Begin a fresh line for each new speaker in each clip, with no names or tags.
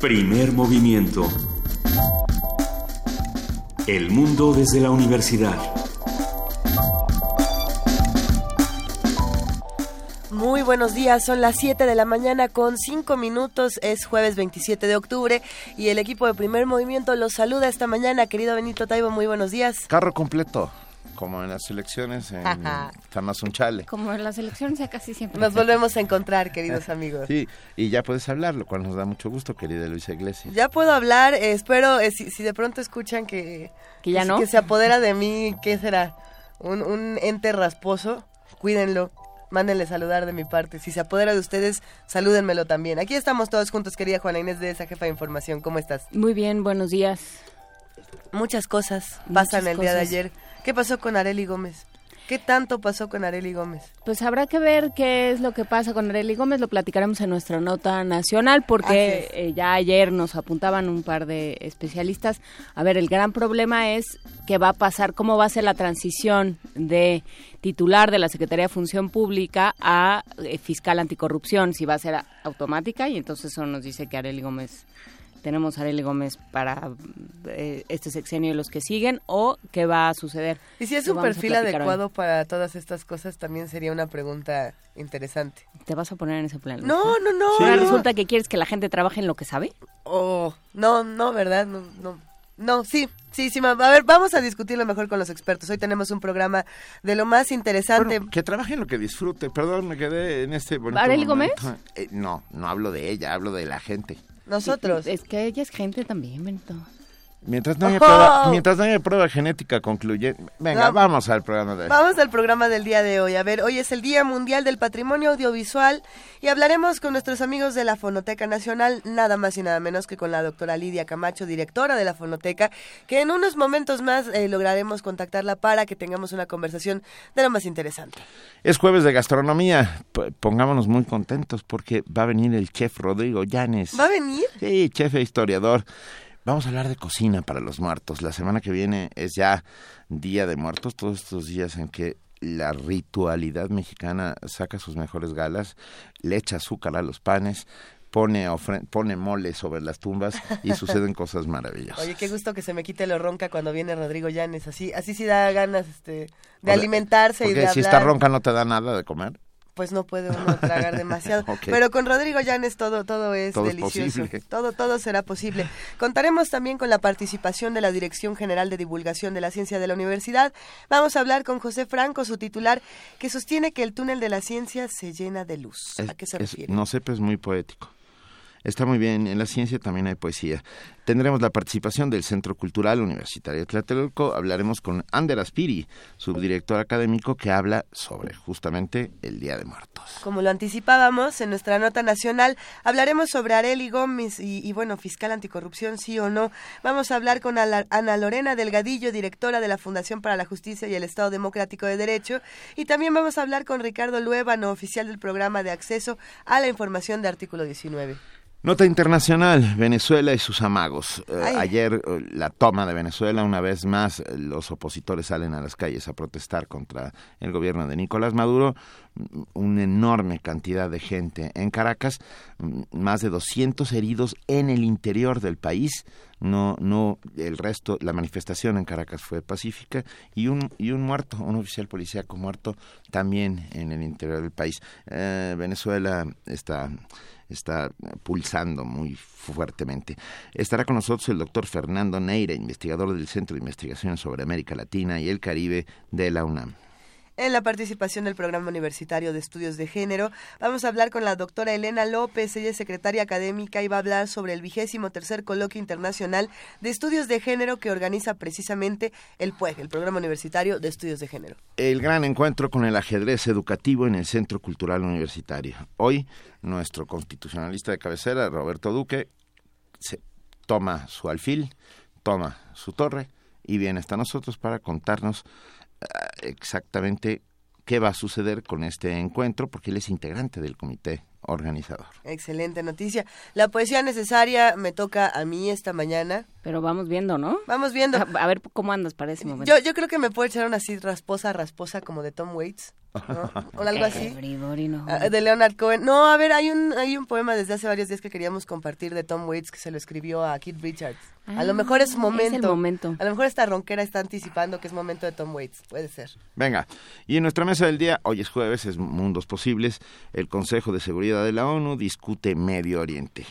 Primer movimiento. El mundo desde la universidad.
Muy buenos días, son las 7 de la mañana con 5 minutos, es jueves 27 de octubre y el equipo de primer movimiento los saluda esta mañana. Querido Benito Taibo, muy buenos días.
Carro completo como en las elecciones en Tamazunchale.
Como en las elecciones ya casi siempre.
Nos volvemos a encontrar, queridos amigos.
Sí, y ya puedes hablar, lo cual nos da mucho gusto, querida Luisa Iglesias.
Ya puedo hablar, eh, espero, eh, si, de pronto escuchan que...
Que ya no.
Que se apodera de mí, ¿qué será? Un, un ente rasposo, cuídenlo. Mándenle saludar de mi parte. Si se apodera de ustedes, salúdenmelo también. Aquí estamos todos juntos, querida Juana Inés de esa jefa de información. ¿Cómo estás?
Muy bien, buenos días.
Muchas cosas pasan el día de ayer. ¿Qué pasó con Areli Gómez? ¿Qué tanto pasó con Areli Gómez?
Pues habrá que ver qué es lo que pasa con Areli Gómez, lo platicaremos en nuestra nota nacional, porque eh, ya ayer nos apuntaban un par de especialistas. A ver, el gran problema es qué va a pasar, cómo va a ser la transición de titular de la Secretaría de Función Pública a eh, fiscal anticorrupción, si va a ser automática, y entonces eso nos dice que Areli Gómez tenemos a Arely Gómez para eh, este sexenio y los que siguen o qué va a suceder.
Y si es un perfil adecuado para todas estas cosas, también sería una pregunta interesante.
¿Te vas a poner en ese plan?
No, no, no.
resulta que quieres que la gente trabaje en lo que sabe.
Oh, no, no, ¿verdad? No, no. No, sí, sí, sí. A ver, vamos a discutirlo mejor con los expertos. Hoy tenemos un programa de lo más interesante.
que trabaje en lo que disfrute. Perdón, me quedé en este bonito
¿Arely Gómez?
Eh, no, no hablo de ella, hablo de la gente.
Nosotros.
Es que ella es gente también, Benito.
Mientras no, haya prueba, mientras no haya prueba genética concluye. Venga, vamos al programa de hoy.
Vamos al programa del día de hoy. A ver, hoy es el Día Mundial del Patrimonio Audiovisual y hablaremos con nuestros amigos de la Fonoteca Nacional, nada más y nada menos que con la doctora Lidia Camacho, directora de la Fonoteca, que en unos momentos más eh, lograremos contactarla para que tengamos una conversación de lo más interesante.
Es jueves de gastronomía. pongámonos muy contentos porque va a venir el chef Rodrigo Llanes.
¿Va a venir?
Sí, chef e historiador. Vamos a hablar de cocina para los muertos. La semana que viene es ya Día de Muertos, todos estos días en que la ritualidad mexicana saca sus mejores galas, le echa azúcar a los panes, pone, pone mole sobre las tumbas y suceden cosas maravillosas.
Oye, qué gusto que se me quite lo ronca cuando viene Rodrigo Llanes, así así sí da ganas este, de alimentarse y de
si está ronca no te da nada de comer
pues no puede uno tragar demasiado. Pero con Rodrigo Llanes todo, todo es delicioso. todo, todo será posible. Contaremos también con la participación de la Dirección General de Divulgación de la Ciencia de la Universidad. Vamos a hablar con José Franco, su titular, que sostiene que el túnel de la ciencia se llena de luz. ¿A qué se refiere?
no sé, pero es muy poético. Está muy bien, en la ciencia también hay poesía. Tendremos la participación del Centro Cultural Universitario de Tlatelolco. Hablaremos con Ander Aspiri, subdirector académico, que habla sobre justamente el Día de Muertos.
Como lo anticipábamos en nuestra nota nacional, hablaremos sobre Areli Gómez y, bueno, fiscal anticorrupción, sí o no. Vamos a hablar con Ana Lorena Delgadillo, directora de la Fundación para la Justicia y el Estado Democrático de Derecho. Y también vamos a hablar con Ricardo Luébano, oficial del programa de acceso a la información de artículo 19.
Nota internacional, Venezuela y sus amagos. Eh, ayer eh, la toma de Venezuela, una vez más, eh, los opositores salen a las calles a protestar contra el gobierno de Nicolás Maduro. Mm, una enorme cantidad de gente en Caracas, mm, más de 200 heridos en el interior del país. No, no, el resto, la manifestación en Caracas fue pacífica y un, y un muerto, un oficial policíaco muerto también en el interior del país. Venezuela está está pulsando muy fuertemente. Estará con nosotros el doctor Fernando Neira, investigador del Centro de Investigación sobre América Latina y el Caribe de la UNAM
en la participación del Programa Universitario de Estudios de Género. Vamos a hablar con la doctora Elena López, ella es secretaria académica y va a hablar sobre el vigésimo tercer coloquio internacional de estudios de género que organiza precisamente el PUEG, el Programa Universitario de Estudios de Género.
El gran encuentro con el ajedrez educativo en el Centro Cultural Universitario. Hoy, nuestro constitucionalista de cabecera, Roberto Duque, se toma su alfil, toma su torre y viene hasta nosotros para contarnos exactamente qué va a suceder con este encuentro, porque él es integrante del comité organizador.
Excelente noticia. La poesía necesaria me toca a mí esta mañana.
Pero vamos viendo, ¿no?
Vamos viendo.
A, ver cómo andas para ese momento.
Yo, yo creo que me puede echar una así rasposa, rasposa como de Tom Waits. O algo así. Ah, de Leonard Cohen. No, a ver, hay un, hay un poema desde hace varios días que queríamos compartir de Tom Waits que se lo escribió a Keith Richards. a lo mejor es momento.
Es el momento.
A lo mejor esta ronquera está anticipando que es momento de Tom Waits. Puede ser.
Venga. Y en nuestra mesa del día, hoy es jueves, es Mundos Posibles. El Consejo de Seguridad de la ONU discute Medio Oriente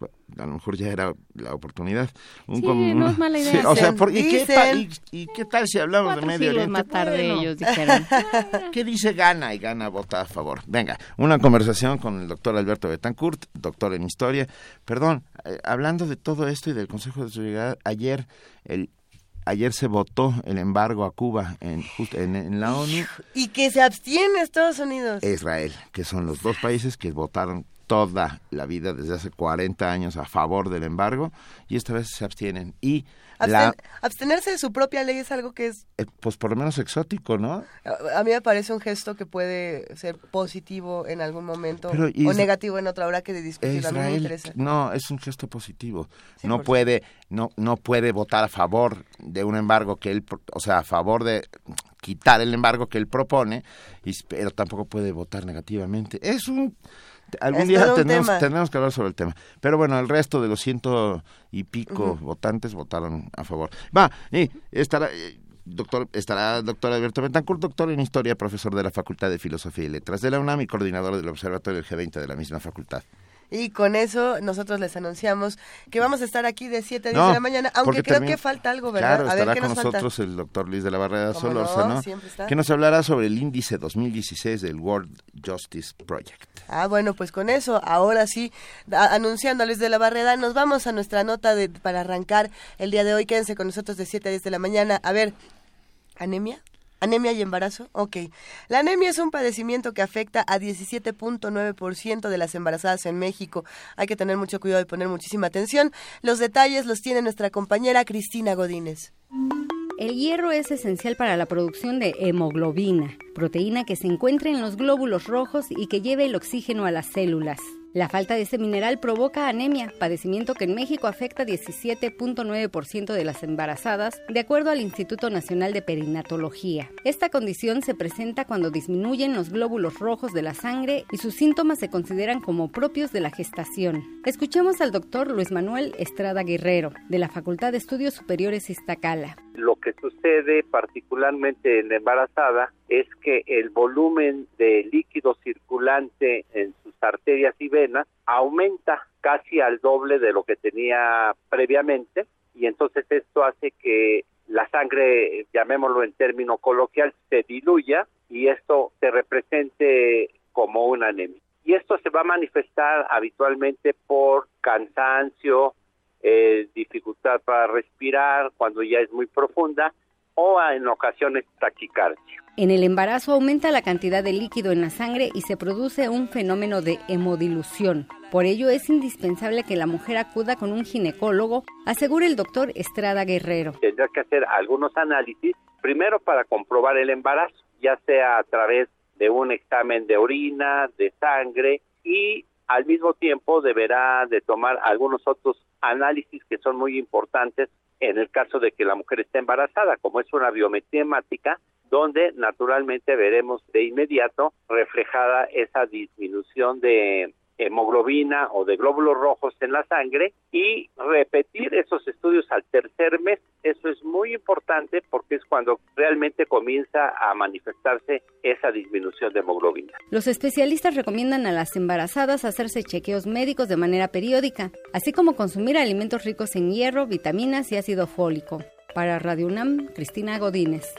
a lo mejor ya era la oportunidad.
Un, sí, no es mala idea.
o sea, ¿y, qué y, qué tal si hablamos de Medio Oriente?
matar de ellos, dijeron.
¿Qué dice Gana? Y Gana vota a favor. Venga, una conversación con el doctor Alberto Betancourt, doctor en Historia. Perdón, eh, hablando de todo esto y del Consejo de Seguridad, ayer el ayer se votó el embargo a Cuba en, en, en, la ONU.
Y que se abstiene Estados Unidos.
Israel, que son los dos países que votaron toda la vida, desde hace 40 años, a favor del embargo y esta vez se abstienen. Y
abstenerse de su propia ley es algo que es...
Eh, pues por lo menos exótico, ¿no?
A, mí me parece un gesto que puede ser positivo en algún momento o negativo en otra hora que de discutir. a mí me interesa.
No, es un gesto positivo. no puede, no, no puede votar a favor de un embargo que él, o sea, a favor de quitar el embargo que él propone, pero tampoco puede votar negativamente. Es un Algún día tenemos, que hablar sobre el tema. Pero bueno, el resto de los ciento y pico votantes votaron a favor. Va, y estará, eh, doctor, estará doctor Alberto Bentancur, doctor en Historia, profesor de la Facultad de Filosofía y Letras de la UNAM y coordinador del Observatorio del G20 de la misma facultad.
Y con eso nosotros les anunciamos que vamos a estar aquí de 7 a 10 de la mañana, aunque creo que falta algo, ¿verdad?
Claro, estará con nosotros el doctor Luis de la Barrera Solórzano, que nos hablará sobre el índice 2016 del World Justice Project.
Ah, bueno, pues con eso, ahora sí, anunciando a Luis de la Barrera, nos vamos a nuestra nota de, para arrancar el día de hoy. Quédense con nosotros de 7 a 10 de la mañana. A ver, ¿anemia? ¿Anemia y embarazo? Ok. La anemia es un padecimiento que afecta a 17.9% de las embarazadas en México. Hay que tener mucho cuidado y poner muchísima atención. Los detalles los tiene nuestra compañera Cristina Godínez.
El hierro es esencial para la producción de hemoglobina, proteína que se encuentra en los glóbulos rojos y que lleva el oxígeno a las células. La falta de este mineral provoca anemia, padecimiento que en México afecta 17.9% de las embarazadas, de acuerdo al Instituto Nacional de Perinatología. Esta condición se presenta cuando disminuyen los glóbulos rojos de la sangre y sus síntomas se consideran como propios de la gestación. Escuchemos al doctor Luis Manuel Estrada Guerrero, de la Facultad de Estudios Superiores Iztacala.
Lo que sucede particularmente en la embarazada es que el volumen de líquido circulante en sus arterias y aumenta casi al doble de lo que tenía previamente y entonces esto hace que la sangre, llamémoslo en término coloquial, se diluya y esto se represente como una anemia. Y esto se va a manifestar habitualmente por cansancio, eh, dificultad para respirar cuando ya es muy profunda o en ocasiones taquicardia.
En el embarazo aumenta la cantidad de líquido en la sangre y se produce un fenómeno de hemodilución. Por ello es indispensable que la mujer acuda con un ginecólogo, asegura el doctor Estrada Guerrero.
Tendrá que hacer algunos análisis, primero para comprobar el embarazo, ya sea a través de un examen de orina, de sangre y al mismo tiempo deberá de tomar algunos otros análisis que son muy importantes en el caso de que la mujer esté embarazada, como es una biometría hemática, donde naturalmente veremos de inmediato reflejada esa disminución de hemoglobina o de glóbulos rojos en la sangre y repetir esos estudios al tercer mes. Eso es muy importante porque es cuando realmente comienza a manifestarse esa disminución de hemoglobina.
Los especialistas recomiendan a las embarazadas hacerse chequeos médicos de manera periódica, así como consumir alimentos ricos en hierro, vitaminas y ácido fólico. Para Radio UNAM, Cristina Godínez.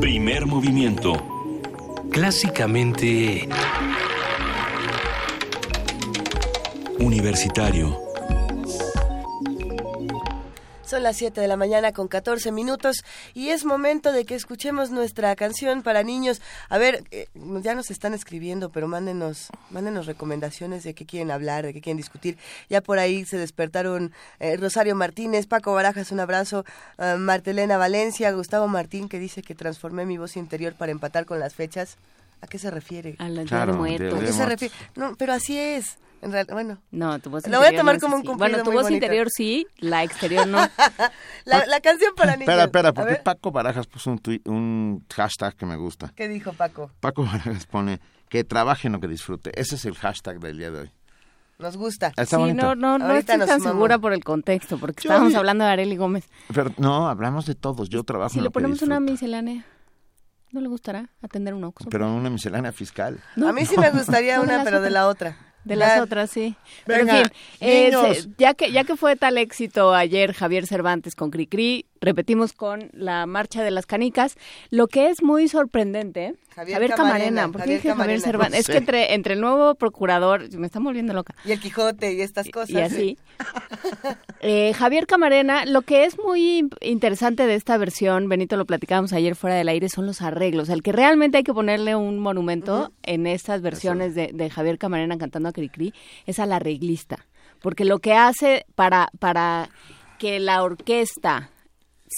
Primer movimiento. Clásicamente... Universitario.
Son las 7 de la mañana con 14 minutos y es momento de que escuchemos nuestra canción para niños. A ver, eh, ya nos están escribiendo, pero mándenos, mándenos recomendaciones de qué quieren hablar, de qué quieren discutir. Ya por ahí se despertaron eh, Rosario Martínez, Paco Barajas, un abrazo, uh, Martelena Valencia, Gustavo Martín que dice que transformé mi voz interior para empatar con las fechas. ¿A qué se refiere?
A la claro, de muertos.
¿A qué se refiere? No, pero así es bueno.
No, tu voz
Lo voy a tomar como un cumplido
Bueno, tu voz interior sí, la exterior no.
la, canción para niños.
Espera, espera, porque Paco Barajas puso un, un hashtag que me gusta.
¿Qué dijo Paco?
Paco Barajas pone que trabaje en lo que disfrute. Ese es el hashtag del día de hoy.
Nos gusta.
sí,
no, no, no estoy tan segura por el contexto, porque estábamos hablando de Areli Gómez.
Pero no, hablamos de todos. Yo trabajo
si
en
lo le ponemos una miscelánea. ¿No le gustará atender un Oxxo?
Pero una miscelánea fiscal.
A mí sí me gustaría una, pero de la otra.
De las otras, sí. Pero en fin, eh, ya, que, ya que fue tal éxito ayer Javier Cervantes con Cricri, repetimos con la marcha de las canicas, lo que es muy sorprendente, Javier, Camarena, ¿por qué dije Javier Cervantes? es que entre, entre el nuevo procurador, me está volviendo loca.
Y el Quijote y estas cosas.
Y, así. eh, Javier Camarena, lo que es muy interesante de esta versión, Benito lo platicábamos ayer fuera del aire, son los arreglos. El que realmente hay que ponerle un monumento en estas versiones de, de, Javier Camarena cantando a Cricri es al arreglista. Porque lo que hace para, para que la orquesta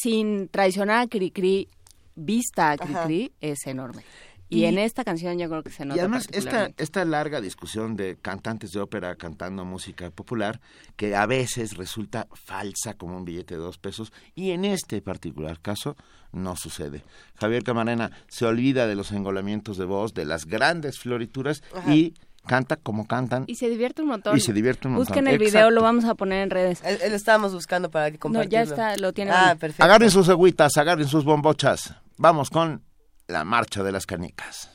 sin traicionar a Cricri, vista a Cricri, es enorme. Y, en esta canción yo creo que se nota.
Y además, esta, esta larga discusión de cantantes de ópera cantando música popular, que a veces resulta falsa como un billete de dos pesos, y en este particular caso no sucede. Javier Camarena se olvida de los engolamientos de voz, de las grandes florituras y canta como cantan.
Y se divierte un montón.
Y se divierte un montón.
Busquen el video, lo vamos a poner en redes.
lo estábamos buscando para que
No, ya está, lo tiene.
Ah, perfecto.
Agarren sus agüitas, agarren sus bombochas. Vamos con la marcha de las canicas.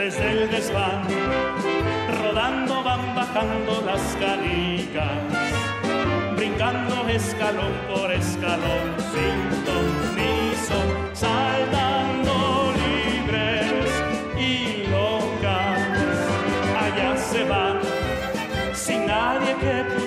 Desde el desván, rodando van bajando las canicas, brincando escalón por escalón, sin ton saltando libres y locas. Allá se van, sin nadie que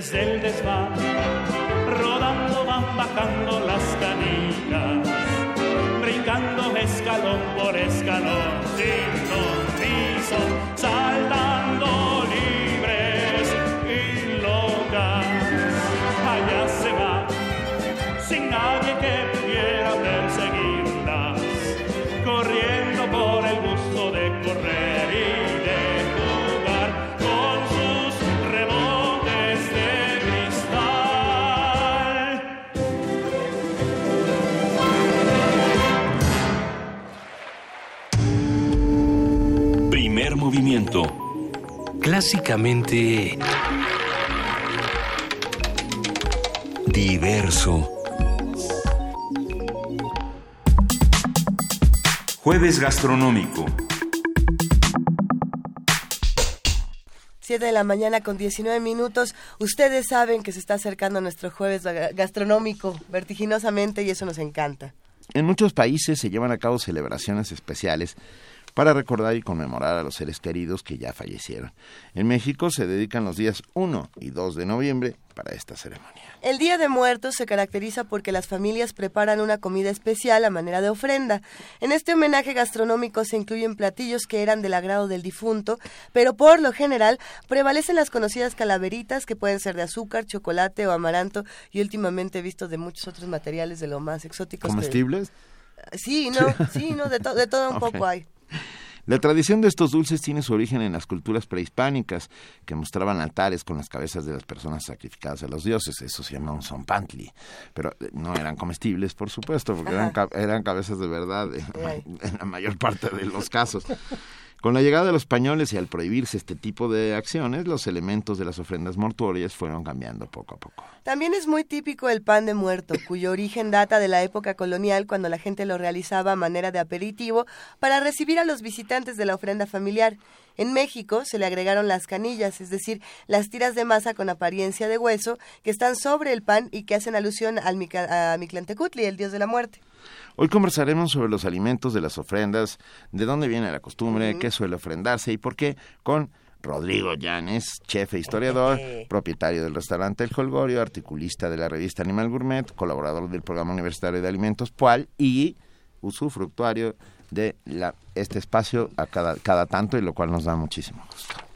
desde el desván,
Clásicamente... Diverso.
Jueves gastronómico.
7 de la mañana con 19 minutos. Ustedes saben que se está acercando nuestro jueves gastronómico vertiginosamente y eso nos encanta.
En muchos países se llevan a cabo celebraciones especiales para recordar y conmemorar a los seres queridos que ya fallecieron. En México se dedican los días 1 y 2 de noviembre para esta ceremonia.
El Día de Muertos se caracteriza porque las familias preparan una comida especial a manera de ofrenda. En este homenaje gastronómico se incluyen platillos que eran del agrado del difunto, pero por lo general prevalecen las conocidas calaveritas que pueden ser de azúcar, chocolate o amaranto y últimamente he visto de muchos otros materiales de lo más exóticos.
¿Comestibles?
Sí, no, sí, no, de, de todo un poco hay.
La tradición de estos dulces tiene su origen en las culturas prehispánicas, que mostraban altares con las cabezas de las personas sacrificadas a los dioses. Eso se llama un zompantli. Pero eh, no eran comestibles, por supuesto, porque eran, eran, cabezas de verdad en la mayor parte de los casos. Con la llegada de los españoles y al prohibirse este tipo de acciones, los elementos de las ofrendas mortuorias fueron cambiando poco a poco.
También es muy típico el pan de muerto, cuyo origen data de la época colonial cuando la gente lo realizaba a manera de aperitivo para recibir a los visitantes de la ofrenda familiar. En México se le agregaron las canillas, es decir, las tiras de masa con apariencia de hueso que están sobre el pan y que hacen alusión al a Mictlantecutli, el dios de la muerte.
Hoy conversaremos sobre los alimentos de las ofrendas, de dónde viene la costumbre, qué suele ofrendarse y por qué, con Rodrigo Llanes, chef e historiador, propietario del restaurante El Holgorio, articulista de la revista Animal Gourmet, colaborador del programa universitario de alimentos PUAL y usufructuario de la, este espacio a cada, cada tanto y lo cual nos da muchísimo gusto.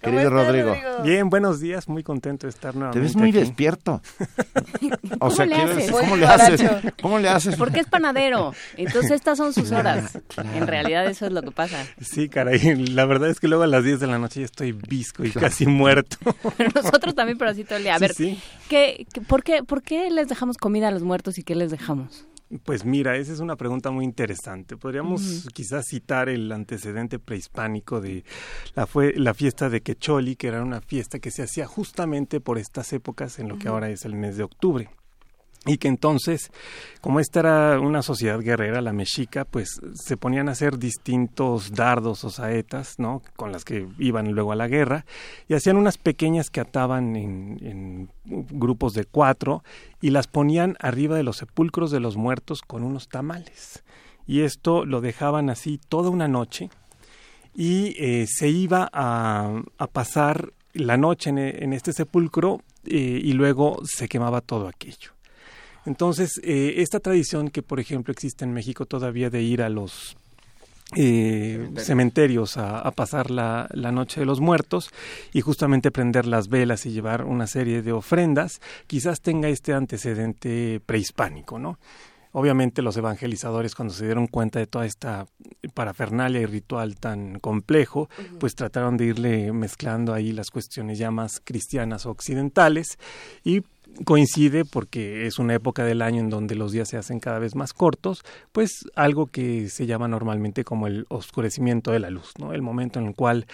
Querido Rodrigo.
Bien, buenos días, muy contento de estar nuevamente.
Te ves muy despierto.
o sea, le haces?
¿cómo le haces? ¿Cómo le haces?
Porque es panadero. Entonces estas son sus horas. En realidad eso es lo que pasa.
Sí, caray. La verdad es que luego a las 10 de la noche ya estoy visco y casi muerto.
nosotros también, pero así todo el día. A ver, ¿qué, por, qué, ¿por qué les dejamos comida a los muertos y qué les dejamos?
Pues mira, esa es una pregunta muy interesante. Podríamos quizás citar el antecedente prehispánico de la, fue, la fiesta de Quecholi, que era una fiesta que se hacía justamente por estas épocas en lo que ahora es el mes de octubre y que entonces, como esta era una sociedad guerrera, la mexica, pues se ponían a hacer distintos dardos o saetas, ¿no? Con las que iban luego a la guerra, y hacían unas pequeñas que ataban en, grupos de cuatro y las ponían arriba de los sepulcros de los muertos con unos tamales. Y esto lo dejaban así toda una noche y eh, se iba a, a, pasar la noche en, este sepulcro eh, y luego se quemaba todo aquello. Entonces, eh, esta tradición que, por ejemplo, existe en México todavía de ir a los eh, cementerios a, pasar la, la, noche de los muertos y justamente prender las velas y llevar una serie de ofrendas, quizás tenga este antecedente prehispánico, ¿no? Obviamente los evangelizadores cuando se dieron cuenta de toda esta parafernalia y ritual tan complejo, pues trataron de irle mezclando ahí las cuestiones ya más cristianas o occidentales y coincide porque es una época del año en donde los días se hacen cada vez más cortos, pues algo que se llama normalmente como el oscurecimiento de la luz, ¿no? El momento en el cual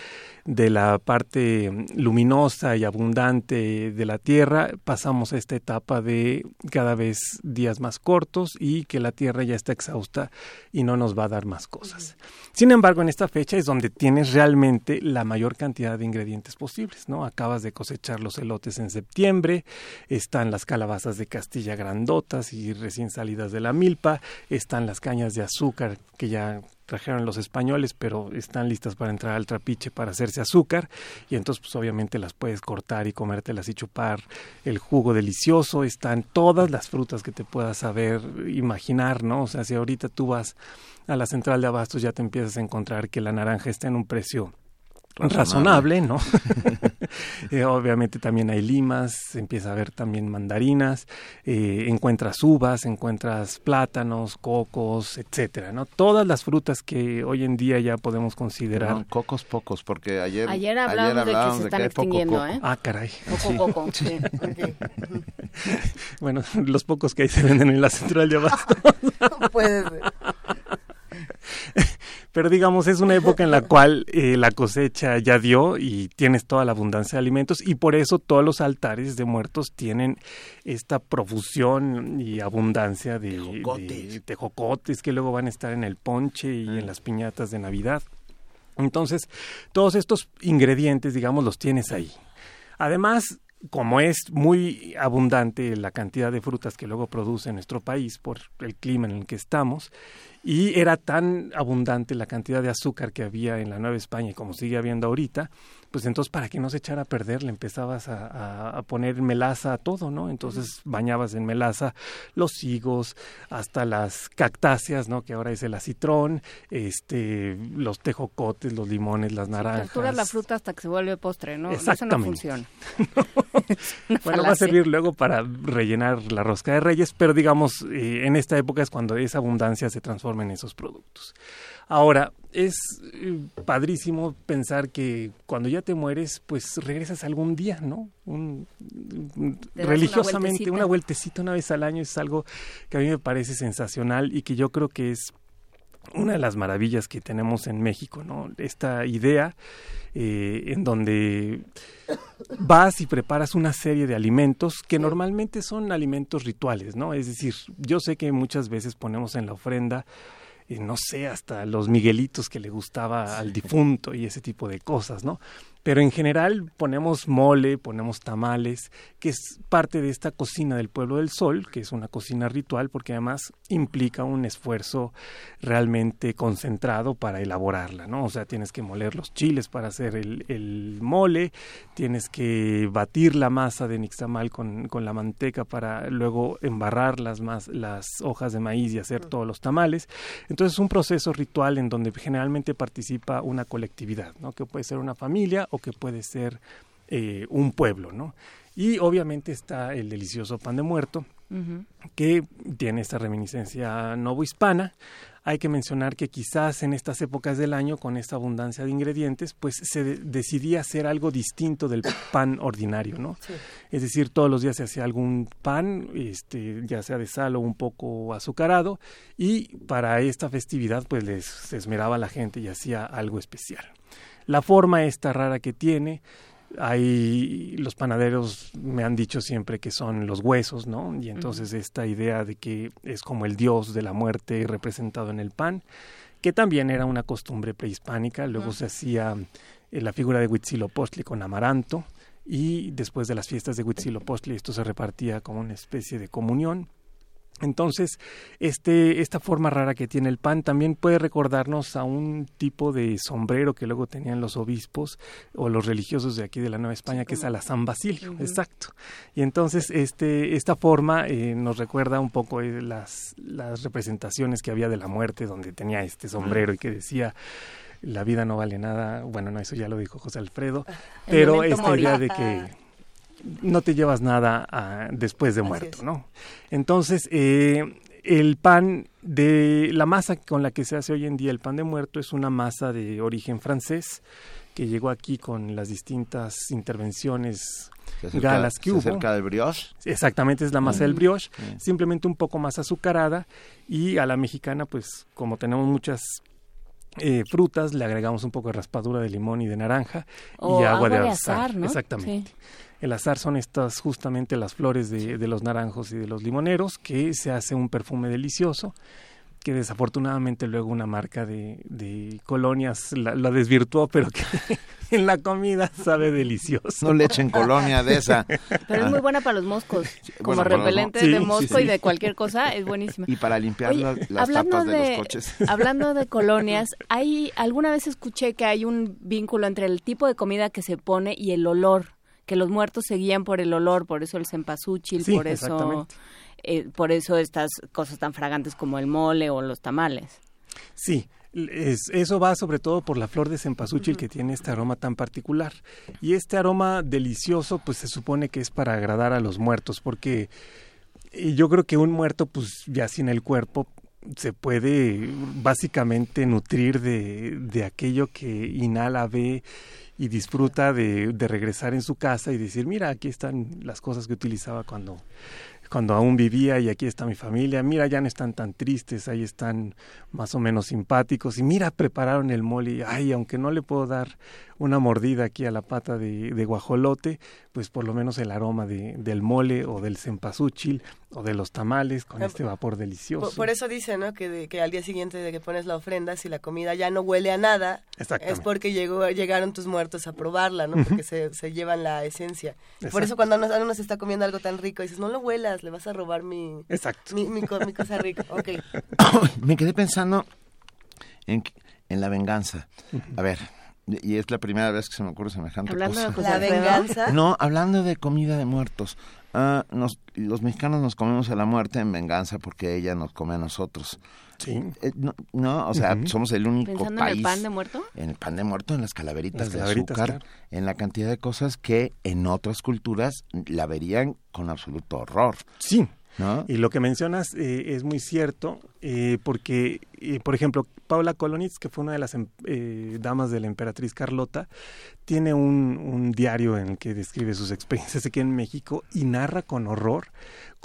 de la parte luminosa y abundante de la Tierra pasamos a esta etapa de cada vez días más cortos y que la Tierra ya está exhausta y no nos va a dar más cosas. Sin embargo, en esta fecha es donde tienes realmente la mayor cantidad de ingredientes posibles, ¿no? Acabas de cosechar los elotes en septiembre, están las calabazas de Castilla grandotas y recién salidas de la milpa, están las cañas de azúcar que ya trajeron los españoles, pero están listas para entrar al trapiche para hacerse azúcar y entonces pues obviamente las puedes cortar y comértelas y chupar el jugo delicioso, están todas las frutas que te puedas saber imaginar, ¿no? O sea, si ahorita tú vas a la central de abastos ya te empiezas a encontrar que la naranja está en un precio razonable, ¿no? Eh, obviamente también hay limas, empieza a haber también mandarinas, eh, encuentras uvas, encuentras plátanos, cocos, etcétera, ¿no? Todas las frutas que hoy en día ya podemos considerar.
cocos pocos, porque ayer,
ayer hablábamos, de que se están extinguiendo, ¿eh?
Ah, caray.
Poco, poco, sí.
bueno, los pocos que ahí se venden en la central de abasto.
Puede ser.
Pero digamos, es una época en la cual eh, la cosecha ya dio y tienes toda la abundancia de alimentos y por eso todos los altares de muertos tienen esta profusión y abundancia de tejocotes, que luego van a estar en el ponche y en mm. las piñatas de Navidad. Entonces, todos estos ingredientes, digamos, los tienes ahí. Además, como es muy abundante la cantidad de frutas que luego produce nuestro país por el clima en el que estamos, y era tan abundante la cantidad de azúcar que había en la Nueva España como sigue habiendo ahorita, pues entonces para que no se echara a perder le empezabas a, poner melaza a todo, ¿no? Entonces bañabas en melaza los higos, hasta las cactáceas, ¿no? Que ahora es el acitrón, este, los tejocotes, los limones, las naranjas.
Sí, la fruta hasta que se vuelve postre, ¿no? Exactamente. Eso no funciona.
bueno, va a servir luego para rellenar la rosca de reyes, pero digamos, eh, en esta época es cuando esa abundancia se transforma en esos productos. Ahora, es eh, padrísimo pensar que cuando ya te mueres, pues regresas algún día, ¿no? religiosamente, una vueltecita. una vez al año es algo que a mí me parece sensacional y que yo creo que es una de las maravillas que tenemos en México, ¿no? Esta idea eh, en donde vas y preparas una serie de alimentos que normalmente son alimentos rituales, ¿no? Es decir, yo sé que muchas veces ponemos en la ofrenda no sé, hasta los Miguelitos que le gustaba al difunto y ese tipo de cosas, ¿no? Pero en general ponemos mole, ponemos tamales, que es parte de esta cocina del pueblo del sol, que es una cocina ritual porque además implica un esfuerzo realmente concentrado para elaborarla, ¿no? O sea, tienes que moler los chiles para hacer el, mole, tienes que batir la masa de nixtamal con, con la manteca para luego embarrar las, las hojas de maíz y hacer todos los tamales. Entonces es un proceso ritual en donde generalmente participa una colectividad, ¿no? Que puede ser una familia que puede ser eh, un pueblo, ¿no? Y obviamente está el delicioso pan de muerto, que tiene esta reminiscencia novohispana. Hay que mencionar que quizás en estas épocas del año, con esta abundancia de ingredientes, pues se decidía hacer algo distinto del pan ordinario, ¿no? Es decir, todos los días se hacía algún pan, este, ya sea de sal o un poco azucarado, y para esta festividad, pues les esmeraba la gente y hacía algo especial la forma esta rara que tiene. Hay los panaderos me han dicho siempre que son los huesos, ¿no? Y entonces esta idea de que es como el dios de la muerte representado en el pan, que también era una costumbre prehispánica. Luego se hacía eh, la figura de Huitzilopochtli con amaranto y después de las fiestas de Huitzilopochtli esto se repartía como una especie de comunión. Entonces, este, esta forma rara que tiene el pan también puede recordarnos a un tipo de sombrero que luego tenían los obispos o los religiosos de aquí de la Nueva España, que es a la San Basilio, exacto. Y entonces, este, esta forma eh, nos recuerda un poco eh, las, las representaciones que había de la muerte, donde tenía este sombrero y que decía la vida no vale nada. Bueno, no, eso ya lo dijo José Alfredo, pero esta idea de que no te llevas nada ah, después de muerto, ¿no? Entonces, eh, el pan de la masa con la que se hace hoy en día el pan de muerto es una masa de origen francés que llegó aquí con las distintas intervenciones galas que hubo.
Cerca del brioche.
Exactamente, es la masa del brioche, simplemente un poco más azucarada y a la mexicana, pues como tenemos muchas eh, frutas, le agregamos un poco de raspadura de limón y de naranja y agua, de, azar. Exactamente. El azar son estas justamente las flores de, de, los naranjos y de los limoneros que se hace un perfume delicioso que desafortunadamente luego una marca de, de colonias la, desvirtuó, pero que en la comida sabe delicioso.
No le echen colonia de esa.
Pero es muy buena para los moscos. Como repelente de mosco y de cualquier cosa, es buenísima.
Y para limpiar las tapas de, los coches.
Hablando de colonias, hay alguna vez escuché que hay un vínculo entre el tipo de comida que se pone y el olor que los muertos seguían por el olor, por eso el cempasúchil, por eso eh, por eso estas cosas tan fragantes como el mole o los tamales.
Sí, eso va sobre todo por la flor de cempasúchil que tiene este aroma tan particular. Y este aroma delicioso, pues se supone que es para agradar a los muertos, porque yo creo que un muerto, pues ya sin el cuerpo, se puede básicamente nutrir de, de aquello que inhala, ve y disfruta de, de regresar en su casa y decir, mira, aquí están las cosas que utilizaba cuando cuando aún vivía y aquí está mi familia, mira, ya no están tan tristes, ahí están más o menos simpáticos. Y mira, prepararon el mole, ay, aunque no le puedo dar una mordida aquí a la pata de, de guajolote, pues por lo menos el aroma de, del mole o del cempasúchil o de los tamales con este vapor delicioso.
Por, eso dice, ¿no? Que, que al día siguiente de que pones la ofrenda, si la comida ya no huele a nada, es porque llegó, llegaron tus muertos a probarla, ¿no? Porque se, se, llevan la esencia. Por eso cuando uno, uno, se está comiendo algo tan rico, dices, no lo huelas, le vas a robar mi,
Exacto.
mi, mi, cosa rica. Okay.
Me quedé pensando en, en la venganza. A ver, y es la primera vez que se me ocurre semejante
cosa. De ¿La venganza?
No, hablando de comida de muertos. Uh, nos, los mexicanos nos comemos a la muerte en venganza porque ella nos come a nosotros.
Sí.
Eh, no, no, o sea, uh -huh. somos el único
¿Pensando
país.
en el pan de muerto?
En el pan de muerto, en las calaveritas,
las calaveritas
de azúcar,
claro.
en la cantidad de cosas que en otras culturas la verían con absoluto horror.
Sí.
¿No?
Y lo que mencionas eh, es muy cierto, eh, porque, eh, por ejemplo, Paula Kolonitz, que fue una de las eh, damas de la emperatriz Carlota, tiene un, un, diario en el que describe sus experiencias aquí en México y narra con horror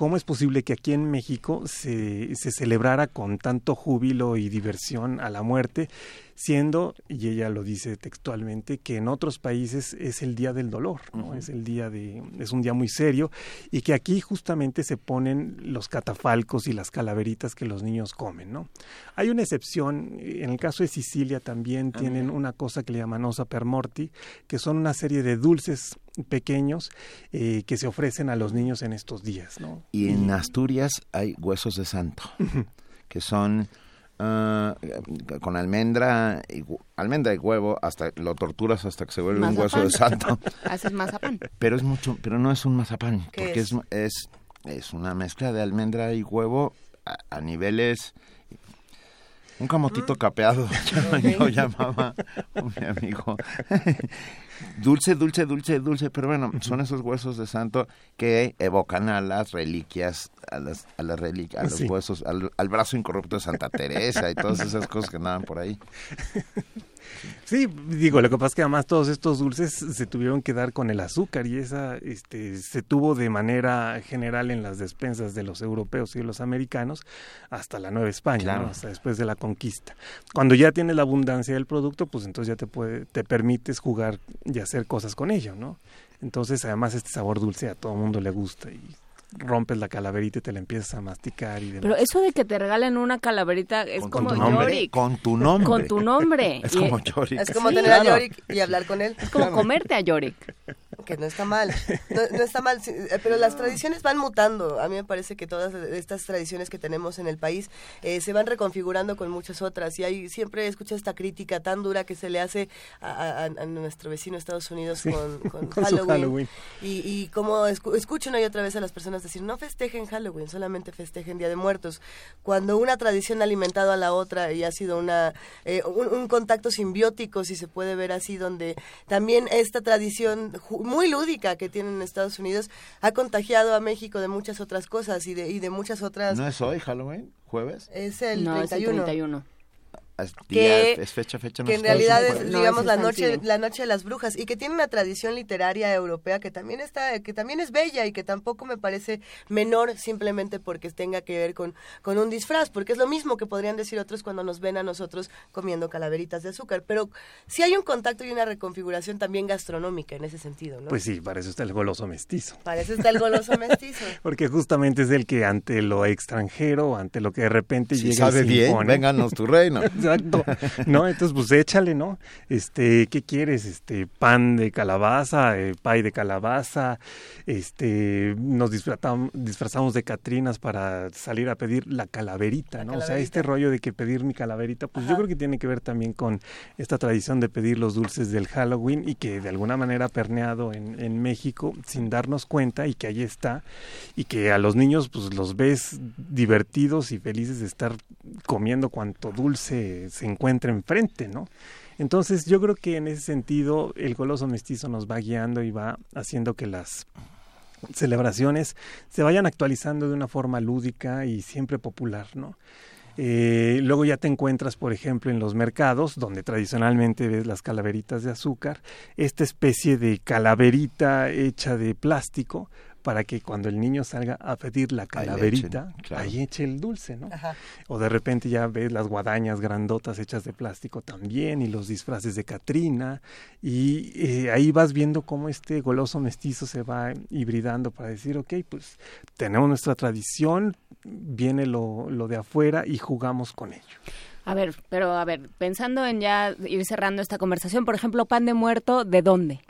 cómo es posible que aquí en México se, se celebrara con tanto júbilo y diversión a la muerte, siendo, y ella lo dice textualmente, que en otros países es el día del dolor, ¿no? Uh -huh. es el día de, es un día muy serio, y que aquí justamente se ponen los catafalcos y las calaveritas que los niños comen, ¿no? Hay una excepción, en el caso de Sicilia también tienen una cosa que le llaman osa per morti, que son una serie de dulces pequeños eh, que se ofrecen a los niños en estos días, ¿no?
Y en Asturias hay huesos de santo, que son Uh, con almendra y, almendra y huevo hasta lo torturas hasta que se vuelve
mazapán.
un hueso de santo
haces mazapán
pero es mucho pero no es un mazapán porque
es?
es? es es una mezcla de almendra y huevo a, a niveles un camotito mm. capeado yo llamaba un amigo dulce, dulce, dulce, dulce, pero bueno, son esos huesos de santo que evocan a las reliquias, a las, a las reliquias, a los sí. huesos, al, al, brazo incorrupto de Santa Teresa y todas esas cosas que andaban por ahí.
Sí, digo, lo que pasa es que además todos estos dulces se tuvieron que dar con el azúcar y esa este, se tuvo de manera general en las despensas de los europeos y de los americanos hasta la Nueva España,
claro.
¿no? hasta después de la conquista. Cuando ya tienes la abundancia del producto, pues entonces ya te puede, te permites jugar y hacer cosas con ello, ¿no? Entonces, además, este sabor dulce a todo el mundo le gusta y rompes la calaverita y te la empiezas a masticar y demás.
Pero eso de que te regalen una calaverita es
con
como
Yorick. Con tu nombre.
Con tu nombre.
es como Yorick.
Es como sí, tener claro. a Yorick y hablar con él.
Es como claro. comerte a Yorick.
Que no está mal. No, no, está mal, pero las tradiciones van mutando. A mí me parece que todas estas tradiciones que tenemos en el país eh, se van reconfigurando con muchas otras. Y hay, siempre escucho esta crítica tan dura que se le hace a, a, a nuestro vecino Estados Unidos
sí.
con, con,
con
Halloween.
Halloween.
Y, y como escu escucho una y otra vez a las personas decir, no festejen Halloween, solamente festejen Día de Muertos. Cuando una tradición ha alimentado a la otra y ha sido una eh, un, un, contacto simbiótico, si se puede ver así, donde también esta tradición muy lúdica que tienen en Estados Unidos ha contagiado a México de muchas otras cosas y de, y de muchas otras...
¿No es hoy Halloween? ¿Jueves?
Es el
no,
31.
Es el 31
que, es fecha, fecha,
que en realidad es, digamos, la noche, la noche de las brujas y que tiene una tradición literaria europea que también está, que también es bella y que tampoco me parece menor simplemente porque tenga que ver con, con un disfraz, porque es lo mismo que podrían decir otros cuando nos ven a nosotros comiendo calaveritas de azúcar, pero sí hay un contacto y una reconfiguración también gastronómica en ese sentido, ¿no?
Pues sí, para eso está el goloso mestizo.
Para eso está el goloso mestizo.
porque justamente es el que ante lo extranjero, ante lo que de repente
si
llega
sabe
y se
bien, vénganos tu reino.
Exacto. ¿No? Entonces, pues échale, ¿no? Este, ¿qué quieres? Este, pan de calabaza, eh, pay de calabaza, este, nos disfrazamos, disfrazamos de catrinas para salir a pedir la calaverita,
la
¿no?
Calaverita.
O sea, este rollo de que pedir mi calaverita, pues
Ajá.
yo creo que tiene que ver también con esta tradición de pedir los dulces del Halloween y que de alguna manera ha permeado en, en México sin darnos cuenta y que ahí está y que a los niños pues los ves divertidos y felices de estar comiendo cuanto dulce se encuentra enfrente, ¿no? Entonces yo creo que en ese sentido el goloso mestizo nos va guiando y va haciendo que las celebraciones se vayan actualizando de una forma lúdica y siempre popular, ¿no? Eh, luego ya te encuentras, por ejemplo, en los mercados, donde tradicionalmente ves las calaveritas de azúcar, esta especie de calaverita hecha de plástico para que cuando el niño salga a pedir la calaverita, ahí, eche el dulce, ¿no? O de repente ya ves las guadañas grandotas hechas de plástico también y los disfraces de Catrina y eh, ahí vas viendo cómo este goloso mestizo se va hibridando para decir, ok, pues tenemos nuestra tradición, viene lo, lo de afuera y jugamos con ello.
A ver, pero a ver, pensando en ya ir cerrando esta conversación, por ejemplo, pan de muerto, ¿de dónde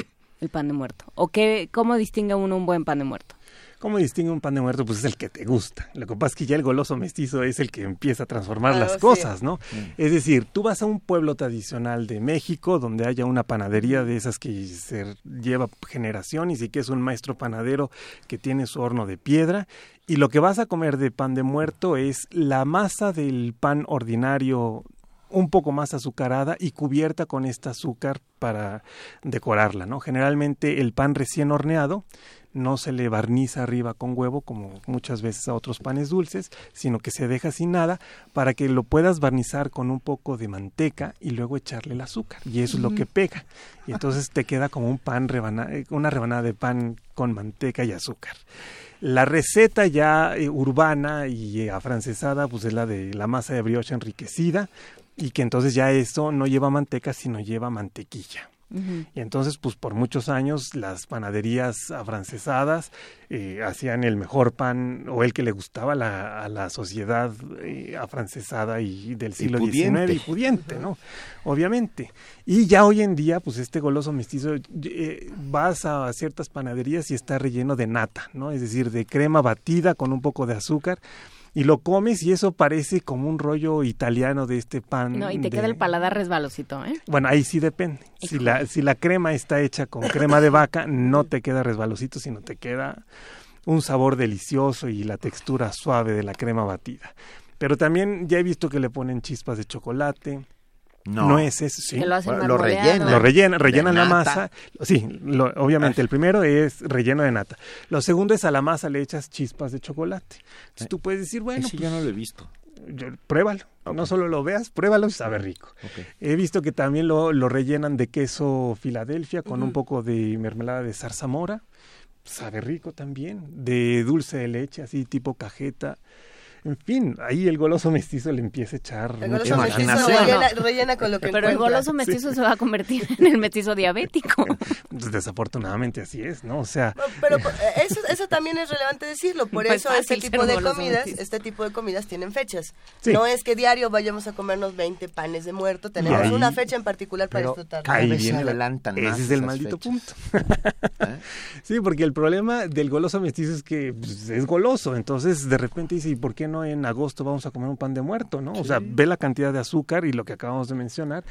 el pan de muerto? ¿O qué, cómo distingue uno un buen pan de muerto?
¿Cómo distingue un pan de muerto? Pues es el que te gusta. Lo que pasa es que ya el goloso mestizo es el que empieza a transformar las cosas, ¿no? Mm. Es decir, tú vas a un pueblo tradicional de México donde haya una panadería de esas que se lleva generaciones y que es un maestro panadero que tiene su horno de piedra y lo que vas a comer de pan de muerto es la masa del pan ordinario un poco más azucarada y cubierta con este azúcar para decorarla, ¿no? Generalmente el pan recién horneado no se le barniza arriba con huevo como muchas veces a otros panes dulces, sino que se deja sin nada para que lo puedas barnizar con un poco de manteca y luego echarle el azúcar y eso es lo que pega y entonces te queda como un pan eh, una rebanada de pan con manteca y azúcar. La receta ya eh, urbana y eh, afrancesada pues es la de la masa de brioche enriquecida y que entonces ya eso no lleva manteca sino lleva mantequilla. Y entonces, pues por muchos años las panaderías afrancesadas eh, hacían el mejor pan o el que le gustaba a la sociedad eh, afrancesada y del siglo XIX y pudiente, ¿no? Obviamente. Y ya hoy en día, pues este goloso mestizo, eh, vas a ciertas panaderías y está relleno de nata, ¿no? Es decir, de crema batida con un poco de azúcar y lo comes y eso parece como un rollo italiano de este pan.
No, y te queda el paladar resbalosito, ¿eh?
Bueno, ahí sí depende. Si la, si la crema está hecha con crema de vaca, no te queda resbalosito, sino te queda un sabor delicioso y la textura suave de la crema batida. Pero también ya he visto que le ponen chispas de chocolate, no. es eso, sí.
lo,
rellenan. Lo rellenan, rellenan la masa. Sí, obviamente, el primero es relleno de nata. Lo segundo es a la masa le echas chispas de chocolate. Entonces tú puedes decir, bueno.
Ese yo no lo he visto.
pruébalo. No solo lo veas, pruébalo y sabe rico. He visto que también lo, lo, rellenan de queso Filadelfia con un poco de mermelada de zarzamora. Sabe rico también. De dulce de leche, así tipo cajeta. En fin, ahí el goloso mestizo le empieza a echar
el mucha Rellena, rellena, con lo que
Pero el goloso mestizo se va a convertir en el mestizo diabético.
Desafortunadamente así es, ¿no? O sea...
Pero, eh, eso, eso también es relevante decirlo. Por pues eso este tipo de comidas, este tipo de comidas tienen fechas. No es que diario vayamos a comernos 20 panes de muerto. Tenemos una fecha en particular para disfrutar.
Ahí viene adelantan
Ese es el maldito punto. ¿Eh? Sí, porque el problema del goloso mestizo es que pues, es goloso. Entonces, de repente dice, ¿y por qué no en agosto vamos a comer un pan de muerto, ¿no? O sea, ve la cantidad de azúcar y lo que acabamos de mencionar,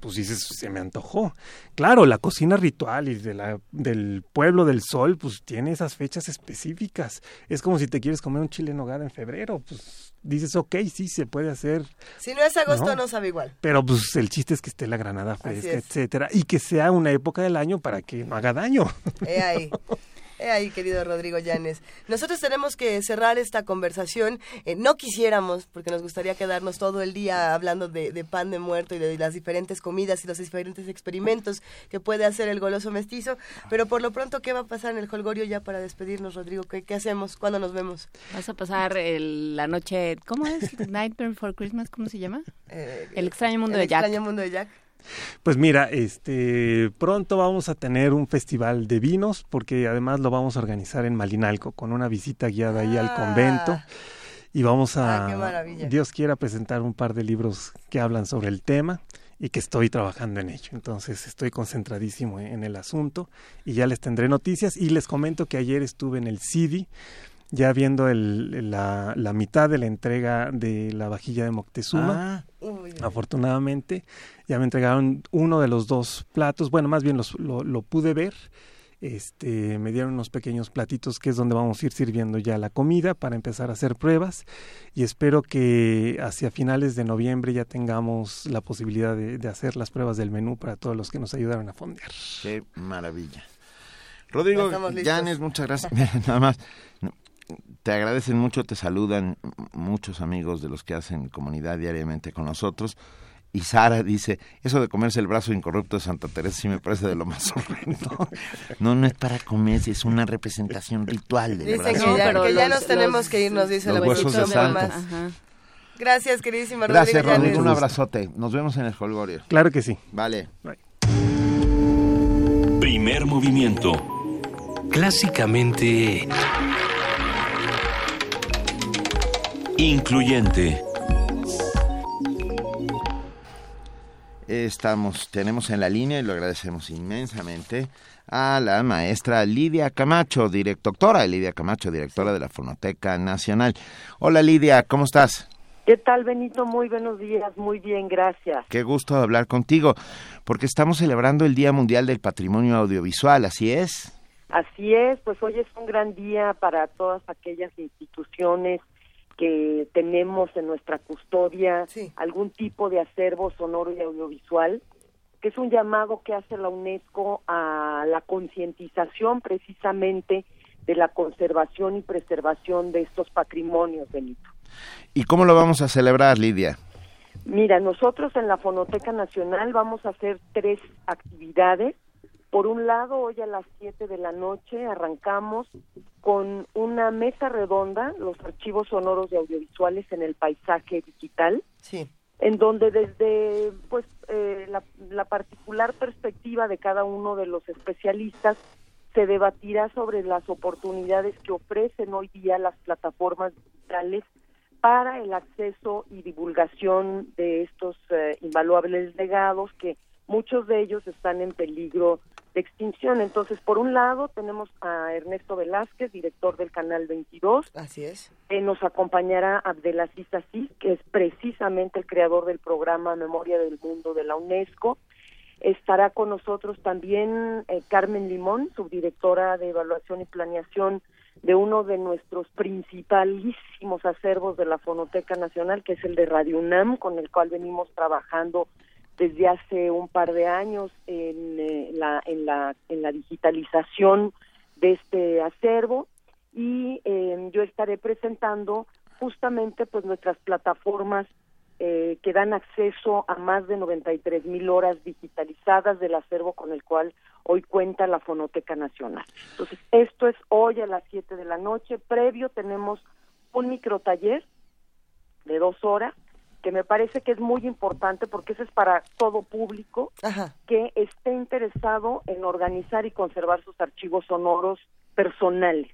pues dices, se me antojó. Claro, la cocina ritual y de la, del pueblo del sol, pues tiene esas fechas específicas. Es como si te quieres comer un chile en nogada en febrero, pues dices, ok, sí, se puede hacer.
Si no es agosto, no, sabe igual.
Pero pues el chiste es que esté la granada fresca, etcétera, y que sea una época del año para que no haga daño.
He ahí. Ahí, querido Rodrigo Llanes. Nosotros tenemos que cerrar esta conversación. Eh, no quisiéramos, porque nos gustaría quedarnos todo el día hablando de, pan de muerto y de las diferentes comidas y los diferentes experimentos que puede hacer el goloso mestizo. Pero por lo pronto, ¿qué va a pasar en el Holgorio ya para despedirnos, Rodrigo? ¿Qué, hacemos? ¿Cuándo nos vemos?
Vas a pasar la noche, ¿cómo es? Night Before Christmas, ¿cómo se llama? Eh, el extraño mundo de Jack.
El extraño mundo de Jack.
Pues mira, este pronto vamos a tener un festival de vinos porque además lo vamos a organizar en Malinalco con una visita guiada ahí al convento ah. y vamos a Dios quiera presentar un par de libros que hablan sobre el tema y que estoy trabajando en ello. Entonces estoy concentradísimo en el asunto y ya les tendré noticias y les comento que ayer estuve en el CIDI ya viendo el, la, la, mitad de la entrega de la vajilla de Moctezuma. Ah. Afortunadamente, ya me entregaron uno de los dos platos. Bueno, más bien los, lo, lo, pude ver. Este, me dieron unos pequeños platitos que es donde vamos a ir sirviendo ya la comida para empezar a hacer pruebas y espero que hacia finales de noviembre ya tengamos la posibilidad de, de hacer las pruebas del menú para todos los que nos ayudaron a fondear.
Qué maravilla. Rodrigo Llanes, muchas gracias. Nada más, te agradecen mucho, te saludan muchos amigos de los que hacen comunidad diariamente con nosotros Y Sara dice, eso de comerse el brazo incorrupto de Santa Teresa sí me parece de lo más horrendo. No, no es para comerse, es una representación ritual del
brazo. Que ya, que ya nos tenemos que ir, nos dice
los huesos de Santa.
Gracias, queridísimo Rodrigo.
Gracias, Rodrigo. Un abrazote. Nos vemos en el Holgorio.
Claro que sí.
Vale.
Primer movimiento.
Clásicamente...
Incluyente.
Estamos, tenemos en la línea y lo agradecemos inmensamente a la maestra Lidia Camacho, doctora Lidia Camacho, directora de la Fonoteca Nacional. Hola Lidia, ¿cómo estás?
¿Qué tal Benito? Muy buenos días, muy bien, gracias.
Qué gusto hablar contigo, porque estamos celebrando el Día Mundial del Patrimonio Audiovisual, ¿así es?
Así es, pues hoy es un gran día para todas aquellas instituciones que tenemos en nuestra custodia algún tipo de acervo sonoro y audiovisual, que es un llamado que hace la UNESCO a la concientización precisamente de la conservación y preservación de estos patrimonios, Benito.
¿Y cómo lo vamos a celebrar, Lidia?
Mira, nosotros en la Fonoteca Nacional vamos a hacer tres actividades por un lado, hoy a las 7 de la noche arrancamos con una mesa redonda, los archivos sonoros y audiovisuales en el paisaje digital,
sí.
en donde desde pues eh, la, la particular perspectiva de cada uno de los especialistas se debatirá sobre las oportunidades que ofrecen hoy día las plataformas digitales para el acceso y divulgación de estos eh, invaluables legados que muchos de ellos están en peligro de extinción. Entonces, por un lado, tenemos a Ernesto Velázquez, director del Canal 22.
Así es.
Eh, nos acompañará Abdelaziz Asís, que es precisamente el creador del programa Memoria del Mundo de la UNESCO. Estará con nosotros también eh, Carmen Limón, subdirectora de Evaluación y Planeación de uno de nuestros principalísimos acervos de la Fonoteca Nacional, que es el de Radio UNAM, con el cual venimos trabajando desde hace un par de años en, eh, la, en, la, en la digitalización de este acervo y eh, yo estaré presentando justamente pues nuestras plataformas eh, que dan acceso a más de 93 mil horas digitalizadas del acervo con el cual hoy cuenta la Fonoteca Nacional. Entonces, esto es hoy a las 7 de la noche. Previo tenemos un microtaller de dos horas que me parece que es muy importante porque eso es para todo público que esté interesado en organizar y conservar sus archivos sonoros personales.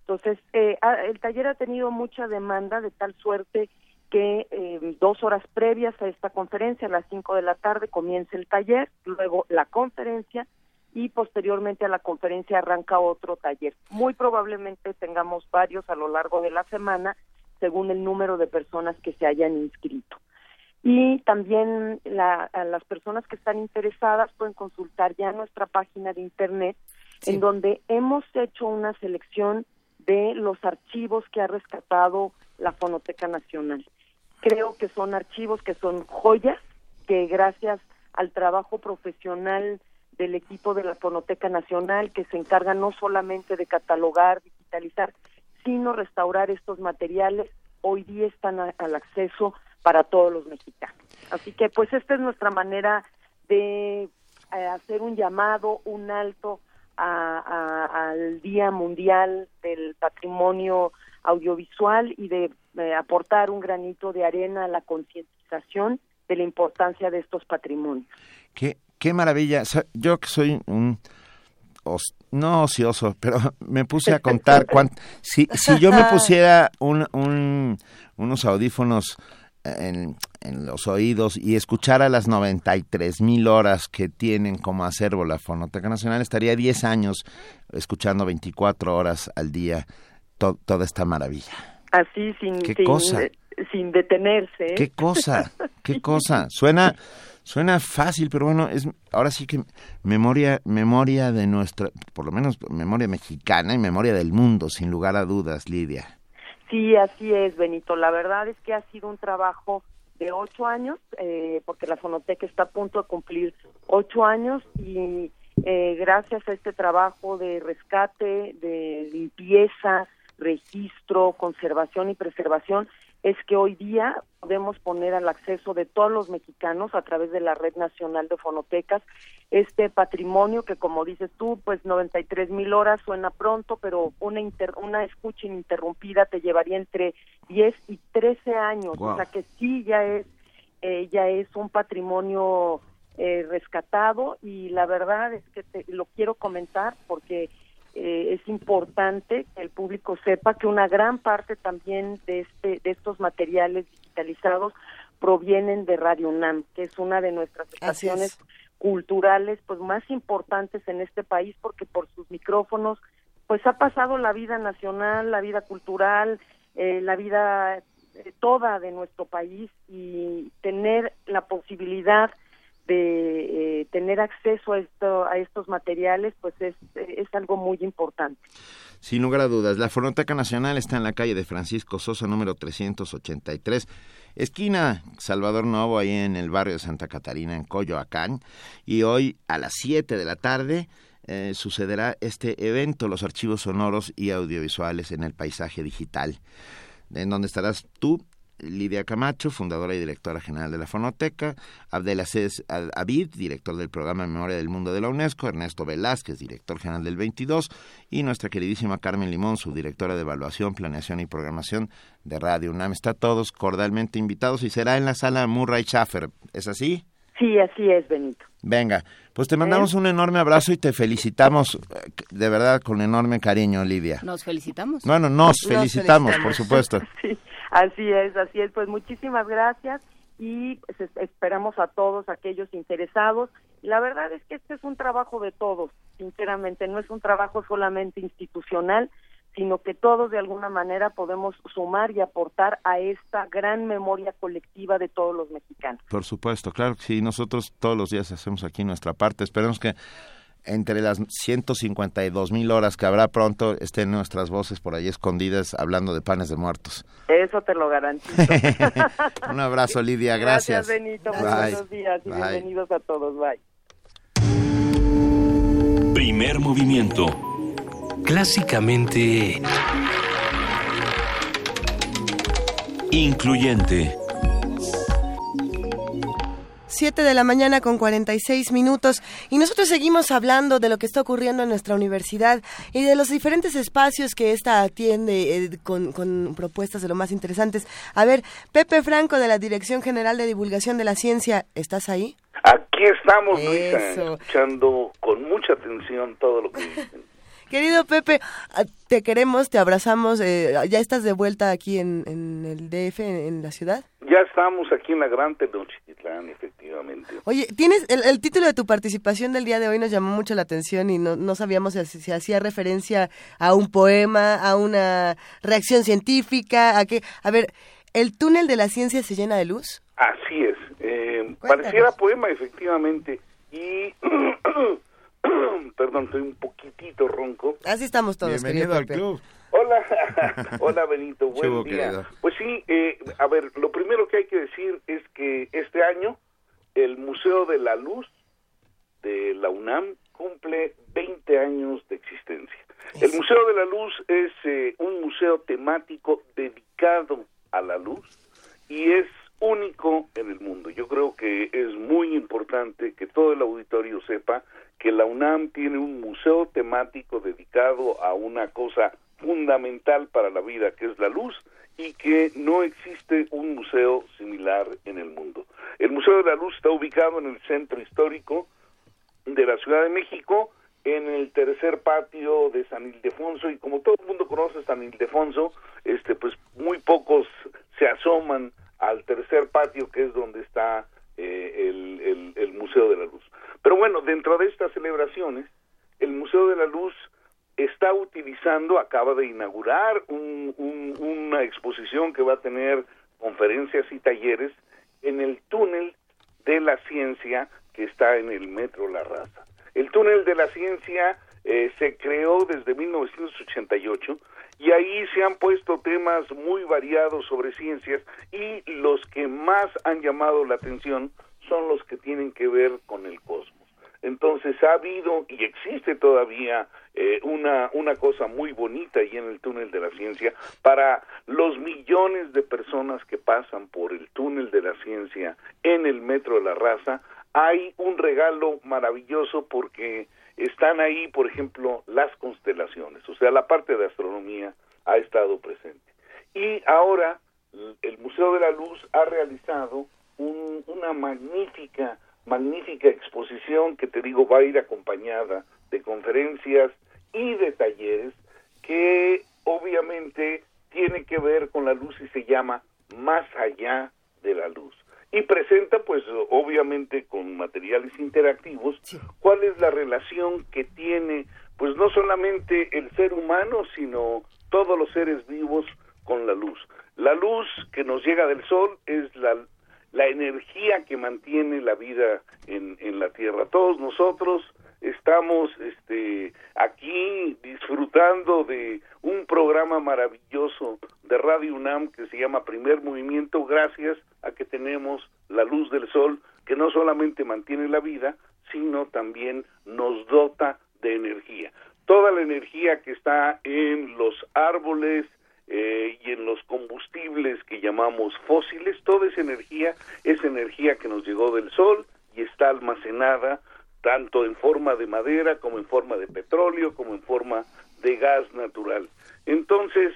Entonces, eh, el taller ha tenido mucha demanda de tal suerte que eh, dos horas previas a esta conferencia, a las cinco de la tarde, comienza el taller, luego la conferencia y posteriormente a la conferencia arranca otro taller. Muy probablemente tengamos varios a lo largo de la semana según el número de personas que se hayan inscrito. Y también la, a las personas que están interesadas pueden consultar ya nuestra página de internet, en donde hemos hecho una selección de los archivos que ha rescatado la Fonoteca Nacional. Creo que son archivos que son joyas, que gracias al trabajo profesional del equipo de la Fonoteca Nacional, que se encarga no solamente de catalogar, digitalizar, sino restaurar estos materiales, hoy día están al acceso para todos los mexicanos. Así que pues esta es nuestra manera de eh, hacer un llamado, un alto al Día Mundial del Patrimonio Audiovisual y de eh, aportar un granito de arena a la concientización de la importancia de estos patrimonios.
Qué, qué maravilla. Yo que soy un no ocioso, pero me puse a contar si, si yo me pusiera un, unos audífonos en, en, los oídos y escuchara las 93 mil horas que tienen como acervo la Fonoteca Nacional, estaría 10 años escuchando 24 horas al día toda esta maravilla.
Así, sin, sin, sin detenerse.
¿eh? ¿Qué cosa? ¿Qué cosa? Suena Suena fácil, pero bueno, es ahora sí que memoria memoria de nuestra, por lo menos memoria mexicana y memoria del mundo, sin lugar a dudas, Lidia.
Sí, así es, Benito. La verdad es que ha sido un trabajo de ocho años, eh, porque la Fonoteca está a punto de cumplir ocho años y eh, gracias a este trabajo de rescate, de limpieza, registro, conservación y preservación, es que hoy día podemos poner al acceso de todos los mexicanos a través de la Red Nacional de Fonotecas este patrimonio que como dices tú, pues 93 mil horas suena pronto, pero una, una escucha ininterrumpida te llevaría entre 10 y 13 años, o sea que sí ya es, eh, ya es un patrimonio eh, rescatado y la verdad es que te, lo quiero comentar porque eh, es importante que el público sepa que una gran parte también de este de estos materiales digitalizados provienen de Radio UNAM, que es una de nuestras estaciones culturales pues más importantes en este país porque por sus micrófonos pues ha pasado la vida nacional, la vida cultural, eh, la vida eh, toda de nuestro país y tener la posibilidad de eh, tener acceso a, esto, a estos materiales, pues es, es algo muy importante.
Sin lugar a dudas, la Fonoteca Nacional está en la calle de Francisco Sosa, número 383, esquina Salvador Novo, ahí en el barrio de Santa Catarina, en Coyoacán. Y hoy a las 7 de la tarde eh, sucederá este evento, los archivos sonoros y audiovisuales en el paisaje digital, en donde estarás tú Lidia Camacho, fundadora y directora general de la Fonoteca, Abdelaziz Abid, director del programa de Memoria del Mundo de la UNESCO, Ernesto Velázquez, director general del 22, y nuestra queridísima Carmen Limón, subdirectora de Evaluación, Planeación y Programación de Radio UNAM. Está todos cordialmente invitados y será en la sala Murray Schaffer. ¿Es así?
Sí, así es, Benito.
Venga, pues te mandamos un enorme abrazo y te felicitamos eh, de verdad con enorme cariño, Lidia.
Nos felicitamos.
Bueno, nos, felicitamos, por supuesto.
sí. Así es, así es. Pues muchísimas gracias y pues, esperamos a todos aquellos interesados. La verdad es que este es un trabajo de todos, sinceramente, no es un trabajo solamente institucional, sino que todos de alguna manera podemos sumar y aportar a esta gran memoria colectiva de todos los mexicanos.
Por supuesto, claro que sí, nosotros todos los días hacemos aquí nuestra parte. Esperemos que entre las 152 mil horas que habrá pronto estén nuestras voces por ahí escondidas hablando de panes de muertos.
Eso te lo garantizo.
Un abrazo, Lidia. Gracias.
Gracias, Benito. buenos días y bienvenidos a todos. Bye.
Primer movimiento.
Clásicamente...
Incluyente.
7 de la mañana con 46 minutos y nosotros seguimos hablando de lo que está ocurriendo en nuestra universidad y de los diferentes espacios que esta atiende eh, con, propuestas de lo más interesantes. A ver, Pepe Franco de la Dirección General de Divulgación de la Ciencia, ¿estás ahí?
Aquí estamos, Luisa, escuchando con mucha atención todo lo que dicen.
Querido Pepe, ah, te queremos, te abrazamos. Eh, ¿Ya estás de vuelta aquí en, el DF, en, la ciudad?
Ya estamos aquí en la Gran Tenochtitlán, efectivamente.
Oye, tienes el, título de tu participación del día de hoy nos llamó mucho la atención y no, no sabíamos si, si, hacía referencia a un poema, a una reacción científica, a qué. A ver, ¿el túnel de la ciencia se llena de luz?
Así es. Eh, pareciera poema, efectivamente. Y Perdón, estoy un poquitito ronco.
Así estamos todos.
Bienvenido al club.
Hola, hola Benito, buen día. Pues sí, eh, a ver, lo primero que hay que decir es que este año el Museo de la Luz de la UNAM cumple 20 años de existencia. El Museo de la Luz es eh, un museo temático dedicado a la luz y es único en el mundo. Yo creo que es muy importante que todo el auditorio sepa que la UNAM tiene un museo temático dedicado a una cosa fundamental para la vida, que es la luz, y que no existe un museo similar en el mundo. El Museo de la Luz está ubicado en el centro histórico de la Ciudad de México, en el tercer patio de San Ildefonso, y como todo el mundo conoce San Ildefonso, este, pues muy pocos se asoman al tercer patio, que es donde está eh, el Museo de la Luz. Pero bueno, dentro de estas celebraciones, el Museo de la Luz está utilizando, acaba de inaugurar una exposición que va a tener conferencias y talleres en el túnel de la ciencia que está en el Metro La Raza. El túnel de la ciencia eh, se creó desde 1988 y ahí se han puesto temas muy variados sobre ciencias y los que más han llamado la atención son los que tienen que ver con el cosmos. Entonces ha habido y existe todavía eh, una, una cosa muy bonita ahí en el túnel de la ciencia para los millones de personas que pasan por el túnel de la ciencia en el metro de la raza. Hay un regalo maravilloso porque están ahí, por ejemplo, las constelaciones, o sea, la parte de astronomía ha estado presente. Y ahora el Museo de la Luz ha realizado una magnífica magnífica exposición que te digo va a ir acompañada de conferencias y de talleres que obviamente tiene que ver con la luz y se llama Más allá de la luz. Y presenta pues obviamente con materiales interactivos cuál es la relación que tiene pues no solamente el ser humano sino todos los seres vivos con la luz. La luz que nos llega del sol es la la energía que mantiene la vida en, en la Tierra. Todos nosotros estamos este, aquí disfrutando de un programa maravilloso de Radio UNAM que se llama Primer Movimiento gracias a que tenemos la luz del sol que no solamente mantiene la vida, sino también nos dota de energía. Toda la energía que está en los árboles, eh, y en los combustibles que llamamos fósiles, toda esa energía es energía que nos llegó del sol y está almacenada tanto en forma de madera como en forma de petróleo como en forma de gas natural. Entonces,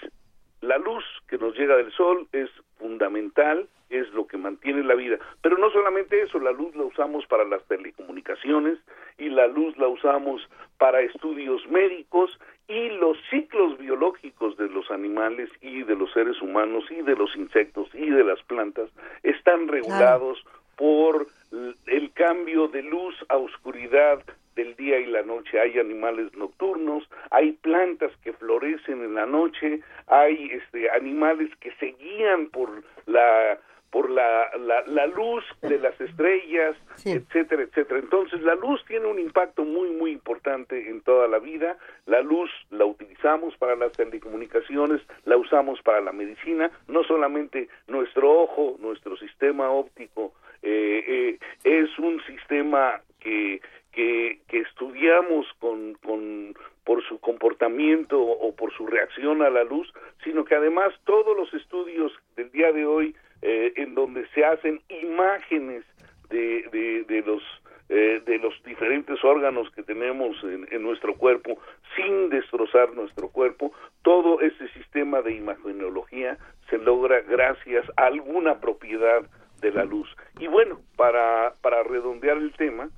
la luz que nos llega del sol es fundamental, es lo que mantiene la vida. Pero no solamente eso, la luz la usamos para las telecomunicaciones y la luz la usamos para estudios médicos y los ciclos biológicos de los animales y de los seres humanos y de los insectos y de las plantas están regulados por el cambio de luz a oscuridad del día y la noche. Hay animales nocturnos, hay plantas que florecen en la noche, hay este, animales que se guían por la por la, la, luz de las estrellas, etcétera, etcétera. Entonces la luz tiene un impacto muy, muy importante en toda la vida. La luz la utilizamos para las telecomunicaciones, la usamos para la medicina, no solamente nuestro ojo, nuestro sistema óptico eh, eh, es un sistema que, que, que estudiamos con, con, por su comportamiento o por su reacción a la luz, sino que además todos los estudios del día de hoy eh, en donde se hacen imágenes de, de, los eh, de los diferentes órganos que tenemos en, en, nuestro cuerpo sin destrozar nuestro cuerpo. Todo ese sistema de imagenología se logra gracias a alguna propiedad de la luz. Y bueno, para, para redondear el tema,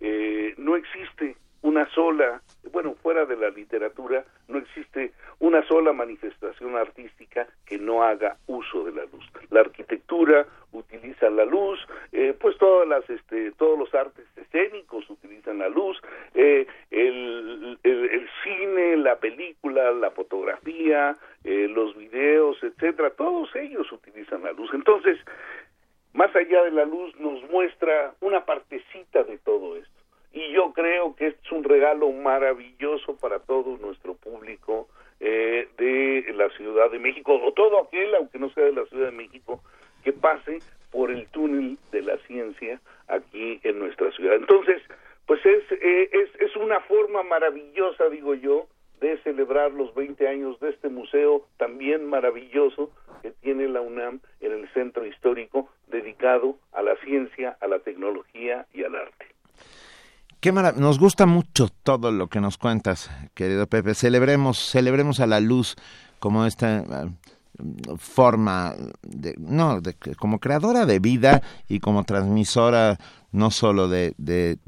eh, no existe una sola, bueno, fuera de la literatura, no existe una sola manifestación artística que no haga uso de la luz. La arquitectura utiliza la luz, eh, pues todas las, este, todos los artes escénicos utilizan la luz, eh, el, el, cine, la película, la fotografía, eh, los videos, etcétera, todos ellos utilizan la luz. Entonces, más allá de la luz nos muestra una partecita de todo esto y yo creo que es un regalo maravilloso para todo nuestro público eh, de la Ciudad de México o todo aquel, aunque no sea de la Ciudad de México, que pase por el túnel de la ciencia aquí en nuestra ciudad. Entonces, pues es, eh, es, es una forma maravillosa, digo yo, de celebrar los 20 años de este museo también maravilloso que tiene la UNAM en el centro histórico dedicado a la ciencia, a la tecnología y al arte.
Qué nos gusta mucho todo lo que nos cuentas, querido Pepe. Celebremos, celebremos a la luz como esta ah, forma de, no, de, como creadora de vida y como transmisora no solo de, de,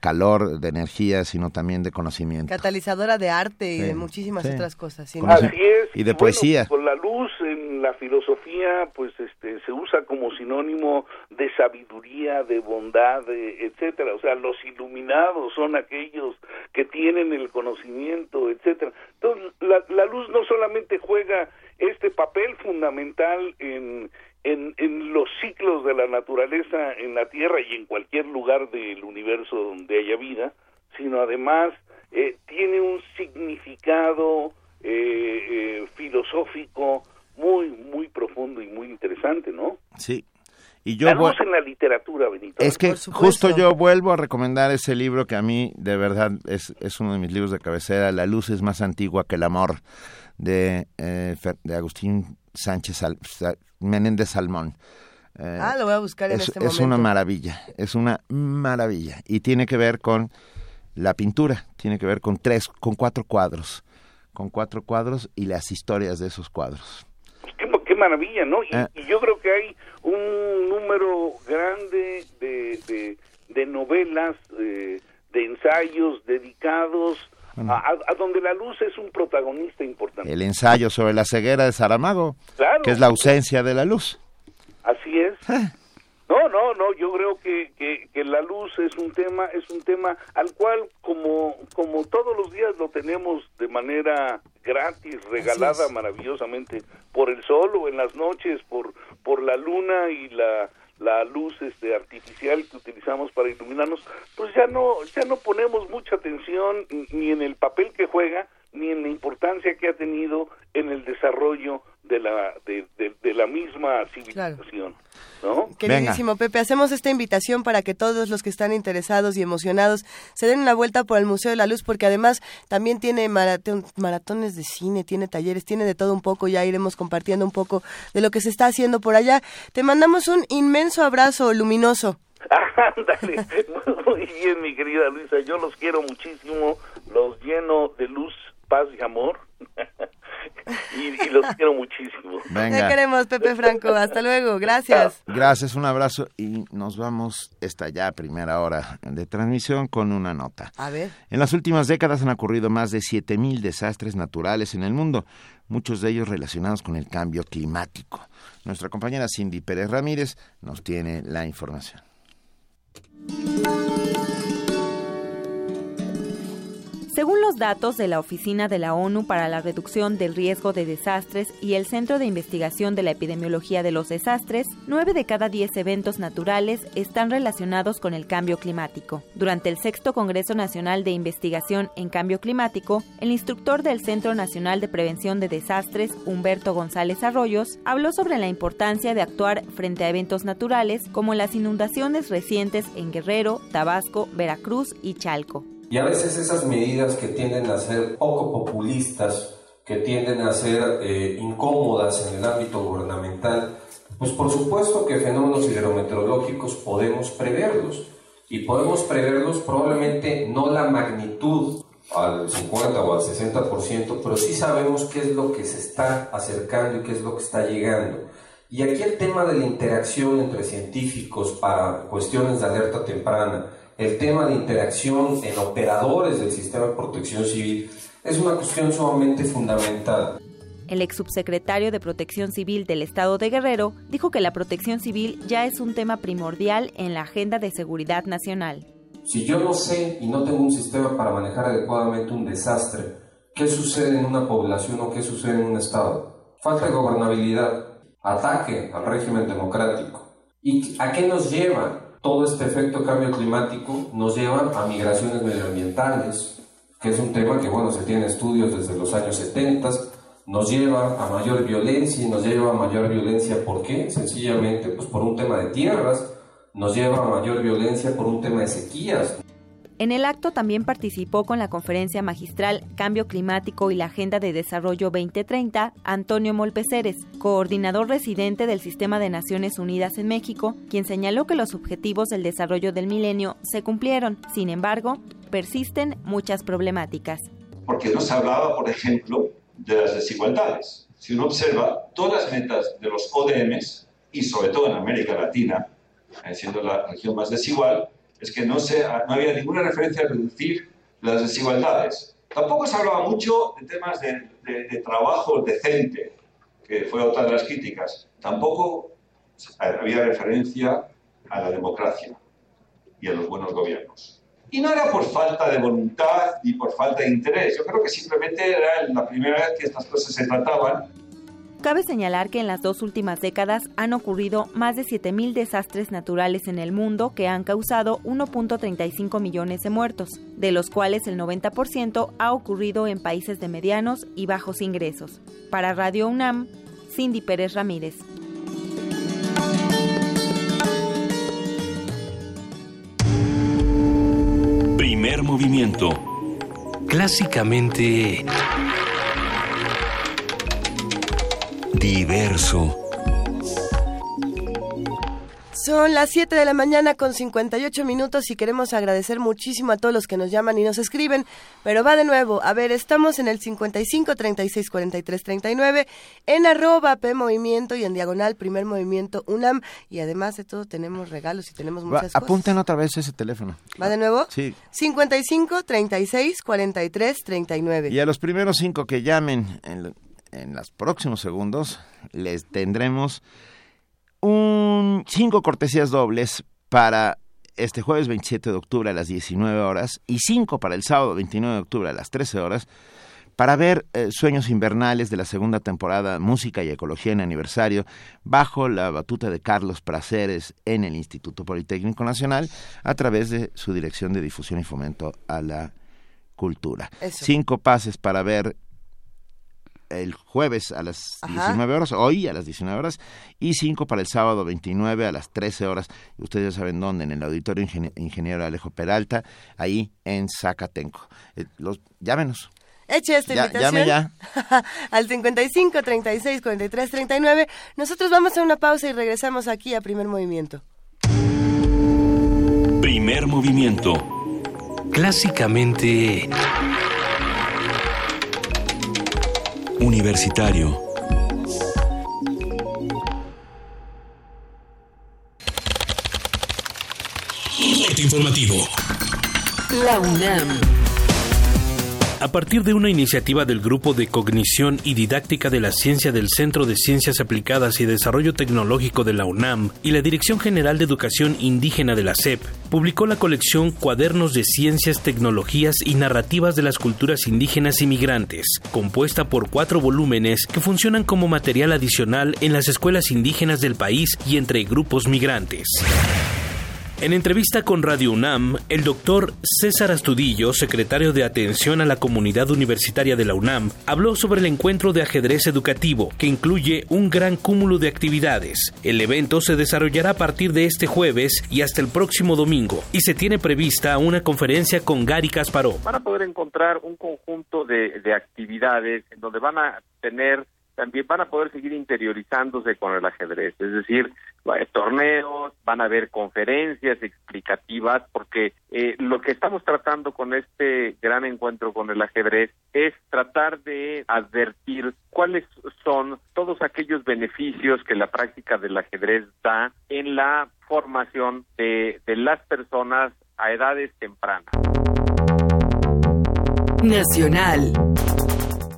calor, de energía, sino también de conocimiento.
Catalizadora de arte y de muchísimas otras cosas.
Así es.
Y de poesía.
Con la luz en la filosofía, pues este, se usa como sinónimo de sabiduría, de bondad, etcétera. O sea, los iluminados son aquellos que tienen el conocimiento, etcétera. Entonces, la, la luz no solamente juega este papel fundamental en, en, en, los ciclos de la naturaleza en la Tierra y en cualquier lugar del universo donde haya vida, sino además eh, tiene un significado eh, eh, filosófico muy, muy profundo y muy interesante, ¿no?
Sí. Y yo
la luz en la literatura, Benito.
Es que justo yo vuelvo a recomendar ese libro que a mí, de verdad, es, es uno de mis libros de cabecera, La luz es más antigua que el amor, de, eh, de Agustín Sánchez Menéndez Salmón.
Eh, ah, lo voy a buscar en
es,
este momento.
Es una maravilla, es una maravilla. Y tiene que ver con la pintura, tiene que ver con tres, con cuatro cuadros, con cuatro cuadros y las historias de esos cuadros.
Pues qué, maravilla, ¿no? Y, y yo creo que hay un número grande de, de, novelas, de, ensayos dedicados a, donde la luz es un protagonista importante.
El ensayo sobre la ceguera de Saramago, que es la ausencia de la luz.
Así es. Ah. No, no, no, yo creo que, que, la luz es un tema, es un tema al cual como, como todos los días lo tenemos de manera gratis, regalada maravillosamente por el sol o en las noches, por, por la luna y la, la luz este artificial que utilizamos para iluminarnos, pues ya no, ya no ponemos mucha atención ni en el papel que juega, ni en la importancia que ha tenido en el desarrollo de la de, de, la misma civilización. ¿no?
Queridísimo Pepe, hacemos esta invitación para que todos los que están interesados y emocionados se den una vuelta por el Museo de la Luz, porque además también tiene maratones de cine, tiene talleres, tiene de todo un poco, ya iremos compartiendo un poco de lo que se está haciendo por allá. Te mandamos un inmenso abrazo luminoso.
Ándale, muy bien mi querida Luisa, yo los quiero muchísimo, los lleno de luz, paz y amor. y, los quiero muchísimo.
Venga. Te queremos, Pepe Franco. Hasta luego. Gracias.
Gracias, un abrazo. Y nos vamos esta ya primera hora de transmisión con una nota.
A ver.
En las últimas décadas han ocurrido más de 7.000 desastres naturales en el mundo, muchos de ellos relacionados con el cambio climático. Nuestra compañera Cindy Pérez Ramírez nos tiene la información.
Según los datos de la Oficina de la ONU para la Reducción del Riesgo de Desastres y el Centro de Investigación de la Epidemiología de los Desastres, 9 de cada 10 eventos naturales están relacionados con el cambio climático. Durante el sexto Congreso Nacional de Investigación en Cambio Climático, el instructor del Centro Nacional de Prevención de Desastres, Humberto González Arroyos, habló sobre la importancia de actuar frente a eventos naturales como las inundaciones recientes en Guerrero, Tabasco, Veracruz y Chalco.
Y a veces esas medidas que tienden a ser poco populistas, que tienden a ser eh, incómodas en el ámbito gubernamental, pues por supuesto que fenómenos hidrometeorológicos podemos preverlos. Y podemos preverlos probablemente no la magnitud al 50 o al 60%, pero sí sabemos qué es lo que se está acercando y qué es lo que está llegando. Y aquí el tema de la interacción entre científicos para cuestiones de alerta temprana, el tema de interacción en operadores del sistema de protección civil es una cuestión sumamente fundamental.
El ex subsecretario de Protección Civil del Estado de Guerrero dijo que la protección civil ya es un tema primordial en la agenda de seguridad nacional.
Si yo no sé y no tengo un sistema para manejar adecuadamente un desastre, ¿qué sucede en una población o qué sucede en un Estado? Falta de gobernabilidad, ataque al régimen democrático. ¿Y a qué nos lleva todo este efecto cambio climático nos lleva a migraciones medioambientales, que es un tema que, bueno, se tiene estudios desde los años 70, nos lleva a mayor violencia y nos lleva a mayor violencia, ¿por qué? Sencillamente, pues por un tema de tierras, nos lleva a mayor violencia por un tema de sequías.
En el acto también participó con la conferencia magistral Cambio Climático y la Agenda de Desarrollo 2030 Antonio Molpeceres, coordinador residente del Sistema de Naciones Unidas en México, quien señaló que los objetivos del desarrollo del milenio se cumplieron. Sin embargo, persisten muchas problemáticas.
Porque no se hablaba, por ejemplo, de las desigualdades. Si uno observa, todas las metas de los ODMs, y sobre todo en América Latina, eh, siendo la región más desigual, es que no, se, no había ninguna referencia a reducir las desigualdades. Tampoco se hablaba mucho de temas de, trabajo decente, que fue otra de las críticas. Tampoco había referencia a la democracia y a los buenos gobiernos. Y no era por falta de voluntad ni por falta de interés. Yo creo que simplemente era la primera vez que estas cosas se trataban
Cabe señalar que en las dos últimas décadas han ocurrido más de 7.000 desastres naturales en el mundo que han causado 1.35 millones de muertos, de los cuales el 90% ha ocurrido en países de medianos y bajos ingresos. Para Radio UNAM, Cindy Pérez Ramírez.
Primer movimiento.
Clásicamente... Diverso.
Son las 7 de la mañana con 58 minutos y queremos agradecer muchísimo a todos los que nos llaman y nos escriben, pero va de nuevo, a ver, estamos en el 55 36 43 39, en arroba P Movimiento y en diagonal Primer Movimiento UNAM y además de todo tenemos regalos y tenemos muchas cosas.
Apunten otra vez ese teléfono.
¿Va de nuevo?
Sí.
55 36 43 39.
Y a los primeros cinco que llamen en, en los próximos segundos les tendremos un cinco cortesías dobles para este jueves 27 de octubre a las 19 horas y cinco para el sábado 29 de octubre a las 13 horas para ver eh, Sueños Invernales de la segunda temporada Música y Ecología en Aniversario bajo la batuta de Carlos Praceres en el Instituto Politécnico Nacional a través de su Dirección de Difusión y Fomento a la Cultura. Cinco pases para ver el jueves a las 19 horas, hoy a las 19 horas, y 5 para el sábado 29 a las 13 horas. Ustedes ya saben dónde, en el Auditorio Ingeniero Alejo Peralta, ahí en Zacatenco. Eh, los, llámenos.
Eche esta invitación.
Llame ya.
al 55 36 43 39. Nosotros vamos a una pausa y regresamos aquí a Primer Movimiento.
Primer Movimiento.
Clásicamente Universitario.
informativo.
La UNAM. A partir de una iniciativa del Grupo de Cognición y Didáctica de la Ciencia del Centro de Ciencias Aplicadas y Desarrollo Tecnológico de la UNAM y la Dirección General de Educación Indígena de la SEP, publicó la colección Cuadernos de Ciencias, Tecnologías y Narrativas de las Culturas Indígenas y Migrantes, compuesta por cuatro volúmenes que funcionan como material adicional en las escuelas indígenas del país y entre grupos migrantes. En entrevista con Radio UNAM, el doctor César Astudillo, secretario de Atención a la Comunidad Universitaria de la UNAM, habló sobre el encuentro de ajedrez educativo, que incluye un gran cúmulo de actividades. El evento se desarrollará a partir de este jueves y hasta el próximo domingo, y se tiene prevista una conferencia con Gary Kasparov.
Van a poder encontrar un conjunto de, de actividades en donde van a tener también van a poder seguir interiorizándose con el ajedrez, es decir, torneos, van a haber conferencias explicativas, porque eh, lo que estamos tratando con este gran encuentro con el ajedrez es tratar de advertir cuáles son todos aquellos beneficios que la práctica del ajedrez da en la formación de, de las personas a edades tempranas.
Nacional.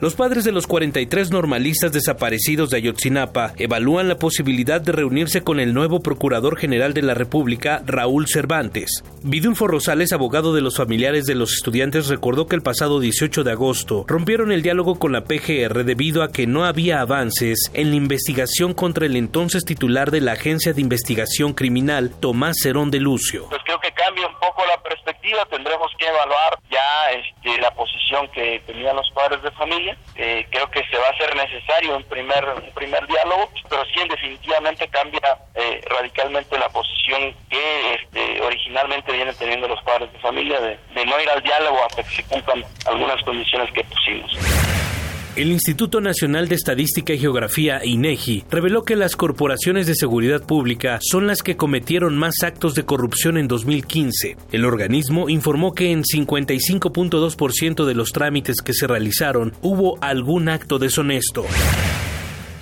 Los padres de los 43 normalistas desaparecidos de Ayotzinapa evalúan la posibilidad de reunirse con el nuevo Procurador General de la República, Raúl Cervantes. Vidulfo Rosales, abogado de los familiares de los estudiantes, recordó que el pasado 18 de agosto rompieron el diálogo con la PGR debido a que no había avances en la investigación contra el entonces titular de la Agencia de Investigación Criminal, Tomás Cerón de Lucio.
Pues creo que cambia un poco la perspectiva, tendremos que evaluar ya este, la posición que tenían los padres de familia eh, creo que se va a hacer necesario un primer, un primer diálogo, pero sí definitivamente cambia eh, radicalmente la posición que este, originalmente vienen teniendo los padres de familia de, de no ir al diálogo hasta que se cumplan algunas condiciones que pusimos.
El Instituto Nacional de Estadística y Geografía, INEGI, reveló que las corporaciones de seguridad pública son las que cometieron más actos de corrupción en 2015. El organismo informó que en 55.2% de los trámites que se realizaron hubo algún acto deshonesto.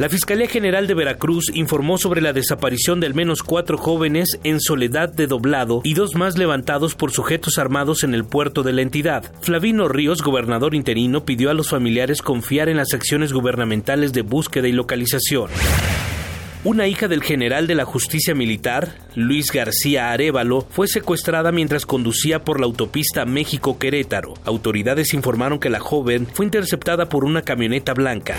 La Fiscalía General de Veracruz informó sobre la desaparición de al menos cuatro jóvenes en Soledad de Doblado y dos más levantados por sujetos armados en el puerto de la entidad. Flavino Ríos, gobernador interino, pidió a los familiares confiar en las acciones gubernamentales de búsqueda y localización. Una hija del general de la justicia militar, Luis García Arevalo, fue secuestrada mientras conducía por la autopista México-Querétaro. Autoridades informaron que la joven fue interceptada por una camioneta blanca.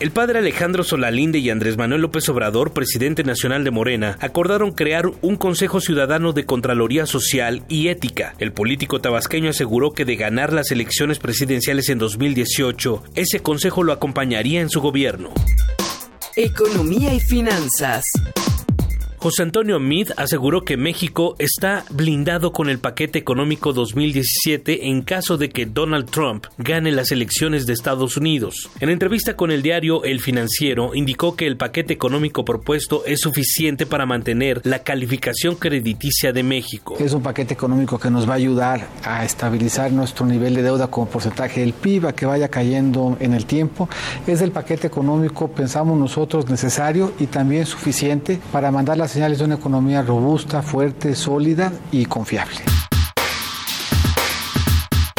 El padre Alejandro Solalinde y Andrés Manuel López Obrador, presidente nacional de Morena, acordaron crear un Consejo Ciudadano de Contraloría Social y Ética. El político tabasqueño aseguró que de ganar las elecciones presidenciales en 2018, ese consejo lo acompañaría en su gobierno.
Economía y finanzas.
José Antonio Meade aseguró que México está blindado con el paquete económico 2017 en caso de que Donald Trump gane las elecciones de Estados Unidos. En entrevista con el diario El Financiero, indicó que el paquete económico propuesto es suficiente para mantener la calificación crediticia de México.
Es un paquete económico que nos va a ayudar a estabilizar nuestro nivel de deuda como porcentaje del PIB, a que vaya cayendo en el tiempo. Es el paquete económico, pensamos nosotros, necesario y también suficiente para mandar la señales de una economía robusta, fuerte, sólida y confiable.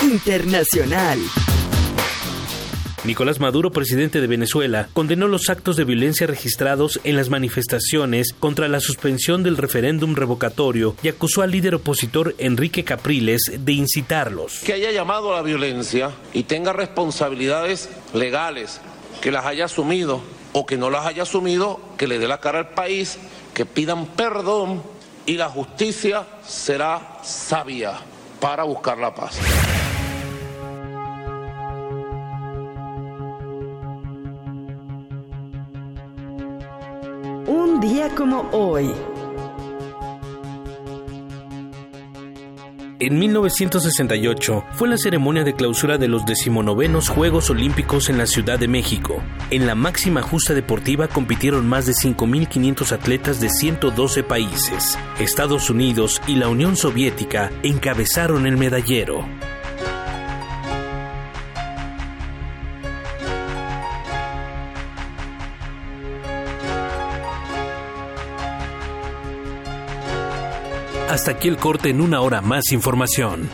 Internacional.
Nicolás Maduro, presidente de Venezuela, condenó los actos de violencia registrados en las manifestaciones contra la suspensión del referéndum revocatorio y acusó al líder opositor Enrique Capriles de incitarlos.
Que haya llamado a la violencia y tenga responsabilidades legales, que las haya asumido o que no las haya asumido, que le dé la cara al país que pidan perdón y la justicia será sabia para buscar la paz.
Un día como hoy.
En 1968 fue la ceremonia de clausura de los decimonovenos Juegos Olímpicos en la Ciudad de México. En la máxima justa deportiva compitieron más de 5.500 atletas de 112 países. Estados Unidos y la Unión Soviética encabezaron el medallero. Hasta aquí el corte en una hora más información.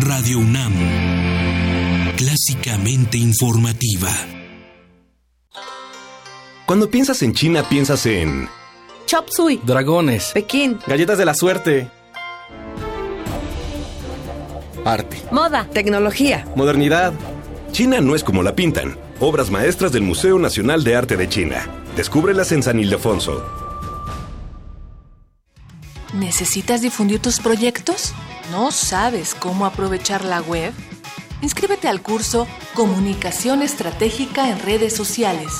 Radio UNAM, clásicamente informativa.
Cuando piensas en China, piensas en...
Chop Suey,
Dragones.
Pekín,
Galletas de la suerte. Arte.
moda, tecnología.
Modernidad. China no es como la pintan. Obras maestras del Museo Nacional de Arte de China. Descúbrelas en San Ildefonso.
¿Necesitas difundir tus proyectos? ¿No sabes cómo aprovechar la web? Inscríbete al curso Comunicación Estratégica en Redes Sociales,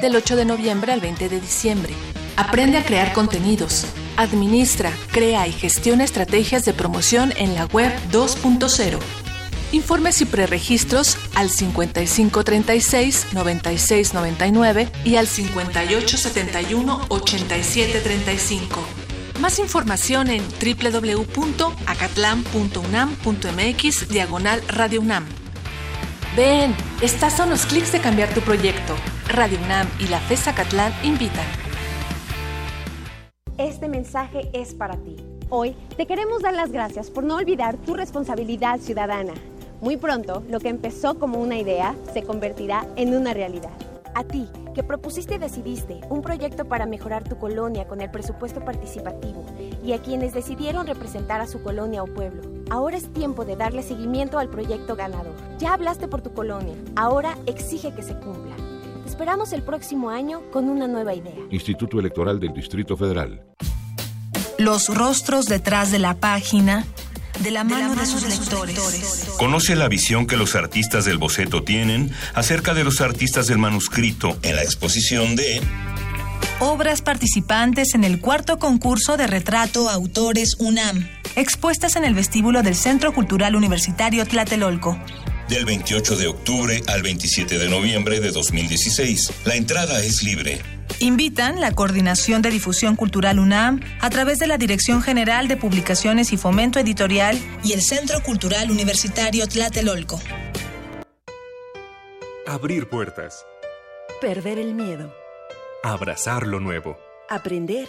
del 8 de noviembre al 20 de diciembre. Aprende a crear contenidos, administra, crea y gestiona estrategias de promoción en la web 2.0. Informes y preregistros al 5536-9699 y al 5871-8735. Más información en www.acatlan.unam.mx diagonal Radio UNAM. Ven, estás a unos clics de cambiar tu proyecto. Radio UNAM y la FES Acatlán invitan.
Este mensaje es para ti. Hoy te queremos dar las gracias por no olvidar tu responsabilidad ciudadana. Muy pronto, lo que empezó como una idea se convertirá en una realidad. A ti, que propusiste y decidiste un proyecto para mejorar tu colonia con el presupuesto participativo, y a quienes decidieron representar a su colonia o pueblo, ahora es tiempo de darle seguimiento al proyecto ganador. Ya hablaste por tu colonia, ahora exige que se cumpla. Te esperamos el próximo año con una nueva idea.
Instituto Electoral del Distrito Federal.
Los rostros detrás de la página de la mano de, sus, lectores.
Conoce la visión que los artistas del boceto tienen acerca de los artistas del manuscrito en la exposición de
Obras participantes en el cuarto concurso de retrato Autores UNAM, expuestas en el vestíbulo del Centro Cultural Universitario Tlatelolco.
Del 28 de octubre al 27 de noviembre de 2016. La entrada es libre.
Invitan la Coordinación de Difusión Cultural UNAM a través de la Dirección General de Publicaciones y Fomento Editorial y el Centro Cultural Universitario Tlatelolco.
Abrir puertas.
Perder el miedo.
Abrazar lo nuevo.
Aprender.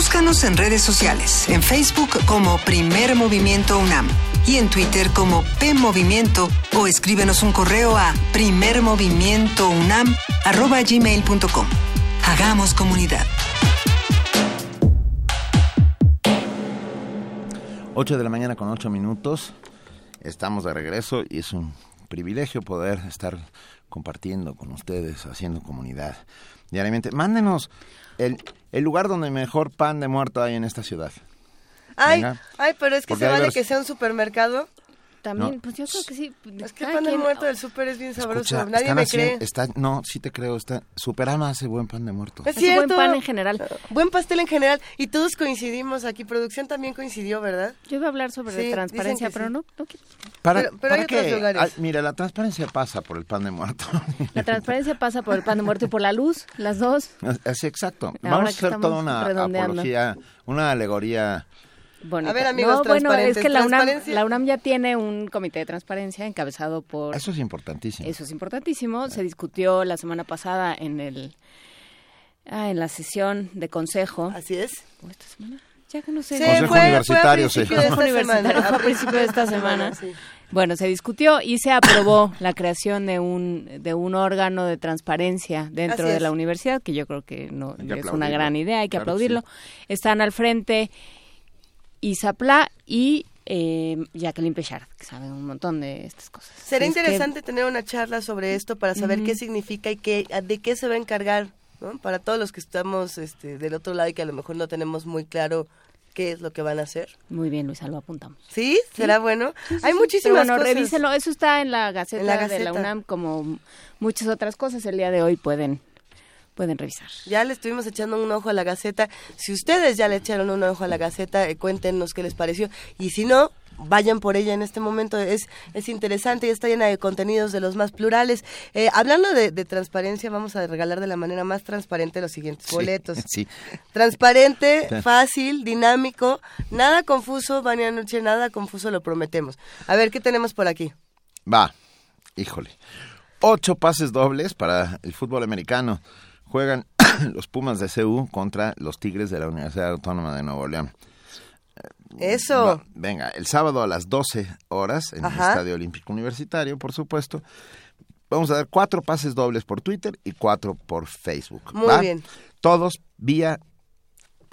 Búscanos en redes sociales, en Facebook como Primer Movimiento UNAM y en Twitter como P Movimiento o escríbenos un correo a primermovimientounam@gmail.com. Hagamos comunidad.
8 de la mañana con 8 minutos. Estamos de regreso y es un privilegio poder estar compartiendo con ustedes, haciendo comunidad diariamente. Mándenos el, el lugar donde mejor pan de muerto hay en esta ciudad.
Ay, ay, pero es que se vale que sea un supermercado.
También, pues yo creo que sí.
Es que el pan de muerto del súper es bien sabroso. Nadie me cree.
Está, no, sí te creo. Está, Superama hace buen pan de muerto.
Es cierto.
buen pan en general.
Buen pastel en general. Y todos coincidimos aquí. Producción también coincidió, ¿verdad?
Yo iba a hablar sobre transparencia, pero no, no quiero.
Para, pero, hay otros lugares. mira, la transparencia pasa por el pan de muerto.
La transparencia pasa por el pan de muerto y por la luz, las dos.
Así, exacto. Vamos a hacer toda una apología, una alegoría
a ver, amigos, bueno, es
que la UNAM, la UNAM ya tiene un comité de transparencia encabezado por...
Eso es importantísimo.
Eso es importantísimo. Se discutió la semana pasada en el... Ah, en la sesión de consejo.
Así es.
esta semana? Ya que no sé.
consejo universitario,
sí. universitario fue a principio de esta semana. Bueno, se discutió y se aprobó la creación de un de un órgano de transparencia dentro de la universidad, que yo creo que no es una gran idea, hay que aplaudirlo. Están al frente Isapla y eh, Jacqueline Pechard, que saben un montón de estas cosas.
Será interesante tener una charla sobre esto para saber qué significa y qué, de qué se va a encargar, ¿no? Para todos los que estamos este, del otro lado y que a lo mejor no tenemos muy claro qué es lo que van a hacer.
Muy bien, Luisa, lo apuntamos.
¿Sí? ¿Será bueno? Hay muchísimas
bueno,
cosas.
revísenlo. Eso está en la, Gaceta en la Gaceta de la UNAM, como muchas otras cosas. El día de hoy pueden pueden revisar.
Ya le estuvimos echando un ojo a la Gaceta. Si ustedes ya le echaron un ojo a la Gaceta, eh, cuéntenos qué les pareció. Y si no, vayan por ella en este momento. Es, es interesante y está llena de contenidos de los más plurales. Eh, hablando de, transparencia, vamos a regalar de la manera más transparente los siguientes boletos.
Sí.
Transparente, fácil, dinámico, nada confuso, Vania Noche, nada confuso, lo prometemos. A ver, ¿qué tenemos por aquí?
Va, híjole. Ocho pases dobles para el fútbol americano juegan los Pumas de CU contra los Tigres de la Universidad Autónoma de Nuevo León.
Eso.
venga, el sábado a las 12 horas en el Estadio Olímpico Universitario, por supuesto. Vamos a dar cuatro pases dobles por Twitter y cuatro por Facebook.
Muy bien.
Todos vía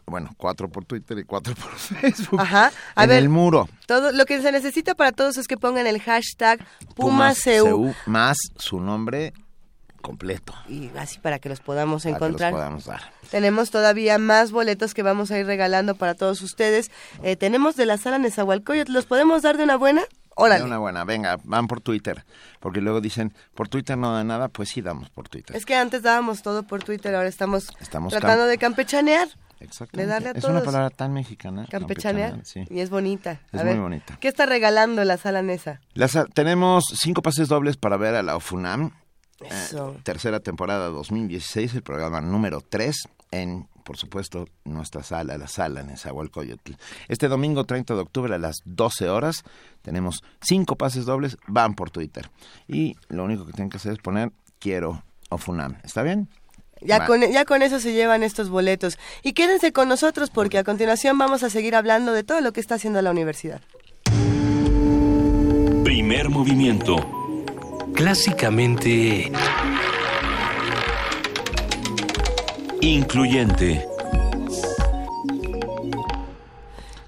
bueno, cuatro por Twitter y cuatro por Facebook.
Ajá.
A en el muro.
Todo lo que se necesita para todos es que pongan el hashtag PumasCU
más su nombre completo.
Y así para que los podamos encontrar.
podamos dar.
Tenemos todavía más boletos que vamos a ir regalando para todos ustedes. Eh, tenemos de la sala Nezahualcóyotl, ¿los podemos dar de una buena? Órale.
De una buena, venga, van por Twitter. Porque luego dicen, por Twitter no da nada, pues sí damos por Twitter.
Es que antes dábamos todo por Twitter, ahora estamos, tratando de campechanear.
Exactamente. es una palabra tan mexicana.
Campechanear. sí. Y es bonita.
Es muy bonita.
¿Qué está regalando la sala Nesa?
tenemos cinco pases dobles para ver a la OFUNAM eh, tercera temporada 2016, el programa número 3 en, por supuesto, nuestra sala, la sala en Esahualcoyotl. Este domingo 30 de octubre a las 12 horas tenemos cinco pases dobles, van por Twitter. Y lo único que tienen que hacer es poner quiero o Funam. ¿Está bien?
Ya con, ya con eso se llevan estos boletos. Y quédense con nosotros porque a continuación vamos a seguir hablando de todo lo que está haciendo la universidad.
Primer movimiento
clásicamente
incluyente.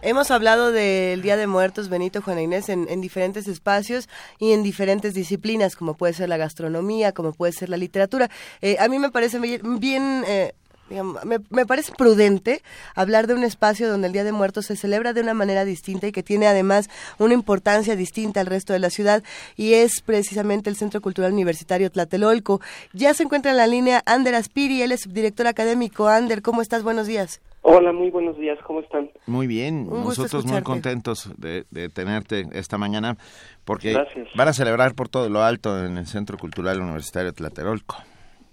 Hemos hablado del Día de Muertos, Benito Juana Inés, en, diferentes espacios y en diferentes disciplinas, como puede ser la gastronomía, como puede ser la literatura. Eh, a mí me parece bien eh, me, parece prudente hablar de un espacio donde el Día de Muertos se celebra de una manera distinta y que tiene además una importancia distinta al resto de la ciudad y es precisamente el Centro Cultural Universitario Tlatelolco. Ya se encuentra en la línea Ander Aspiri, él es subdirector académico. Ander, ¿cómo estás? Buenos días.
Hola, muy buenos días, ¿cómo están?
Muy bien, nosotros muy contentos de, tenerte esta mañana porque van a celebrar por todo lo alto en el Centro Cultural Universitario Tlatelolco.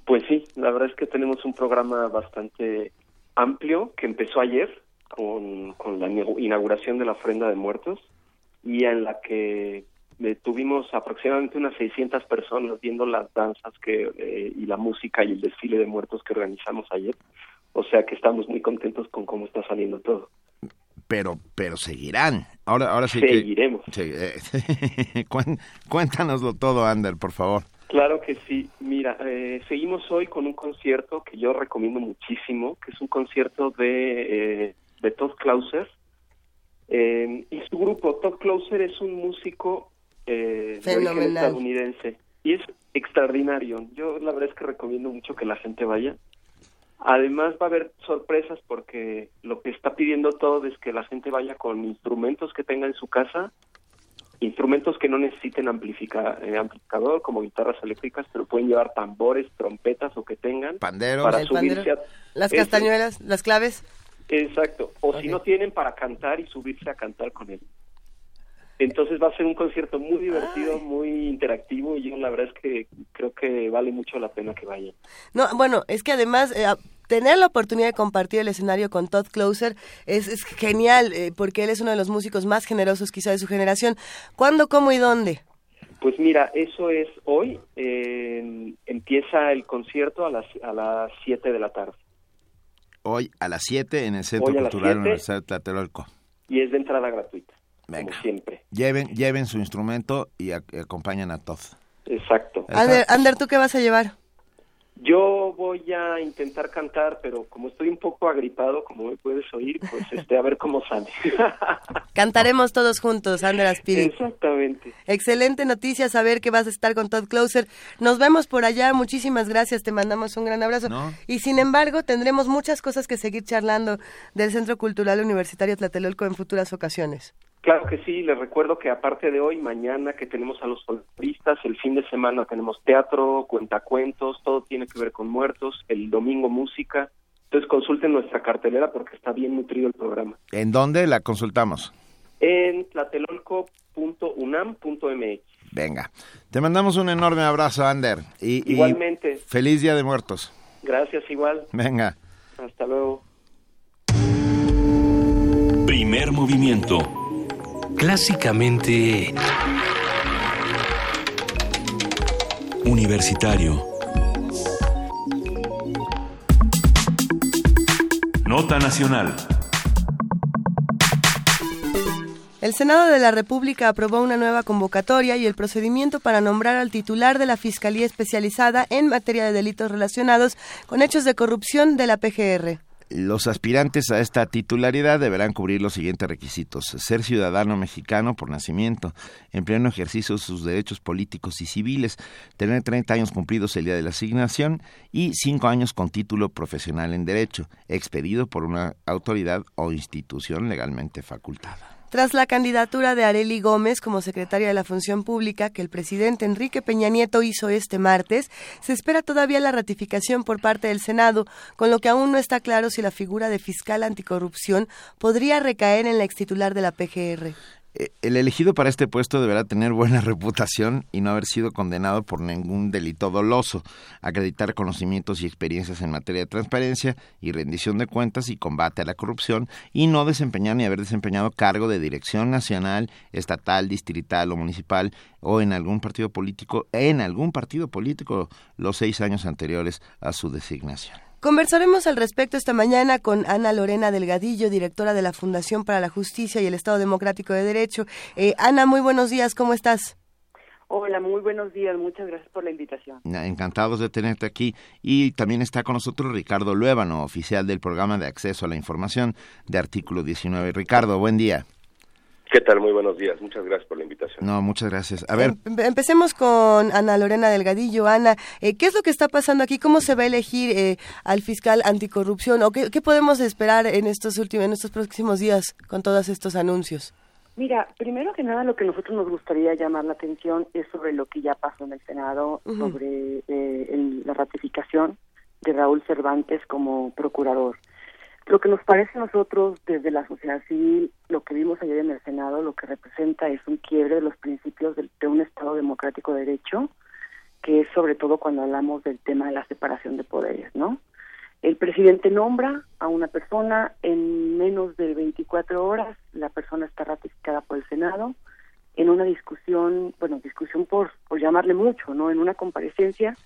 Pues sí, la verdad es que tenemos un programa bastante amplio que empezó ayer con, la inauguración de la ofrenda de muertos y en la que eh, tuvimos aproximadamente unas 600 personas viendo las danzas que eh, y la música y el desfile de muertos que organizamos ayer. O sea que estamos muy contentos con cómo está saliendo todo.
Pero, pero seguirán. Ahora, ahora sí
Seguiremos.
que. Eh, cuéntanoslo todo, Ander, por favor.
Claro que sí. Mira, eh, seguimos hoy con un concierto que yo recomiendo muchísimo, que es un concierto de, eh, de Todd Clauser. Eh, y su grupo, Todd Clauser es un músico eh, de origen estadounidense y es extraordinario. Yo la verdad es que recomiendo mucho que la gente vaya. Además va a haber sorpresas porque lo que está pidiendo todo es que la gente vaya con instrumentos que tenga en su casa, instrumentos que no necesiten amplifica, eh, amplificador como guitarras eléctricas, pero pueden llevar tambores, trompetas o que tengan
Panderos.
para subirse a
las castañuelas, las claves.
Exacto, o si no tienen para cantar y subirse a cantar con él. Entonces va a ser un concierto muy divertido, muy interactivo y yo la verdad es que creo que vale mucho la pena que vayan.
No, bueno, es que además eh, tener la oportunidad de compartir el escenario con Todd Closer es, es genial eh, porque él es uno de los músicos más generosos quizá de su generación. ¿Cuándo, cómo y dónde?
Pues mira, eso es hoy. eh, empieza el concierto a las a las 7 de la tarde
Hoy a las 7 en el Centro
Hoy a
Cultural
7.
Universidad de Tlatelolco.
y es de entrada gratuita,
Venga.
como siempre.
Lleven, lleven su instrumento y ac- acompañan a Todd.
Exacto.
Ander, Ander, ¿tú qué vas a llevar?
Yo voy a intentar cantar, pero como estoy un poco agripado, como me puedes oír, pues este a ver cómo sale.
Cantaremos todos juntos, Ander Aspiri.
Exactamente.
Excelente noticia saber que vas a estar con Todd Closer. Nos vemos por allá. Muchísimas gracias. Te mandamos un gran abrazo. Y sin embargo, tendremos muchas cosas que seguir charlando del Centro Cultural Universitario Tlatelolco en futuras ocasiones.
Claro que sí, les recuerdo que aparte de hoy, mañana que tenemos a los folcloristas, el fin de semana tenemos teatro, cuentacuentos, todo tiene que ver con muertos, el domingo música. Entonces consulten nuestra cartelera porque está bien nutrido el programa.
¿En dónde la consultamos?
En tlatelolco.unam.mx.
Venga. Te mandamos un enorme abrazo, Ander. Y, y
Igualmente.
feliz Día de Muertos.
Gracias igual.
Venga.
Hasta luego.
Primer movimiento.
Clásicamente...
Universitario. Nota Nacional.
El Senado de la República aprobó una nueva convocatoria y el procedimiento para nombrar al titular de la Fiscalía Especializada en materia de delitos relacionados con hechos de corrupción de la PGR.
Los aspirantes a esta titularidad deberán cubrir los siguientes requisitos. Ser ciudadano mexicano por nacimiento, en pleno ejercicio de sus derechos políticos y civiles, tener 30 años cumplidos el día de la asignación y 5 años con título profesional en Derecho, expedido por una autoridad o institución legalmente facultada.
Tras la candidatura de Areli Gómez como secretaria de la Función Pública que el presidente Enrique Peña Nieto hizo este martes, se espera todavía la ratificación por parte del Senado, con lo que aún no está claro si la figura de fiscal anticorrupción podría recaer en la extitular de la PGR.
El elegido para este puesto deberá tener buena reputación y no haber sido condenado por ningún delito doloso, acreditar conocimientos y experiencias en materia de transparencia y rendición de cuentas y combate a la corrupción y no desempeñar ni haber desempeñado cargo de dirección nacional, estatal, distrital o municipal o en algún partido político, en algún partido político los seis años anteriores a su designación.
Conversaremos al respecto esta mañana con Ana Lorena Delgadillo, directora de la Fundación para la Justicia y el Estado Democrático de Derecho. Eh, Ana, muy buenos días, ¿cómo estás?
Hola, muy buenos días, muchas gracias por la invitación.
Encantados de tenerte aquí. Y también está con nosotros Ricardo Luébano, oficial del programa de acceso a la información de Artículo 19. Ricardo, buen día.
¿Qué tal? Muy buenos días. Muchas gracias por la invitación.
No, muchas gracias. A ver,
Em- Empecemos con Ana Lorena Delgadillo. Ana, eh, ¿qué es lo que está pasando aquí? ¿Cómo se va a elegir eh, al fiscal anticorrupción? ¿O qué, qué podemos esperar en estos últimos, en estos próximos días con todos estos anuncios?
Mira, primero que nada lo que nosotros nos gustaría llamar la atención es sobre lo que ya pasó en el Senado, sobre eh, el- la ratificación de Raúl Cervantes como procurador. Lo que nos parece a nosotros desde la sociedad civil, lo que vimos ayer en el Senado, lo que representa es un quiebre de los principios de, de un Estado democrático de derecho, que es sobre todo cuando hablamos del tema de la separación de poderes, ¿no? El presidente nombra a una persona en menos de 24 horas, la persona está ratificada por el Senado en una discusión, bueno, discusión por, por llamarle mucho, ¿no? En una comparecencia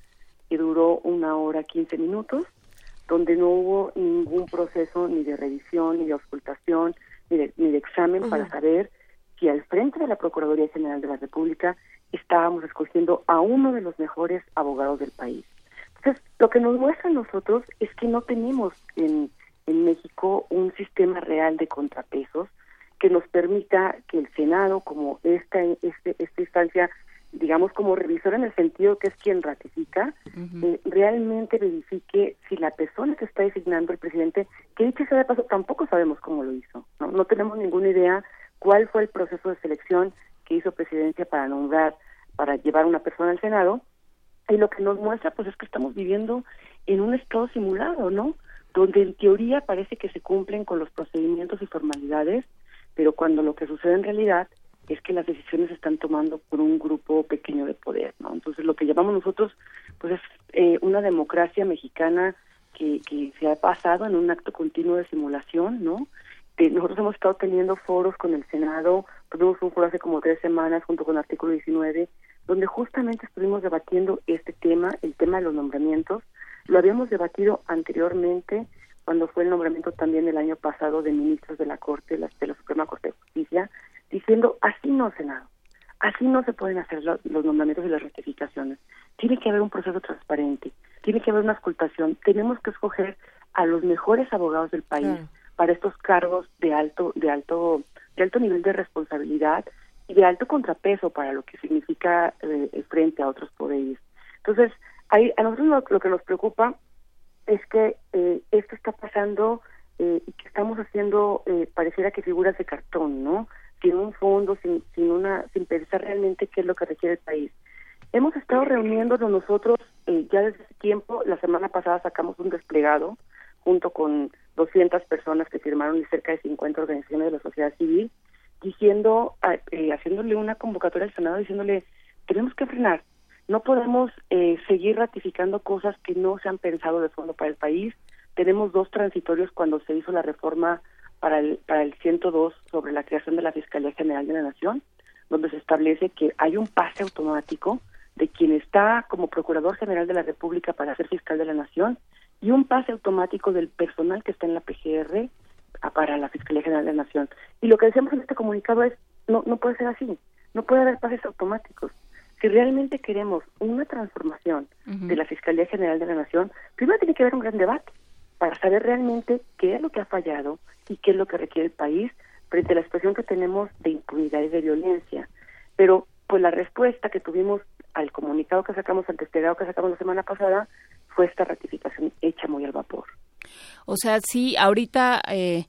que duró una hora 15 minutos, donde no hubo ningún proceso ni de revisión, ni de auscultación, ni de, ni de examen para saber si al frente de la Procuraduría General de la República estábamos escogiendo a uno de los mejores abogados del país. Entonces, lo que nos muestra a nosotros es que no tenemos en, en México un sistema real de contrapesos que nos permita que el Senado, como esta, este, esta instancia, digamos, como revisor en el sentido que es quien ratifica, eh, realmente verifique si la persona que está designando el presidente, que dicho sea de paso, tampoco sabemos cómo lo hizo, ¿no? No tenemos ninguna idea cuál fue el proceso de selección que hizo presidencia para nombrar, para llevar una persona al Senado, y lo que nos muestra, pues, es que estamos viviendo en un estado simulado, ¿no? Donde en teoría parece que se cumplen con los procedimientos y formalidades, pero cuando lo que sucede en realidad es que las decisiones se están tomando por un grupo pequeño de poder, ¿no? Entonces lo que llamamos nosotros, pues es eh, una democracia mexicana que, que se ha pasado en un acto continuo de simulación, ¿no? nosotros hemos estado teniendo foros con el Senado, tuvimos un foro hace como tres semanas junto con el artículo 19, donde justamente estuvimos debatiendo este tema, el tema de los nombramientos. Lo habíamos debatido anteriormente cuando fue el nombramiento también el año pasado de ministros de la Corte, de la Suprema Corte de Justicia, diciendo así no, Senado, así no se pueden hacer los nombramientos y las rectificaciones. Tiene que haber un proceso transparente, tiene que haber una escultación, tenemos que escoger a los mejores abogados del país para estos cargos de alto, de alto, de alto nivel de responsabilidad y de alto contrapeso para lo que significa eh, frente a otros poderes. Entonces, ahí, a nosotros lo, que nos preocupa es que eh, esto está pasando eh, y que estamos haciendo, pareciera que figuras de cartón, ¿no? Sin un fondo, sin, sin, una, sin pensar realmente qué es lo que requiere el país. Hemos estado reuniéndonos nosotros ya desde ese tiempo, la semana pasada sacamos un desplegado junto con 200 personas que firmaron y cerca de 50 organizaciones de la sociedad civil, diciendo, eh, haciéndole una convocatoria al Senado, diciéndole, tenemos que frenar, no podemos eh, seguir ratificando cosas que no se han pensado de fondo para el país. Tenemos dos transitorios cuando se hizo la reforma para el, para el 102 sobre la creación de la Fiscalía General de la Nación, donde se establece que hay un pase automático de quien está como Procurador General de la República para ser fiscal de la Nación y un pase automático del personal que está en la PGR para la Fiscalía General de la Nación. Y lo que decíamos en este comunicado es, no, no puede ser así, no puede haber pases automáticos. Si realmente queremos una transformación de la Fiscalía General de la Nación, primero tiene que haber un gran debate para saber realmente qué es lo que ha fallado y qué es lo que requiere el país frente a la situación que tenemos de impunidad y de violencia. Pero pues la respuesta que tuvimos al comunicado que sacamos, al testado que sacamos la semana pasada, fue esta ratificación hecha muy al vapor.
O sea, sí, ahorita eh,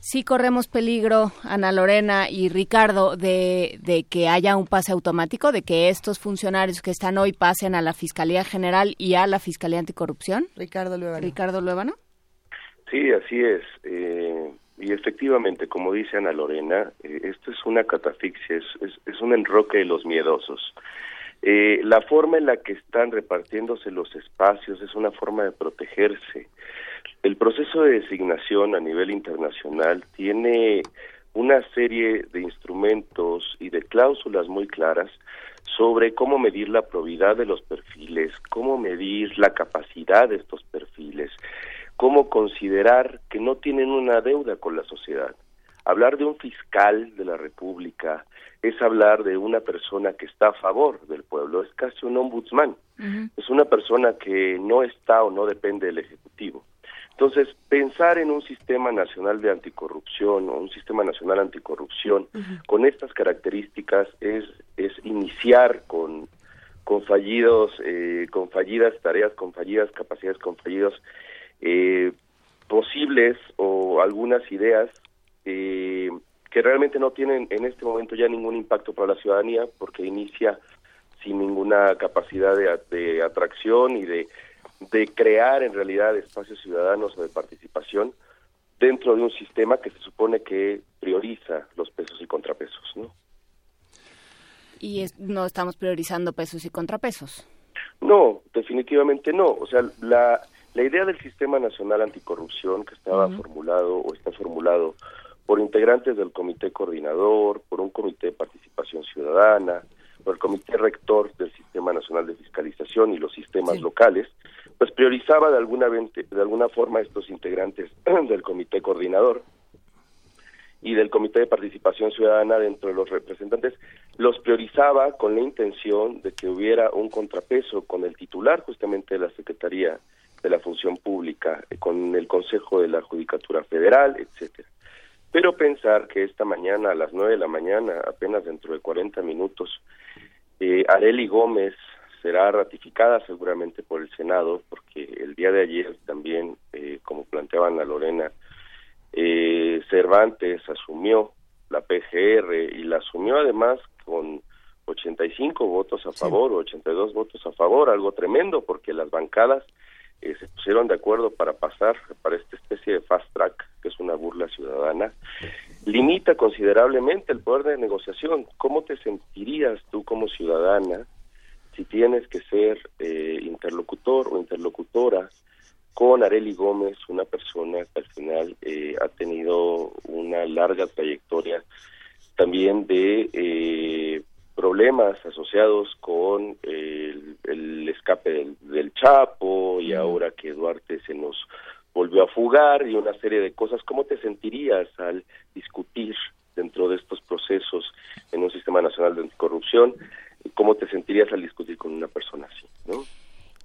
sí corremos peligro, Ana Lorena y Ricardo, de, de, que haya un pase automático, de que estos funcionarios que están hoy pasen a la Fiscalía General y a la Fiscalía Anticorrupción.
Ricardo Luevano.
Ricardo Luevano.
Sí, así es. Eh, y efectivamente, como dice Ana Lorena, eh, esto es una catafixia, es, es un enroque de los miedosos. Eh, la forma en la que están repartiéndose los espacios es una forma de protegerse. El proceso de designación a nivel internacional tiene una serie de instrumentos y de cláusulas muy claras sobre cómo medir la probidad de los perfiles, cómo medir la capacidad de estos perfiles, cómo considerar que no tienen una deuda con la sociedad. Hablar de un fiscal de la República, es hablar de una persona que está a favor del pueblo, es casi un ombudsman, es una persona que no está o no depende del Ejecutivo. Entonces, pensar en un sistema nacional de anticorrupción o un sistema nacional anticorrupción con estas características es, es iniciar con, con fallidos, eh, con fallidas tareas, con fallidas capacidades, con fallidos eh, posibles o algunas ideas eh, que realmente no tienen en este momento ya ningún impacto para la ciudadanía porque inicia sin ninguna capacidad de, atracción y de, de crear en realidad espacios ciudadanos o de participación dentro de un sistema que se supone que prioriza los pesos y contrapesos, ¿no?
Y no estamos priorizando pesos y contrapesos.
No, definitivamente no. O sea, la, la idea del Sistema Nacional Anticorrupción que estaba formulado o está formulado por integrantes del comité coordinador, por un comité de participación ciudadana, por el comité rector del Sistema Nacional de Fiscalización y los sistemas locales, pues priorizaba de alguna, de alguna forma estos integrantes del comité coordinador y del comité de participación ciudadana dentro de los representantes, los priorizaba con la intención de que hubiera un contrapeso con el titular justamente de la Secretaría de la Función Pública, con el Consejo de la Judicatura Federal, etcétera. pero pensar que esta mañana a las 9 de la mañana, apenas dentro de 40 minutos, eh, Areli Gómez será ratificada seguramente por el Senado, porque el día de ayer también, eh, como planteaban a Lorena, eh, Cervantes asumió la PGR y la asumió además con 85 votos a favor o 82 votos a favor, algo tremendo porque las bancadas eh, se pusieron de acuerdo para pasar para esta especie de fast track, que es una burla ciudadana, limita considerablemente el poder de negociación. ¿Cómo te sentirías tú como ciudadana si tienes que ser eh, interlocutor o interlocutora con Areli Gómez, una persona que al final eh, ha tenido una larga trayectoria también de problemas asociados con el, escape del, Chapo y ahora que Duarte se nos volvió a fugar y una serie de cosas. ¿Cómo te sentirías al discutir dentro de estos procesos en un sistema nacional de anticorrupción? ¿Cómo te sentirías al discutir con una persona así? ¿no?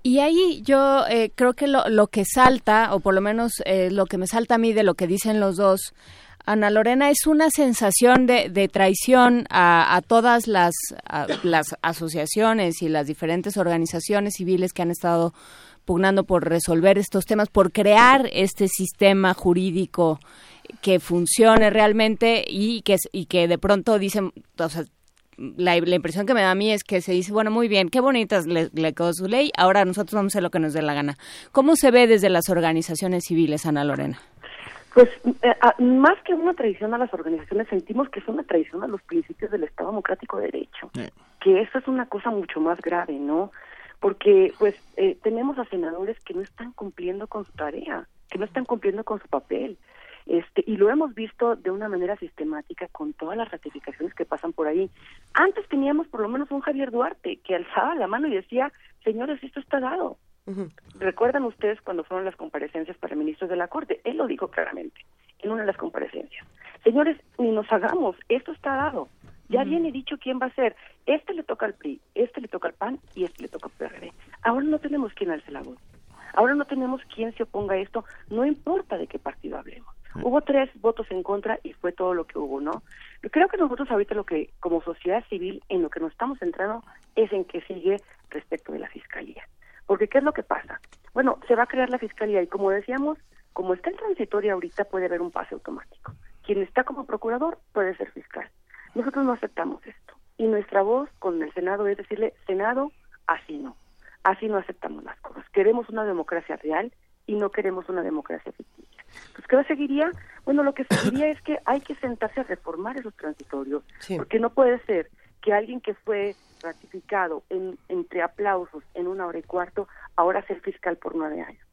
Y ahí yo eh, creo que lo, lo, que salta, o por lo menos eh, lo que me salta a mí de lo que dicen los dos, Ana Lorena, es una sensación de, traición a, todas las, asociaciones y las diferentes organizaciones civiles que han estado pugnando por resolver estos temas, por crear este sistema jurídico que funcione realmente y que, y que de pronto dicen, la, impresión que me da a mí es que se dice, bueno, muy bien, qué bonita le, le quedó su ley, ahora nosotros vamos a hacer lo que nos dé la gana. ¿Cómo se ve desde las organizaciones civiles, Ana Lorena?
Pues eh, más que una tradición a las organizaciones, sentimos que es una tradición a los principios del Estado Democrático de Derecho, que eso es una cosa mucho más grave, ¿no? Porque pues eh, tenemos a senadores que no están cumpliendo con su tarea, que no están cumpliendo con su papel, este y lo hemos visto de una manera sistemática con todas las ratificaciones que pasan por ahí. Antes teníamos por lo menos un Javier Duarte que alzaba la mano y decía, señores, esto está dado ¿Recuerdan ustedes cuando fueron las comparecencias para ministros de la Corte? Él lo dijo claramente en una de las comparecencias. Señores, ni nos hagamos, esto está dado. Ya viene dicho quién va a ser. Este le toca al PRI, este le toca al PAN y este le toca al PRD. Ahora no tenemos quien alce la voz. Ahora no tenemos quien se oponga a esto, no importa de qué partido hablemos. Hubo tres votos en contra y fue todo lo que hubo, ¿no? Creo que nosotros ahorita lo que, como sociedad civil, en lo que nos estamos centrando es en qué sigue respecto de la fiscalía. Porque ¿qué es lo que pasa? Bueno, se va a crear la fiscalía y como decíamos, como está en transitoria ahorita puede haber un pase automático. Quien está como procurador puede ser fiscal. Nosotros no aceptamos esto. Y nuestra voz con el Senado es decirle, Senado, así no. Así no aceptamos las cosas. Queremos una democracia real y no queremos una democracia ficticia. Pues, ¿qué seguiría? Bueno, lo que seguiría es que hay que sentarse a reformar esos transitorios, porque no puede ser que alguien que fue ratificado en, entre aplausos en una hora y cuarto, ahora ser fiscal por nueve años.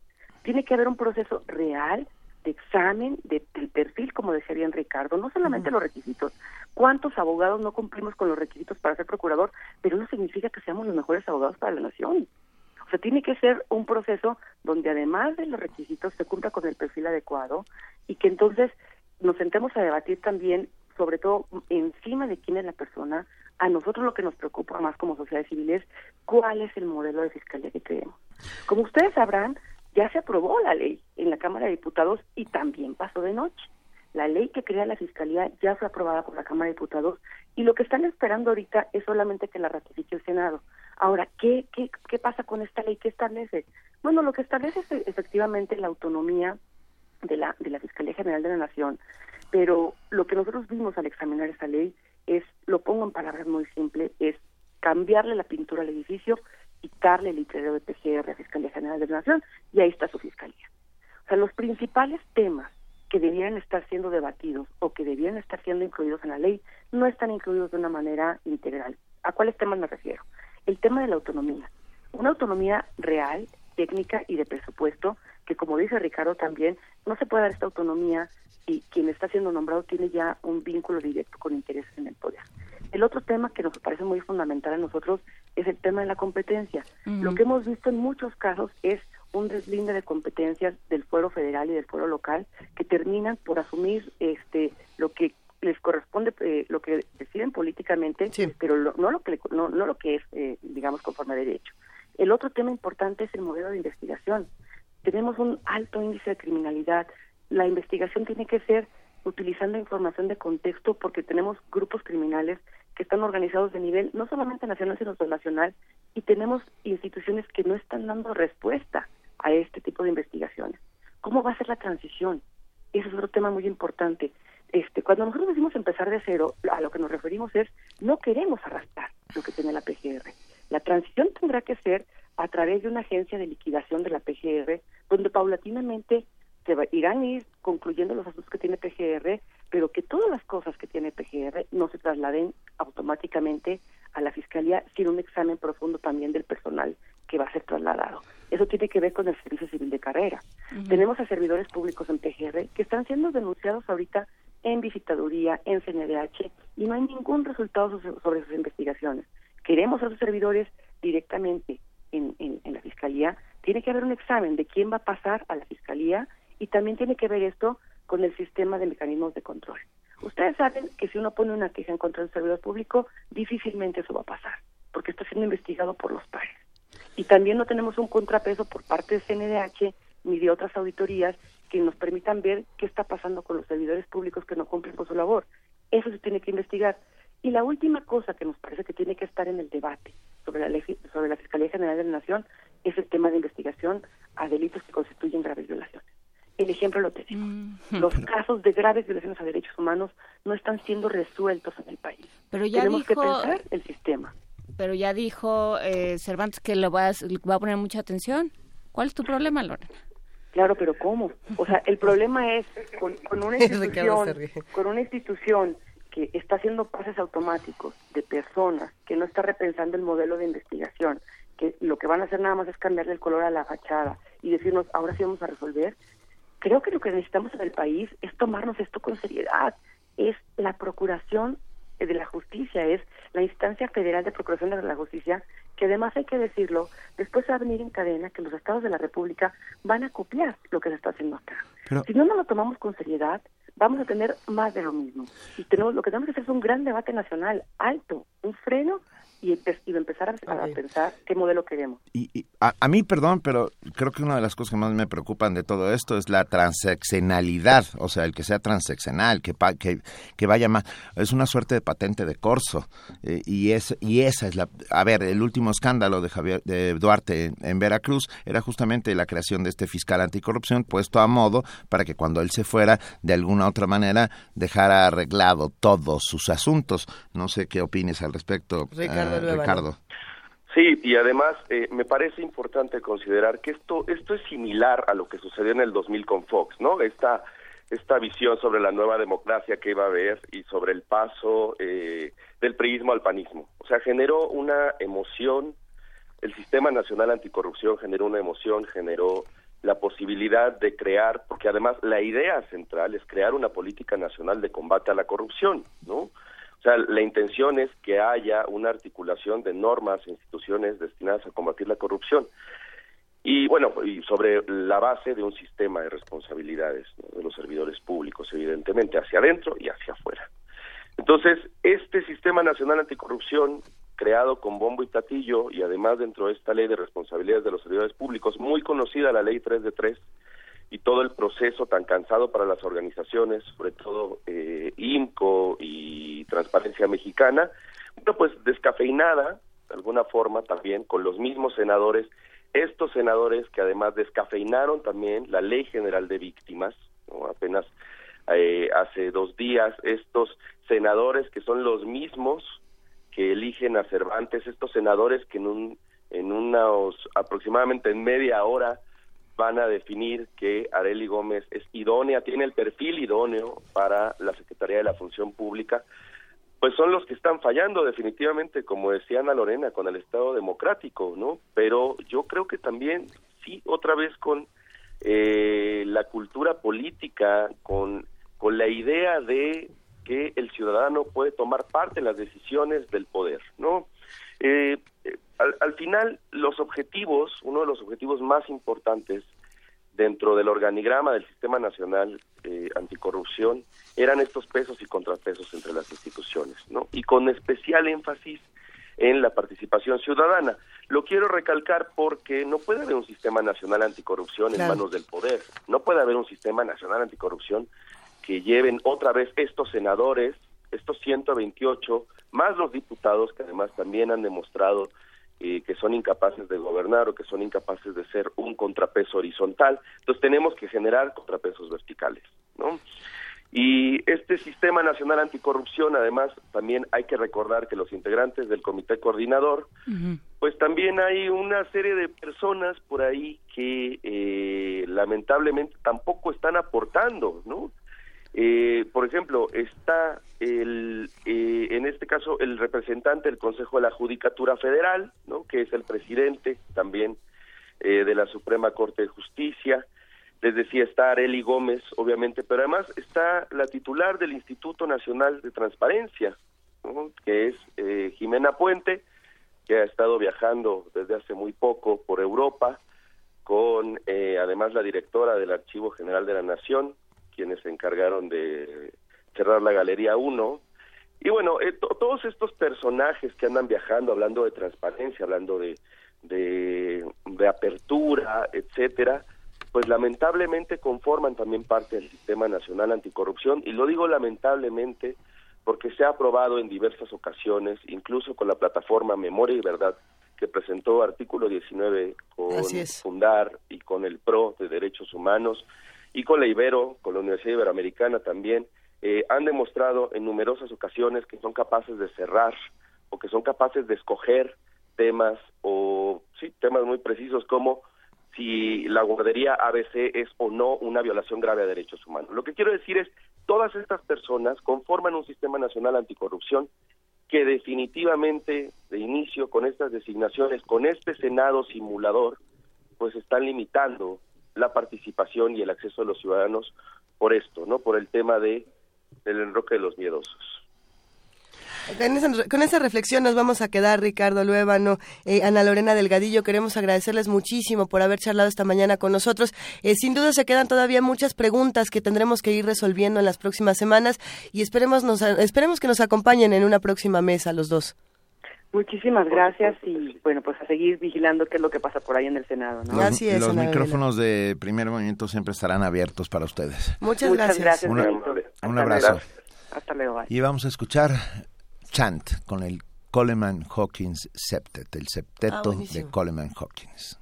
Tiene que haber un proceso real de examen de, del perfil, como decía bien Ricardo, no solamente los requisitos. ¿Cuántos abogados no cumplimos con los requisitos para ser procurador? Pero no significa que seamos los mejores abogados para la nación. Sea, tiene que ser un proceso donde además de los requisitos se cumpla con el perfil adecuado y que entonces nos sentemos a debatir también, sobre todo encima de quién es la persona, a nosotros lo que nos preocupa más como sociedad civil es cuál es el modelo de fiscalía que queremos. Como ustedes sabrán, ya se aprobó la ley en la Cámara de Diputados y también pasó de noche. La ley que crea la Fiscalía ya fue aprobada por la Cámara de Diputados y lo que están esperando ahorita es solamente que la ratifique el Senado. Ahora, ¿qué, qué, qué pasa con esta ley? ¿Qué establece? Bueno, lo que establece es efectivamente la autonomía de la, de la Fiscalía General de la Nación, pero lo que nosotros vimos al examinar esa ley es, lo pongo en palabras muy simples, es cambiarle la pintura al edificio, quitarle el letrero de PCR a Fiscalía General de la Nación y ahí está su fiscalía. O sea, los principales temas que debían estar siendo debatidos o que debían estar siendo incluidos en la ley no están incluidos de una manera integral. ¿A cuáles temas me refiero? El tema de la autonomía. Una autonomía real, técnica y de presupuesto, que como dice Ricardo también, no se puede dar esta autonomía y quien está siendo nombrado tiene ya un vínculo directo con intereses en el poder. El otro tema que nos parece muy fundamental a nosotros es el tema de la competencia. Lo que hemos visto en muchos casos es un deslinde de competencias del fuero federal y del fuero local que terminan por asumir este lo que les corresponde eh, lo que deciden políticamente pero no lo que no, no, lo que es eh, digamos conforme a derecho el otro tema importante es el modelo de investigación tenemos un alto índice de criminalidad la investigación tiene que ser utilizando información de contexto porque tenemos grupos criminales que están organizados de nivel no solamente nacional sino internacional y tenemos instituciones que no están dando respuesta a este tipo de investigaciones. ¿Cómo va a ser la transición? Ese es otro tema muy importante. Este, cuando nosotros decimos empezar de cero, a lo que nos referimos es no queremos arrastrar lo que tiene la PGR. La transición tendrá que ser a través de una agencia de liquidación de la PGR, donde paulatinamente se irán a ir concluyendo los asuntos que tiene PGR, pero que todas las cosas que tiene PGR no se trasladen automáticamente a la Fiscalía sin un examen profundo también del personal que va a ser trasladado. Eso tiene que ver con el Servicio Civil de Carrera. Tenemos a servidores públicos en PGR que están siendo denunciados ahorita en visitaduría, en CNDH, y no hay ningún resultado sobre sus investigaciones. Queremos a esos servidores directamente en, en la Fiscalía. Tiene que haber un examen de quién va a pasar a la Fiscalía y también tiene que ver esto con el sistema de mecanismos de control. Ustedes saben que si uno pone una queja en contra del servidor público, difícilmente eso va a pasar, porque está siendo investigado por los pares. Y también no tenemos un contrapeso por parte de CNDH ni de otras auditorías que nos permitan ver qué está pasando con los servidores públicos que no cumplen con su labor. Eso se tiene que investigar. Y la última cosa que nos parece que tiene que estar en el debate sobre la, ley, sobre la Fiscalía General de la Nación es el tema de investigación a delitos que constituyen graves violaciones el ejemplo lo tenemos. Mm. Los casos de graves violaciones a derechos humanos no están siendo resueltos en el país.
Pero ya
Tenemos
que
pensar el sistema.
Pero ya dijo eh, Cervantes que lo va, a, va a poner mucha atención. ¿Cuál es tu problema, Lorena?
Claro, pero ¿cómo? O sea, el problema es con, una institución, con una institución que está haciendo pases automáticos de personas, que no está repensando el modelo de investigación, que lo que van a hacer nada más es cambiarle el color a la fachada y decirnos, ahora sí vamos a resolver, creo que lo que necesitamos en el país es tomarnos esto con seriedad. Es la procuración de la justicia, es la instancia federal de procuración de la justicia, que además hay que decirlo, después va a venir en cadena que los estados de la República van a copiar lo que se está haciendo acá. Si no nos lo tomamos con seriedad, vamos a tener más de lo mismo. Y tenemos lo que tenemos que hacer es un gran debate nacional alto, un freno y, empezar a, pensar qué modelo queremos.
Y, a, mí, perdón, pero creo que una de las cosas que más me preocupan de todo esto es la transeccionalidad, o sea, el que sea transeccional, que, que, que vaya más. Es una suerte de patente de corso. Eh, y, es, y esa es la. A ver, el último escándalo de, Javier, de Duarte en, Veracruz era justamente la creación de este fiscal anticorrupción puesto a modo para que cuando él se fuera, de alguna otra manera, dejara arreglado todos sus asuntos. No sé qué opines al respecto. Ricardo.
Sí, y además eh, me parece importante considerar que esto esto es similar a lo que sucedió en el 2000 con Fox, ¿no? Esta esta visión sobre la nueva democracia que iba a haber y sobre el paso eh, del priismo al panismo. O sea, generó una emoción, el Sistema Nacional Anticorrupción generó una emoción, generó la posibilidad de crear, porque además la idea central es crear una política nacional de combate a la corrupción, ¿no? O sea, la intención es que haya una articulación de normas e instituciones destinadas a combatir la corrupción. Y bueno, y sobre la base de un sistema de responsabilidades de los servidores públicos, evidentemente, hacia adentro y hacia afuera. Entonces, este Sistema Nacional Anticorrupción, creado con bombo y platillo, y además dentro de esta ley de responsabilidades de los servidores públicos, muy conocida la ley 3 de 3, y todo el proceso tan cansado para las organizaciones, sobre todo eh, INCO y Transparencia Mexicana, bueno, pues descafeinada, de alguna forma también, con los mismos senadores, estos senadores que además descafeinaron también la Ley General de Víctimas, apenas eh, hace dos días, estos senadores que son los mismos que eligen a Cervantes, estos senadores que en, un, en unos aproximadamente en media hora van a definir que Areli Gómez es idónea, tiene el perfil idóneo para la Secretaría de la Función Pública, pues son los que están fallando definitivamente, como decía Ana Lorena, con el Estado democrático, ¿no? Pero yo creo que también, sí, otra vez con eh, la cultura política, con, con la idea de que el ciudadano puede tomar parte en las decisiones del poder, ¿no? Eh, al, final, los objetivos, uno de los objetivos más importantes dentro del organigrama del Sistema Nacional eh, Anticorrupción eran estos pesos y contrapesos entre las instituciones, ¿no? Y con especial énfasis en la participación ciudadana. Lo quiero recalcar porque no puede haber un sistema nacional anticorrupción en manos del poder, no puede haber un sistema nacional anticorrupción que lleven otra vez estos senadores, estos 128, más los diputados que además también han demostrado eh, que son incapaces de gobernar o que son incapaces de ser un contrapeso horizontal. Entonces tenemos que generar contrapesos verticales, ¿no? Y este Sistema Nacional Anticorrupción, además, también hay que recordar que los integrantes del Comité Coordinador, pues también hay una serie de personas por ahí que eh, lamentablemente tampoco están aportando, ¿no? Eh, por ejemplo, está el, eh, en este caso el representante del Consejo de la Judicatura Federal, ¿no? que es el presidente también de la Suprema Corte de Justicia, les decía, está Areli Gómez, obviamente, pero además está la titular del Instituto Nacional de Transparencia, que es eh, Jimena Puente, que ha estado viajando desde hace muy poco por Europa, con eh, además la directora del Archivo General de la Nación, quienes se encargaron de cerrar la Galería 1. Y bueno, eh, todos estos personajes que andan viajando, hablando de transparencia, hablando de, de, de apertura, etcétera, pues lamentablemente conforman también parte del Sistema Nacional Anticorrupción y lo digo lamentablemente porque se ha aprobado en diversas ocasiones, incluso con la plataforma Memoria y Verdad que presentó artículo 19 con Fundar y con el PRO de Derechos Humanos y con la Ibero, con la Universidad Iberoamericana también, eh, han demostrado en numerosas ocasiones que son capaces de cerrar o que son capaces de escoger temas o sí temas muy precisos como si la guardería ABC es o no una violación grave a derechos humanos. Lo que quiero decir es, todas estas personas conforman un sistema nacional anticorrupción que definitivamente de inicio con estas designaciones, con este Senado simulador, pues están limitando la participación y el acceso de los ciudadanos por esto, ¿no? Por el tema de el enroque de los miedosos.
Con esa, reflexión nos vamos a quedar, Ricardo Luébano, eh, Ana Lorena Delgadillo. Queremos agradecerles muchísimo por haber charlado esta mañana con nosotros. Eh, sin duda se quedan todavía muchas preguntas que tendremos que ir resolviendo en las próximas semanas y esperemos, nos, esperemos que nos acompañen en una próxima mesa los dos.
Muchísimas gracias y bueno, pues a seguir vigilando qué es lo que pasa por ahí en el Senado. ¿no?
Los, los micrófonos de primer movimiento siempre estarán abiertos para ustedes.
Muchas, gracias.
un abrazo.
Hasta luego.
Y vamos a escuchar Chant con el Coleman Hawkins Septet, el septeto ah, de Coleman Hawkins.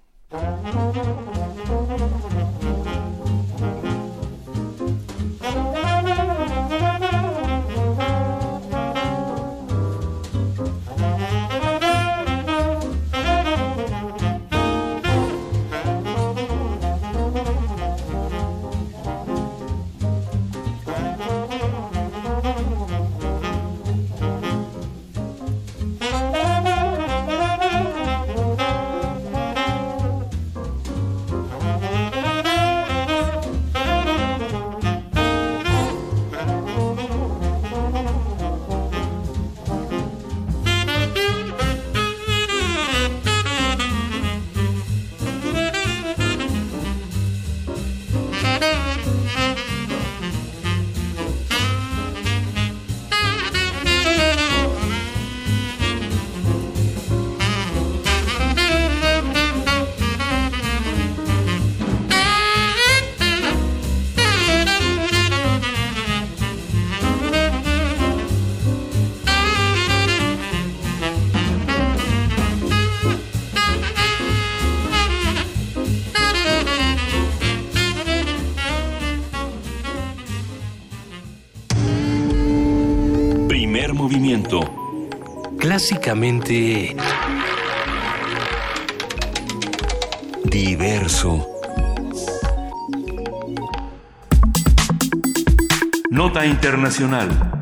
Básicamente diverso.
Nota Internacional.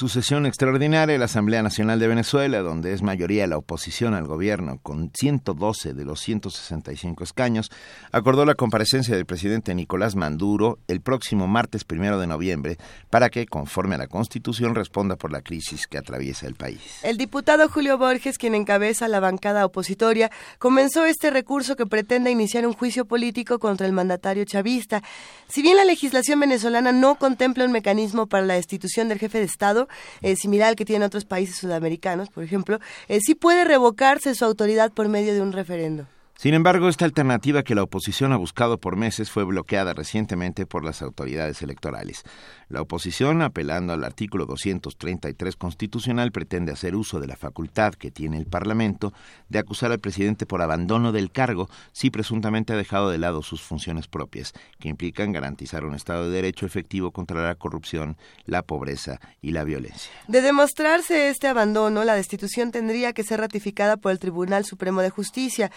Su sesión extraordinaria, la Asamblea Nacional de Venezuela, donde es mayoría la oposición al gobierno, con 112 de los 165 escaños, acordó la comparecencia del presidente Nicolás Maduro el próximo martes primero de noviembre para que, conforme a la Constitución, responda por la crisis que atraviesa el país.
El diputado Julio Borges, quien encabeza la bancada opositoria, comenzó este recurso que pretende iniciar un juicio político contra el mandatario chavista. Si bien la legislación venezolana no contempla un mecanismo para la destitución del jefe de Estado, eh, similar al que tienen otros países sudamericanos, por ejemplo, eh, sí puede revocarse su autoridad por medio de un referendo.
Sin embargo, esta alternativa que la oposición ha buscado por meses fue bloqueada recientemente por las autoridades electorales. La oposición, apelando al artículo 233 constitucional, pretende hacer uso de la facultad que tiene el Parlamento de acusar al presidente por abandono del cargo si presuntamente ha dejado de lado sus funciones propias, que implican garantizar un Estado de Derecho efectivo contra la corrupción, la pobreza y la violencia.
De demostrarse este abandono, la destitución tendría que ser ratificada por el Tribunal Supremo de Justicia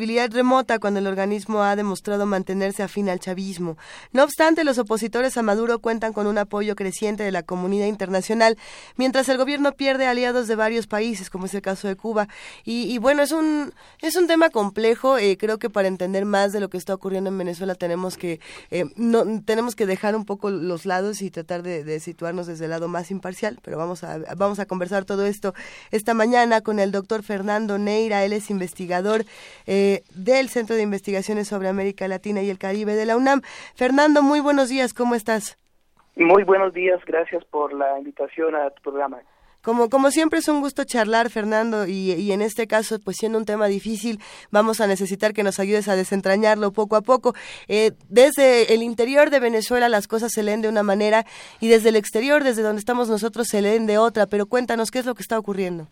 posibilidad remota cuando el organismo ha demostrado mantenerse afín al chavismo. No obstante, los opositores a Maduro cuentan con un apoyo creciente de la comunidad internacional, mientras el gobierno pierde aliados de varios países, como es el caso de Cuba. Y, bueno, es un, es un tema complejo. Eh, creo que para entender más de lo que está ocurriendo en Venezuela tenemos que, eh, no, tenemos que dejar un poco los lados y tratar de, situarnos desde el lado más imparcial. Pero vamos a, vamos a conversar todo esto esta mañana con el doctor Fernando Neira. Él es investigador. Eh, del Centro de Investigaciones sobre América Latina y el Caribe de la UNAM. Fernando, muy buenos días, ¿cómo estás?
Muy buenos días, gracias por la invitación a tu programa.
Como, como siempre es un gusto charlar, Fernando, y, y, en este caso, pues siendo un tema difícil, vamos a necesitar que nos ayudes a desentrañarlo poco a poco. Eh, desde el interior de Venezuela las cosas se leen de una manera y desde el exterior, desde donde estamos nosotros, se leen de otra, pero cuéntanos qué es lo que está ocurriendo.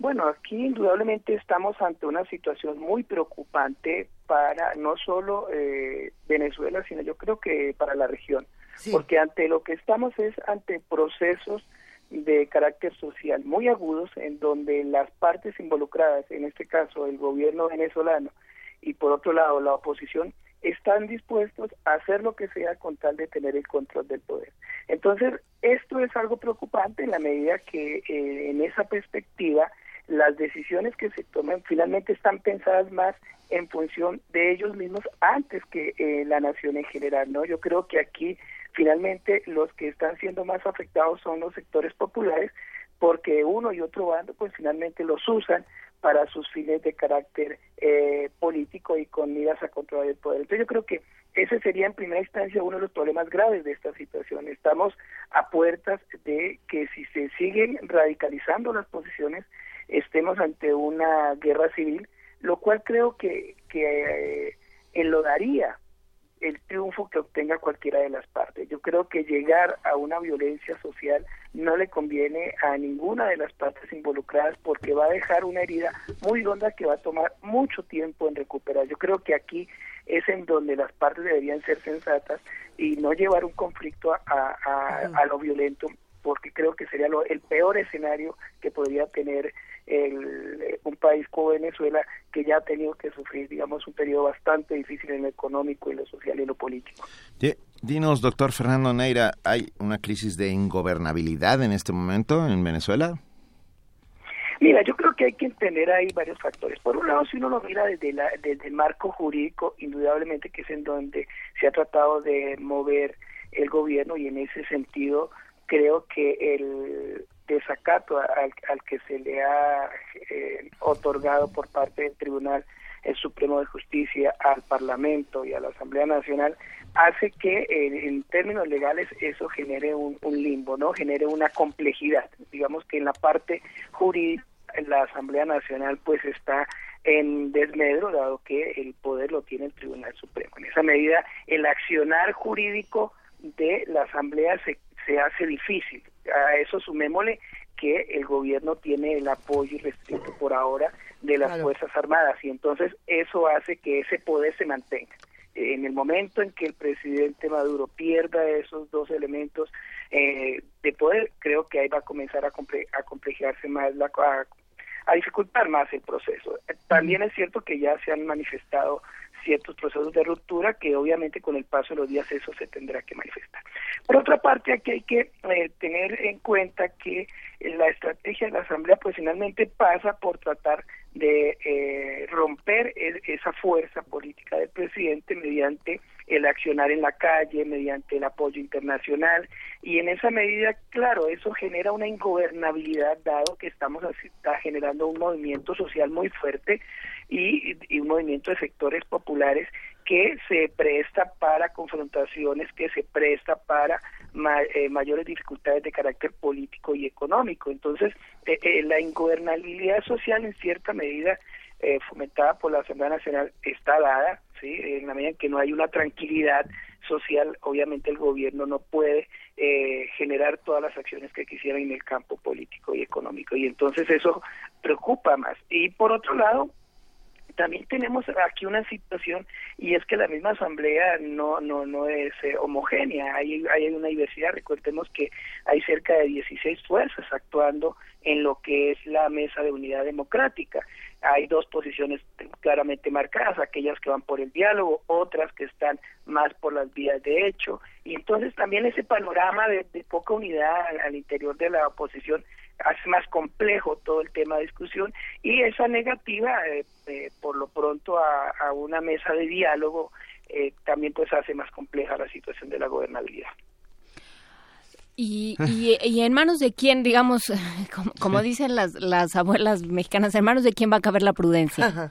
Bueno, aquí indudablemente estamos ante una situación muy preocupante para no solo eh, Venezuela, sino yo creo que para la región, porque ante lo que estamos es ante procesos de carácter social muy agudos en donde las partes involucradas, en este caso el gobierno venezolano y por otro lado la oposición, están dispuestos a hacer lo que sea con tal de tener el control del poder. Entonces, esto es algo preocupante en la medida que eh, en esa perspectiva las decisiones que se toman finalmente están pensadas más en función de ellos mismos antes que eh, la nación en general, ¿no? Yo creo que aquí finalmente los que están siendo más afectados son los sectores populares porque uno y otro bando pues finalmente los usan para sus fines de carácter eh, político y con miras a controlar el poder. Entonces yo creo que ese sería en primera instancia uno de los problemas graves de esta situación. Estamos a puertas de que si se siguen radicalizando las posiciones estemos ante una guerra civil, lo cual creo que, que eh, enlodaría el triunfo que obtenga cualquiera de las partes. Yo creo que llegar a una violencia social no le conviene a ninguna de las partes involucradas porque va a dejar una herida muy honda que va a tomar mucho tiempo en recuperar. Yo creo que aquí es en donde las partes deberían ser sensatas y no llevar un conflicto a, a, a lo violento porque creo que sería lo, el peor escenario que podría tener el, un país como Venezuela que ya ha tenido que sufrir, digamos, un periodo bastante difícil en lo económico, y lo social y lo político.
Dinos, doctor Fernando Neira, ¿hay una crisis de ingobernabilidad en este momento en Venezuela?
Mira, yo creo que hay que entender ahí varios factores. Por un lado, si uno lo mira desde, la, desde el marco jurídico, indudablemente que es en donde se ha tratado de mover el gobierno y en ese sentido creo que el desacato al, al que se le ha eh, otorgado por parte del Tribunal el Supremo de Justicia al Parlamento y a la Asamblea Nacional hace que en términos legales eso genere un, un, limbo, ¿no? Genere una complejidad. Digamos que en la parte jurídica la Asamblea Nacional pues está en desmedro dado que el poder lo tiene el Tribunal Supremo. En esa medida el accionar jurídico de la Asamblea se se hace difícil. A eso sumémosle que el gobierno tiene el apoyo irrestricto por ahora de las Fuerzas Armadas y entonces eso hace que ese poder se mantenga. En el momento en que el presidente Maduro pierda esos dos elementos eh, de poder, creo que ahí va a comenzar a, comple a complejarse más, la, a, a dificultar más el proceso. También es cierto que ya se han manifestado ciertos procesos de ruptura que obviamente con el paso de los días eso se tendrá que manifestar. Por otra parte, aquí hay que eh, tener en cuenta que la estrategia de la Asamblea pues finalmente pasa por tratar de eh, romper esa fuerza política del presidente mediante el accionar en la calle, mediante el apoyo internacional y en esa medida, claro, eso genera una ingobernabilidad dado que estamos está generando un movimiento social muy fuerte y, un movimiento de sectores populares que se presta para confrontaciones, que se presta para eh, mayores dificultades de carácter político y económico. Entonces, eh, eh, la ingobernabilidad social en cierta medida eh, fomentada por la Asamblea Nacional está dada, ¿sí? en la medida en que no hay una tranquilidad social, obviamente el gobierno no puede eh, generar todas las acciones que quisiera en el campo político y económico. Y entonces eso preocupa más. Y por otro lado, también tenemos aquí una situación y es que la misma asamblea no no no es eh, homogénea. Hay hay una diversidad. Recordemos que hay cerca de 16 fuerzas actuando en lo que es la mesa de unidad democrática. Hay dos posiciones claramente marcadas, aquellas que van por el diálogo, otras que están más por las vías de hecho, y entonces también ese panorama de, poca unidad al, interior de la oposición hace más complejo todo el tema de discusión y esa negativa, eh, eh, por lo pronto, a, una mesa de diálogo eh, también pues hace más compleja la situación de la gobernabilidad.
Y, y, en manos de quién, digamos, como, dicen las, las abuelas mexicanas, en manos de quién va a caber la prudencia.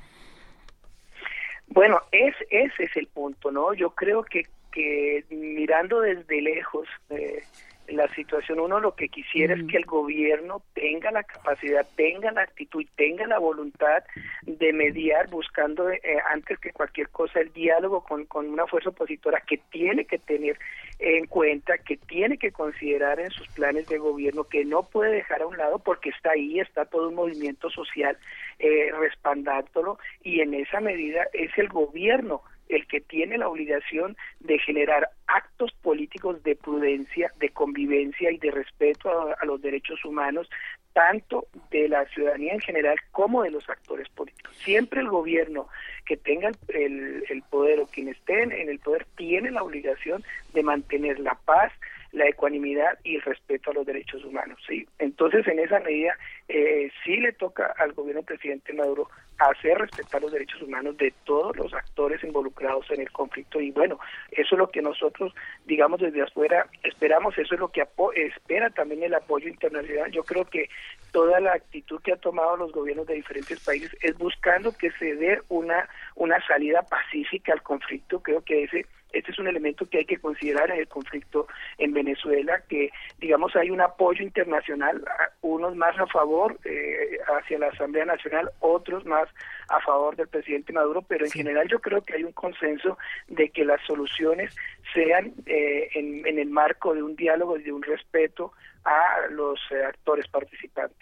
Bueno, es, ese es el punto, ¿no? Yo creo que, que mirando desde lejos, eh, la situación, uno lo que quisiera es que el gobierno tenga la capacidad, tenga la actitud y tenga la voluntad de mediar buscando eh, antes que cualquier cosa el diálogo con, con una fuerza opositora que tiene que tener en cuenta, que tiene que considerar en sus planes de gobierno, que no puede dejar a un lado porque está ahí, está todo un movimiento social eh, respaldándolo y en esa medida es el gobierno el que tiene la obligación de generar actos políticos de prudencia, de convivencia y de respeto a, los derechos humanos, tanto de la ciudadanía en general como de los actores políticos. Siempre el gobierno que tenga el, el poder o quien esté en el poder tiene la obligación de mantener la paz, la ecuanimidad y el respeto a los derechos humanos. ¿sí? Entonces, en esa medida, eh, sí le toca al gobierno presidente Maduro hacer respetar los derechos humanos de todos los actores involucrados en el conflicto y bueno, eso es lo que nosotros, digamos desde afuera, esperamos, eso es lo que espera también el apoyo internacional. Yo creo que toda la actitud que ha tomado los gobiernos de diferentes países es buscando que se dé una, una salida pacífica al conflicto, creo que ese este es un elemento que hay que considerar en el conflicto en Venezuela, que digamos hay un apoyo internacional, unos más a favor eh, hacia la Asamblea Nacional, otros más a favor del presidente Maduro, pero en general yo creo que hay un consenso de que las soluciones sean eh, en, en, el marco de un diálogo y de un respeto a los eh, actores participantes.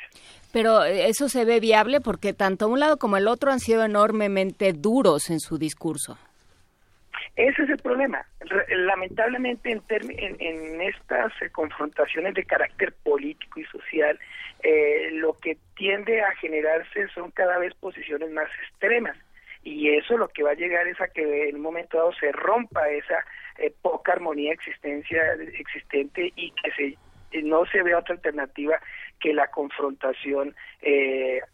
Pero eso se ve viable porque tanto un lado como el otro han sido enormemente duros en su discurso.
Ese es el problema. Lamentablemente, en, en, estas eh, confrontaciones de carácter político y social, eh, lo que tiende a generarse son cada vez posiciones más extremas. Y eso lo que va a llegar es a que en un momento dado se rompa esa eh, poca armonía existencia, existente y que se, no se vea otra alternativa que la confrontación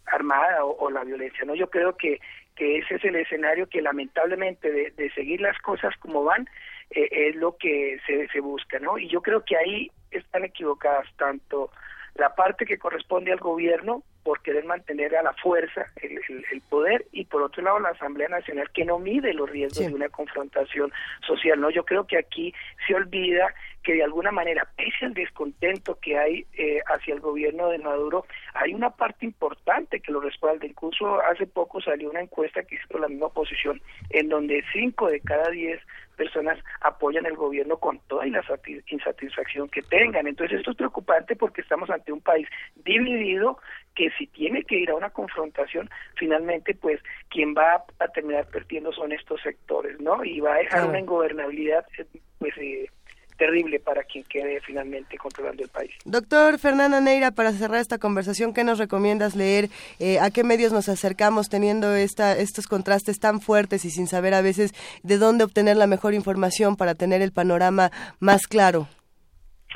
armada o, o, la violencia. no Yo creo que que ese es el escenario que lamentablemente de, seguir las cosas como van eh, es lo que se, se busca, ¿no? Y yo creo que ahí están equivocadas tanto la parte que corresponde al gobierno por querer mantener a la fuerza el, el, poder y por otro lado la Asamblea Nacional que no mide los riesgos de una confrontación social no yo creo que aquí se olvida que de alguna manera pese al descontento que hay eh, hacia el gobierno de Maduro hay una parte importante que lo respalda. Incluso hace poco salió una encuesta que hizo la misma oposición en donde cinco de cada diez personas apoyan el gobierno con toda la insatisfacción que tengan. Entonces esto es preocupante porque estamos ante un país dividido que si tiene que ir a una confrontación, finalmente pues quien va a terminar perdiendo son estos sectores, ¿no? Y va a dejar una ingobernabilidad pues eh, terrible para quien quede finalmente controlando el país.
Doctor Fernando Neira, para cerrar esta conversación, ¿qué nos recomiendas leer? Eh, ¿A qué medios nos acercamos teniendo esta, estos contrastes tan fuertes y sin saber a veces de dónde obtener la mejor información para tener el panorama más claro?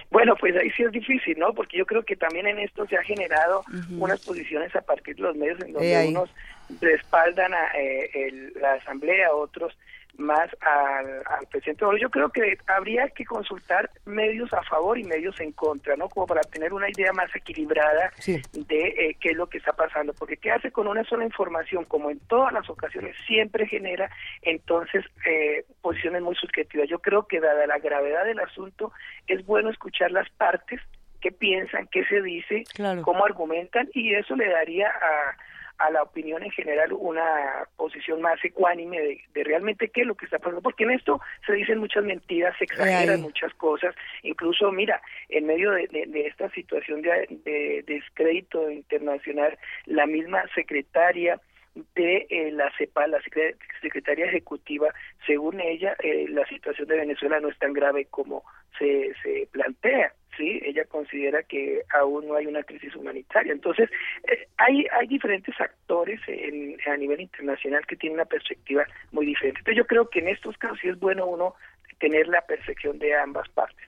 Bueno, pues ahí sí es difícil, ¿no? Porque yo creo que también en esto se ha generado unas posiciones a partir de los medios en donde unos respaldan a eh, la asamblea, otros más al, presidente. yo creo que habría que consultar medios a favor y medios en contra, ¿no? Como para tener una idea más equilibrada de eh, qué es lo que está pasando. Porque qué hace con una sola información, como en todas las ocasiones, siempre genera entonces eh, posiciones muy subjetivas. Yo creo que dada la gravedad del asunto, es bueno escuchar las partes, qué piensan, qué se dice, cómo argumentan, y eso le daría a a la opinión en general una posición más ecuánime de, realmente qué es lo que está pasando, porque en esto se dicen muchas mentiras, se exageran muchas cosas, incluso mira, en medio de, esta situación de, descrédito internacional, la misma secretaria de eh, la CEPA, la Secretaría Ejecutiva, según ella, eh, la situación de Venezuela no es tan grave como se, se plantea. ¿sí? Ella considera que aún no hay una crisis humanitaria. Entonces, eh, hay, hay diferentes actores en, a nivel internacional que tienen una perspectiva muy diferente. Entonces, yo creo que en estos casos sí es bueno uno tener la percepción de ambas partes.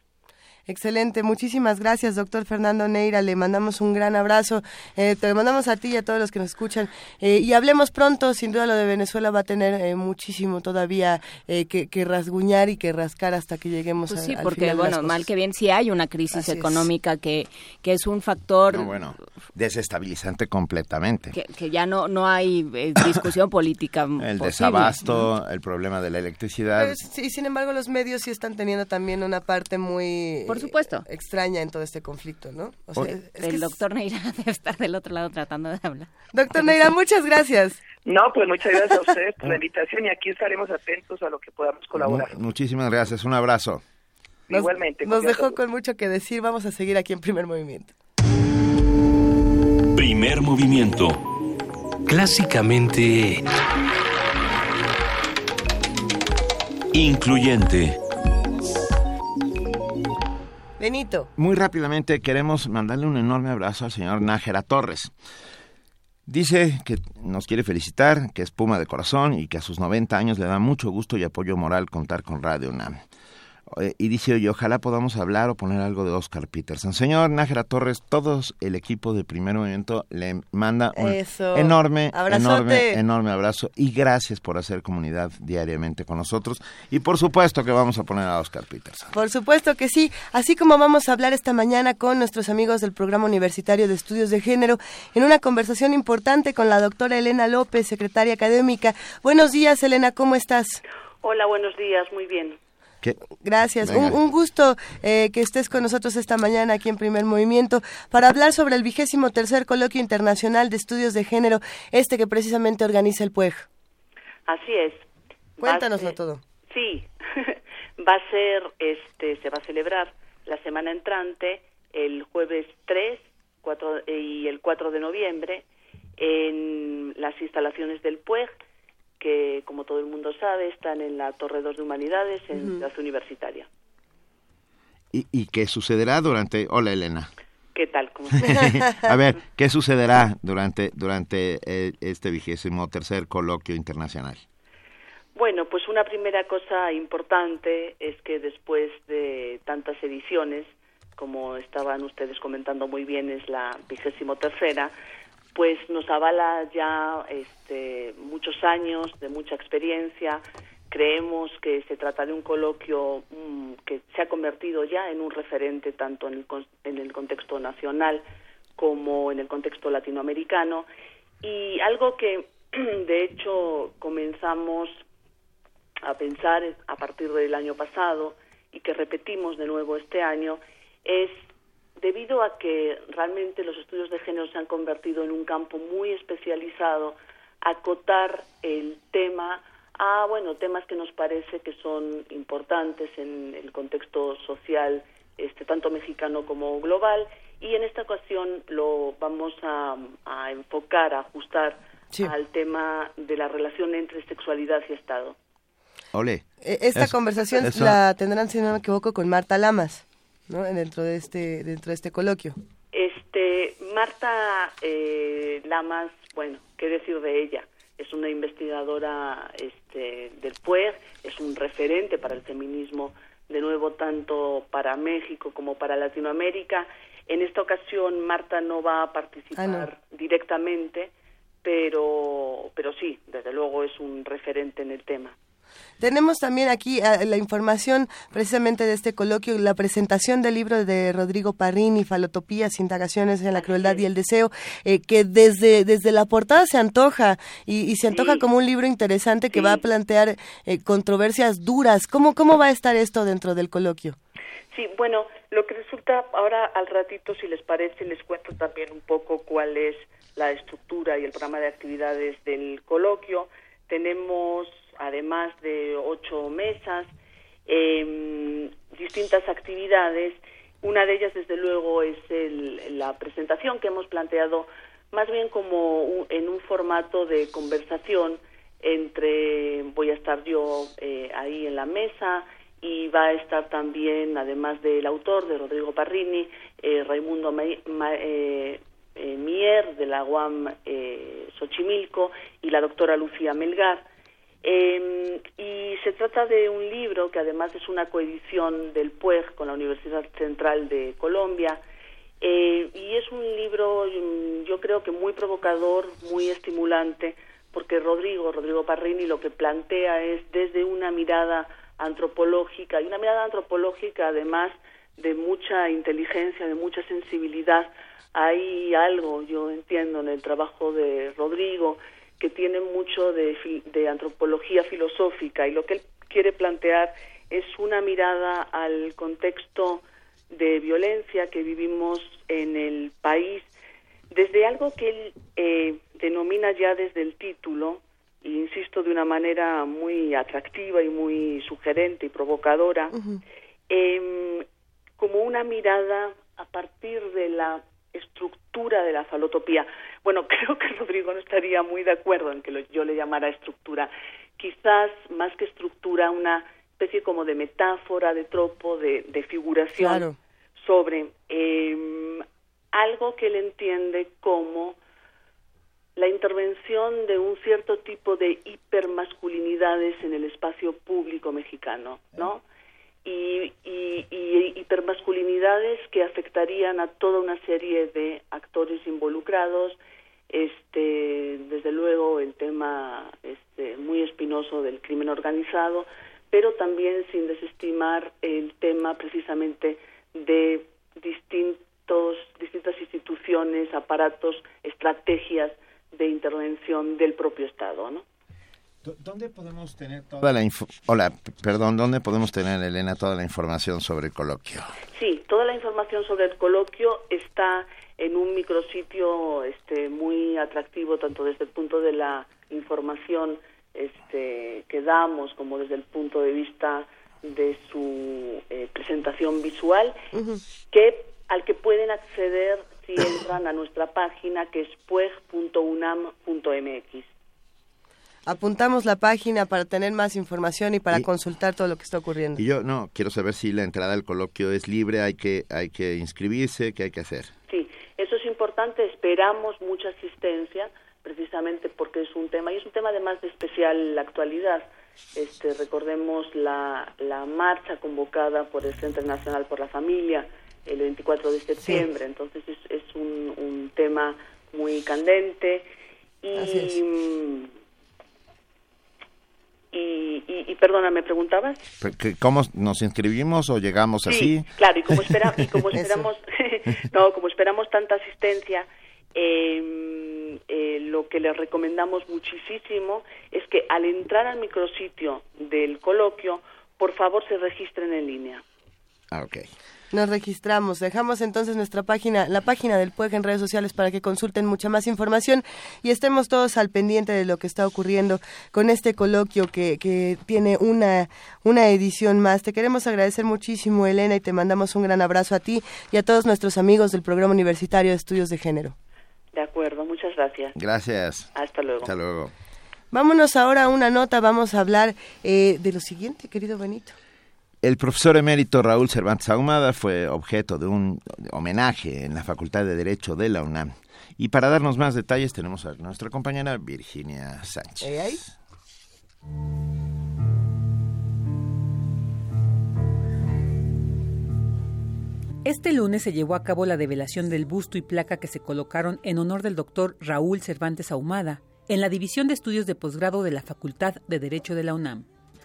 Excelente, muchísimas gracias, doctor Fernando Neira. Le mandamos un gran abrazo. Eh, te mandamos a ti y a todos los que nos escuchan. Eh, y hablemos pronto, sin duda lo de Venezuela va a tener eh, muchísimo todavía que, rasguñar y que rascar hasta que lleguemos
pues
a,
sí, porque bueno, mal que bien, sí hay una crisis económica que, que es un factor...
bueno, desestabilizante completamente.
Que, ya no, no hay discusión política.
El desabasto, el problema de la electricidad.
sí, sin embargo, los medios sí están teniendo también una parte muy
supuesto.
extraña en todo este conflicto, ¿no?
el doctor Neira debe estar del otro lado tratando de hablar.
Doctor Neira, muchas gracias.
No, pues muchas gracias a usted por la invitación y aquí estaremos atentos a lo que podamos colaborar.
muchísimas gracias, un abrazo.
Igualmente.
Nos dejó con mucho que decir, vamos a seguir aquí en Primer Movimiento.
Primer Movimiento. Clásicamente... Incluyente.
Benito.
Muy rápidamente queremos mandarle un enorme abrazo al señor Nájera Torres. Dice que nos quiere felicitar, que es Puma de corazón y que a sus 90 años le da mucho gusto y apoyo moral contar con Radio UNAM. Eh, y dice, oye, ojalá podamos hablar o poner algo de Oscar Peterson. Señor Nájera Torres, todos el equipo de Primer Movimiento le manda un enorme, enorme, enorme abrazo y gracias por hacer comunidad diariamente con nosotros. Y por supuesto que vamos a poner a Oscar Peterson.
Por supuesto que sí, así como vamos a hablar esta mañana con nuestros amigos del Programa Universitario de Estudios de Género en una conversación importante con la doctora Elena López, secretaria académica. Buenos días, Elena, ¿cómo estás?
Hola, buenos días, muy bien.
Gracias. Un, gusto eh, que estés con nosotros esta mañana aquí en Primer Movimiento para hablar sobre el vigésimo tercer coloquio internacional de estudios de género, este que precisamente organiza el PUEG.
Así es.
Cuéntanoslo todo.
Sí, va a ser, este, se va a celebrar la semana entrante, el jueves 3 4, y el 4 de noviembre, en las instalaciones del PUEG que, como todo el mundo sabe, están en la Torre 2 de Humanidades, en la Universitaria.
¿Y, ¿Y, qué sucederá durante... Hola, Elena.
¿Qué tal? ¿Cómo
A ver, ¿qué sucederá durante, durante eh, este vigésimo tercer coloquio internacional?
Bueno, pues una primera cosa importante es que después de tantas ediciones, como estaban ustedes comentando muy bien, es la vigésimo tercera, pues nos avala ya este, muchos años de mucha experiencia. Creemos que se trata de un coloquio mm, que se ha convertido ya en un referente tanto en el, en el contexto nacional como en el contexto latinoamericano. Y algo que, de hecho, comenzamos a pensar a partir del año pasado y que repetimos de nuevo este año es debido a que realmente los estudios de género se han convertido en un campo muy especializado, acotar el tema a bueno temas que nos parece que son importantes en el contexto social este tanto mexicano como global y en esta ocasión lo vamos a, enfocar a ajustar al tema de la relación entre sexualidad y Estado.
Ole.
E, esta conversación la tendrán, si no me equivoco, con Marta Lamas. ¿No? dentro de este dentro de este coloquio.
Este Marta eh, Lamas, bueno, qué decir de ella. Es una investigadora este, del PUEG, es un referente para el feminismo, de nuevo tanto para México como para Latinoamérica. En esta ocasión Marta no va a participar ah, directamente, pero, pero sí, desde luego es un referente en el tema.
Tenemos también aquí eh, la información precisamente de este coloquio, la presentación del libro de Rodrigo Parrini, Falotopías, Indagaciones en la Crueldad y el Deseo, eh, que desde, desde la portada se antoja y, se antoja como un libro interesante que va a plantear eh, controversias duras. ¿Cómo, ¿Cómo va a estar esto dentro del coloquio?
Sí, bueno, lo que resulta ahora al ratito, si les parece, les cuento también un poco cuál es la estructura y el programa de actividades del coloquio. Tenemos, además de ocho mesas, eh, distintas actividades. Una de ellas, desde luego, es la presentación que hemos planteado más bien como en un formato de conversación entre, voy a estar yo eh, ahí en la mesa y va a estar también, además del autor, de Rodrigo Parrini, eh, Raimundo eh, Mier de la UAM Xochimilco y la doctora Lucía Melgar. Em, y se trata de un libro que además es una coedición del PUEG con la Universidad Central de Colombia, eh, y es un libro, mm, yo creo que muy provocador, muy estimulante, porque Rodrigo, Rodrigo Parrini, lo que plantea es desde una mirada antropológica, y una mirada antropológica además de mucha inteligencia, de mucha sensibilidad. Hay algo, yo entiendo, en el trabajo de Rodrigo, que tiene mucho de, de antropología filosófica, y lo que él quiere plantear es una mirada al contexto de violencia que vivimos en el país, desde algo que él eh, denomina ya desde el título, e insisto de una manera muy atractiva y muy sugerente y provocadora, em, como una mirada a partir de la estructura de la falotopía. Bueno, creo que Rodrigo no estaría muy de acuerdo en que yo le llamara estructura. Quizás más que estructura, una especie como de metáfora, de tropo, de, figuración sobre em, algo que él entiende como la intervención de un cierto tipo de hipermasculinidades en el espacio público mexicano, ¿no? Y, y, y, hipermasculinidades que afectarían a toda una serie de actores involucrados, este, desde luego el tema este, muy espinoso del crimen organizado, pero también sin desestimar el tema precisamente de distintos, distintas instituciones, aparatos, estrategias de intervención del propio Estado, ¿no?
¿Dónde podemos tener toda la Hola, perdón, ¿dónde podemos tener, Elena, toda la información sobre el coloquio?
Sí, toda la información sobre el coloquio está en un micrositio este, muy atractivo, tanto desde el punto de la información este, que damos como desde el punto de vista de su eh, presentación visual, que al que pueden acceder si entran a nuestra página que es pueg.unam.mx.
Apuntamos la página para tener más información y para consultar todo lo que está ocurriendo.
Y yo no quiero saber si la entrada al coloquio es libre, hay que hay que inscribirse, qué hay que hacer.
Sí, eso es importante, esperamos mucha asistencia precisamente porque es un tema y es un tema además de especial actualidad. Este, recordemos la, la marcha convocada por el Centro Nacional por la Familia el 24 de septiembre, entonces es, es un, un, tema muy candente y, y, y, perdona, ¿me preguntabas?
¿Cómo nos inscribimos o llegamos así?
Claro, y como, espera, y como esperamos, no, como esperamos tanta asistencia, eh, eh, lo que les recomendamos muchísimo es que al entrar al micrositio del coloquio, por favor se registren en línea.
Ah, ok.
Nos registramos. Dejamos entonces nuestra página, la página del PUEG en redes sociales para que consulten mucha más información y estemos todos al pendiente de lo que está ocurriendo con este coloquio que, que tiene una, una edición más. Te queremos agradecer muchísimo, Elena, y te mandamos un gran abrazo a ti y a todos nuestros amigos del Programa Universitario de Estudios de Género.
De acuerdo, muchas gracias.
Gracias.
Hasta luego.
Hasta luego.
Vámonos ahora a una nota, vamos a hablar eh, de lo siguiente, querido Benito.
El profesor emérito Raúl Cervantes Ahumada fue objeto de un homenaje en la Facultad de Derecho de la UNAM. Y para darnos más detalles tenemos a nuestra compañera Virginia Sánchez.
Este lunes se llevó a cabo la develación del busto y placa que se colocaron en honor del doctor Raúl Cervantes Ahumada en la División de Estudios de Posgrado de la Facultad de Derecho de la UNAM.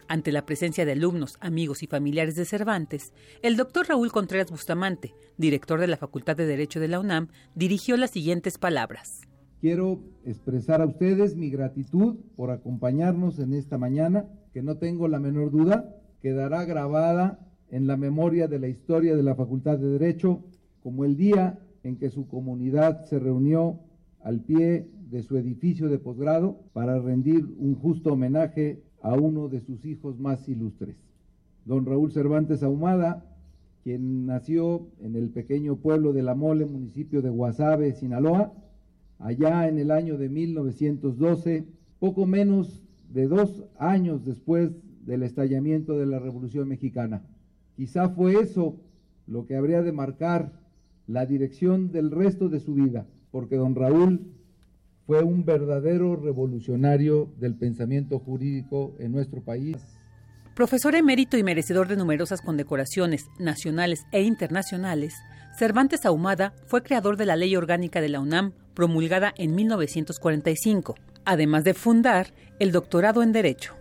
Ante la presencia de alumnos, amigos y familiares de Cervantes, el doctor Raúl Contreras Bustamante, director de la Facultad de Derecho de la UNAM, dirigió las siguientes palabras.
Quiero expresar a ustedes mi gratitud por acompañarnos en esta mañana, que no tengo la menor duda quedará grabada en la memoria de la historia de la Facultad de Derecho como el día en que su comunidad se reunió al pie de su edificio de posgrado para rendir un justo homenaje a uno de sus hijos más ilustres. Don Raúl Cervantes Ahumada, quien nació en el pequeño pueblo de La Mole, municipio de Guasave, Sinaloa, allá en el año de 1912, poco menos de dos años después del estallamiento de la Revolución Mexicana. Quizá fue eso lo que habría de marcar la dirección del resto de su vida, porque don Raúl fue un verdadero revolucionario del pensamiento jurídico en nuestro país.
Profesor emérito y merecedor de numerosas condecoraciones nacionales e internacionales, Cervantes Ahumada fue creador de la Ley Orgánica de la UNAM, promulgada en 1945, además de fundar el doctorado en Derecho.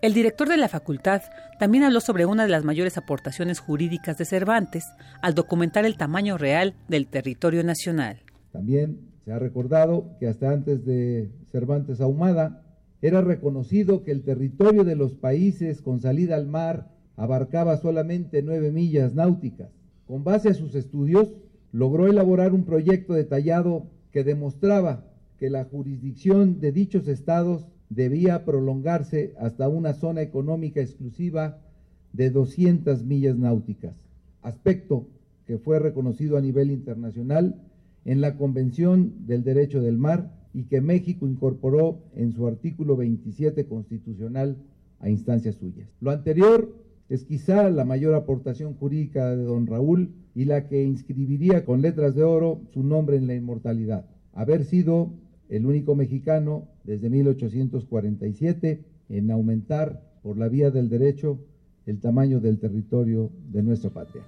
El director de la facultad también habló sobre una de las mayores aportaciones jurídicas de Cervantes al documentar el tamaño real del territorio nacional.
También se ha recordado que hasta antes de Cervantes Ahumada era reconocido que el territorio de los países con salida al mar abarcaba solamente nueve millas náuticas. Con base a sus estudios, logró elaborar un proyecto detallado que demostraba que la jurisdicción de dichos estados debía prolongarse hasta una zona económica exclusiva de 200 millas náuticas, aspecto que fue reconocido a nivel internacional en la Convención del Derecho del Mar y que México incorporó en su artículo 27 constitucional a instancias suyas. Lo anterior es quizá la mayor aportación jurídica de don Raúl y la que inscribiría con letras de oro su nombre en la inmortalidad. Haber sido el único mexicano desde 1847 en aumentar por la vía del derecho el tamaño del territorio de nuestra patria.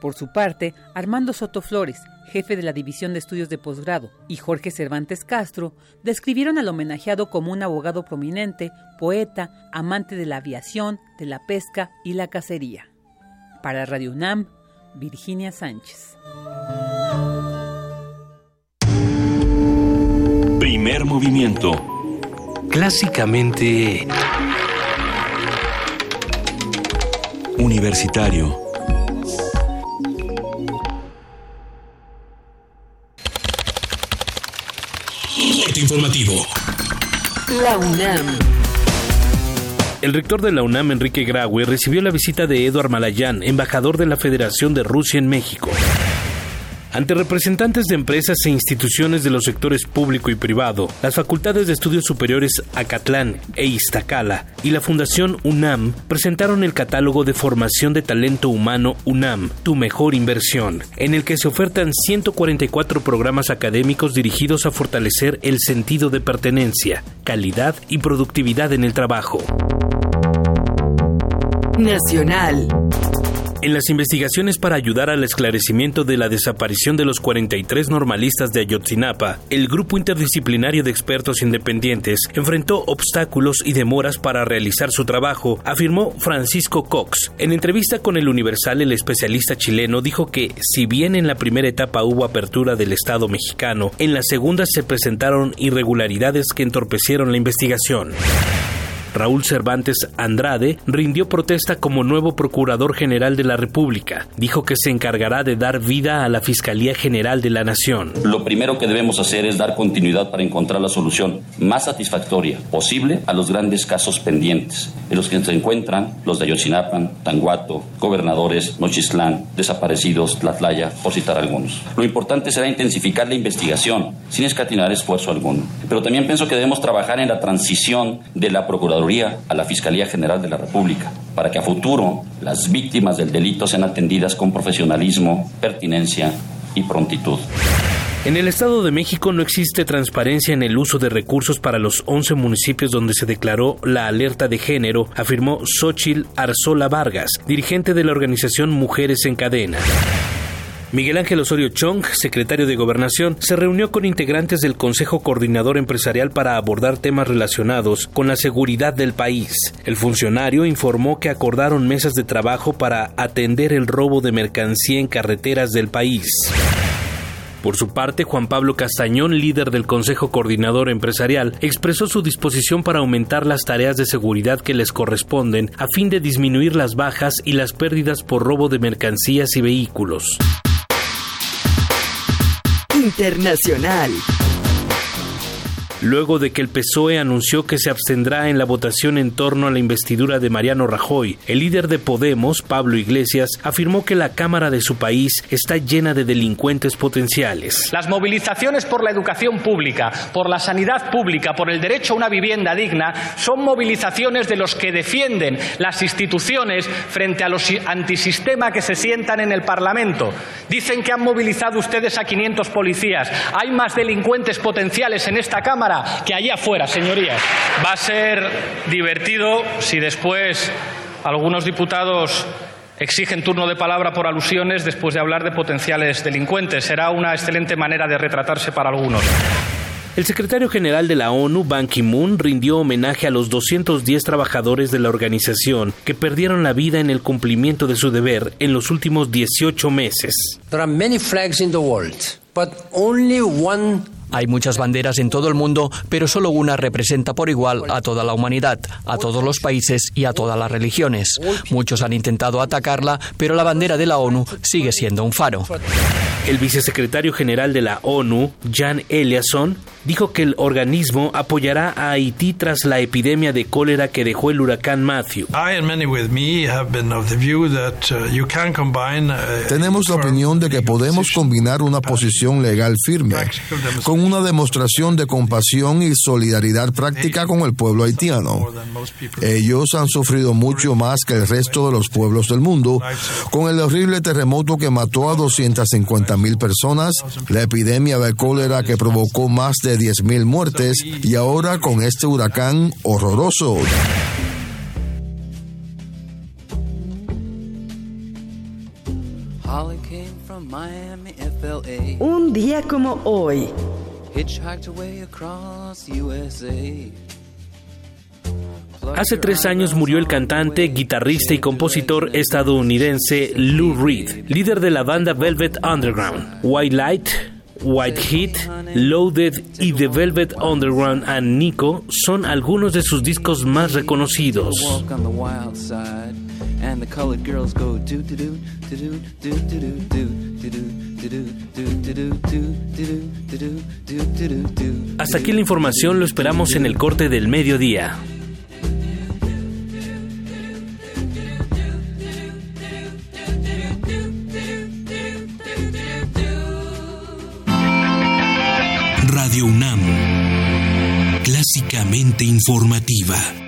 Por su parte, Armando Soto Flores, jefe de la División de Estudios de Posgrado, y Jorge Cervantes Castro describieron al homenajeado como un abogado prominente, poeta, amante de la aviación, de la pesca y la cacería. Para Radio UNAM, Virginia Sánchez.
Primer movimiento. Clásicamente... Universitario.
Informativo.
La UNAM.
El rector de la UNAM, Enrique Graue, recibió la visita de Eduard Malayán, embajador de la Federación de Rusia en México. Ante representantes de empresas e instituciones de los sectores público y privado, las facultades de estudios superiores Acatlán e Iztacala y la Fundación UNAM presentaron el catálogo de formación de talento humano UNAM, tu mejor inversión, en el que se ofertan 144 programas académicos dirigidos a fortalecer el sentido de pertenencia, calidad y productividad en el trabajo.
Nacional.
En las investigaciones para ayudar al esclarecimiento de la desaparición de los 43 normalistas de Ayotzinapa, el grupo interdisciplinario de expertos independientes enfrentó obstáculos y demoras para realizar su trabajo, afirmó Francisco Cox. En entrevista con el Universal, el especialista chileno dijo que, si bien en la primera etapa hubo apertura del Estado mexicano, en la segunda se presentaron irregularidades que entorpecieron la investigación. Raúl Cervantes Andrade rindió protesta como nuevo Procurador General de la República. Dijo que se encargará de dar vida a la Fiscalía General de la Nación.
Lo primero que debemos hacer es dar continuidad para encontrar la solución más satisfactoria posible a los grandes casos pendientes, en los que se encuentran los de Ayotzinapan, Tanguato, gobernadores, Nochistlán, desaparecidos, Tlatlaya, por citar algunos. Lo importante será intensificar la investigación sin escatinar esfuerzo alguno. Pero también pienso que debemos trabajar en la transición de la Procuraduría a la Fiscalía General de la República, para que a futuro las víctimas del delito sean atendidas con profesionalismo, pertinencia y prontitud.
En el Estado de México no existe transparencia en el uso de recursos para los 11 municipios donde se declaró la alerta de género, afirmó Xochil Arzola Vargas, dirigente de la organización Mujeres en Cadena. Miguel Ángel Osorio Chong, secretario de Gobernación, se reunió con integrantes del Consejo Coordinador Empresarial para abordar temas relacionados con la seguridad del país. El funcionario informó que acordaron mesas de trabajo para atender el robo de mercancía en carreteras del país. Por su parte, Juan Pablo Castañón, líder del Consejo Coordinador Empresarial, expresó su disposición para aumentar las tareas de seguridad que les corresponden a fin de disminuir las bajas y las pérdidas por robo de mercancías y vehículos.
Internacional
luego de que el PSOE anunció que se abstendrá en la votación en torno a la investidura de Mariano Rajoy. El líder de Podemos, Pablo Iglesias, afirmó que la Cámara de su país está llena de delincuentes potenciales.
Las movilizaciones por la educación pública, por la sanidad pública, por el derecho a una vivienda digna, son movilizaciones de los que defienden las instituciones frente a los antisistema que se sientan en el Parlamento. Dicen que han movilizado ustedes a 500 policías. Hay más delincuentes potenciales en esta Cámara que allá afuera, señorías. Va a ser divertido si después algunos diputados exigen turno de palabra por alusiones después de hablar de potenciales delincuentes. Será una excelente manera de retratarse para algunos.
El secretario general de la ONU, Ban Ki-moon, rindió homenaje a los 210 trabajadores de la organización que perdieron la vida en el cumplimiento de su deber en los últimos 18 meses.
There are many flags in the world, but only one
hay muchas banderas en todo el mundo, pero solo una representa por igual a toda la humanidad, a todos los países y a todas las religiones. Muchos han intentado atacarla, pero la bandera de la ONU sigue siendo un faro.
El vicesecretario general de la ONU, Jan Eliasson, dijo que el organismo apoyará a Haití tras la epidemia de cólera que dejó el huracán Matthew.
Tenemos la opinión de que podemos combinar una posición legal firme con una demostración de compasión y solidaridad práctica con el pueblo haitiano. Ellos han sufrido mucho más que el resto de los pueblos del mundo con el horrible terremoto que mató a 250 mil personas, la epidemia de cólera que provocó más de 10 mil muertes y ahora con este huracán horroroso.
Un día como hoy.
Hace tres años murió el cantante, guitarrista y compositor estadounidense Lou Reed, líder de la banda Velvet Underground. White Light, White Heat, Loaded y The Velvet Underground and Nico son algunos de sus discos más reconocidos. Hasta aquí la información, lo esperamos en el corte del mediodía.
Radio UNAM, clásicamente informativa.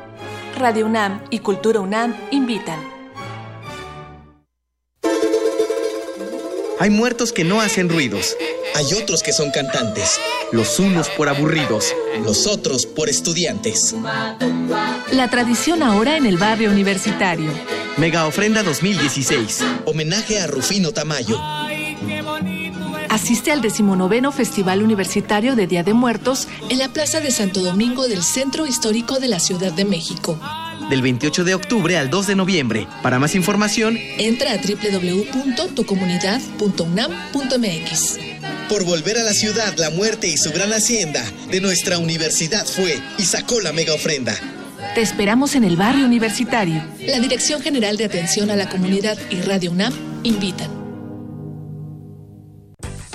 Radio UNAM y Cultura UNAM invitan.
Hay muertos que no hacen ruidos. Hay otros que son cantantes. Los unos por aburridos, los otros por estudiantes.
La tradición ahora en el barrio universitario.
Mega Ofrenda 2016. Homenaje a Rufino Tamayo.
Asiste al decimonoveno Festival Universitario de Día de Muertos
en la Plaza de Santo Domingo del Centro Histórico de la Ciudad de México.
Del 28 de octubre al 2 de noviembre. Para más información,
entra a www.tucomunidad.unam.mx.
Por volver a la ciudad, la muerte y su gran hacienda de nuestra universidad fue y sacó la mega ofrenda.
Te esperamos en el barrio universitario.
La Dirección General de Atención a la Comunidad y Radio UNAM invitan.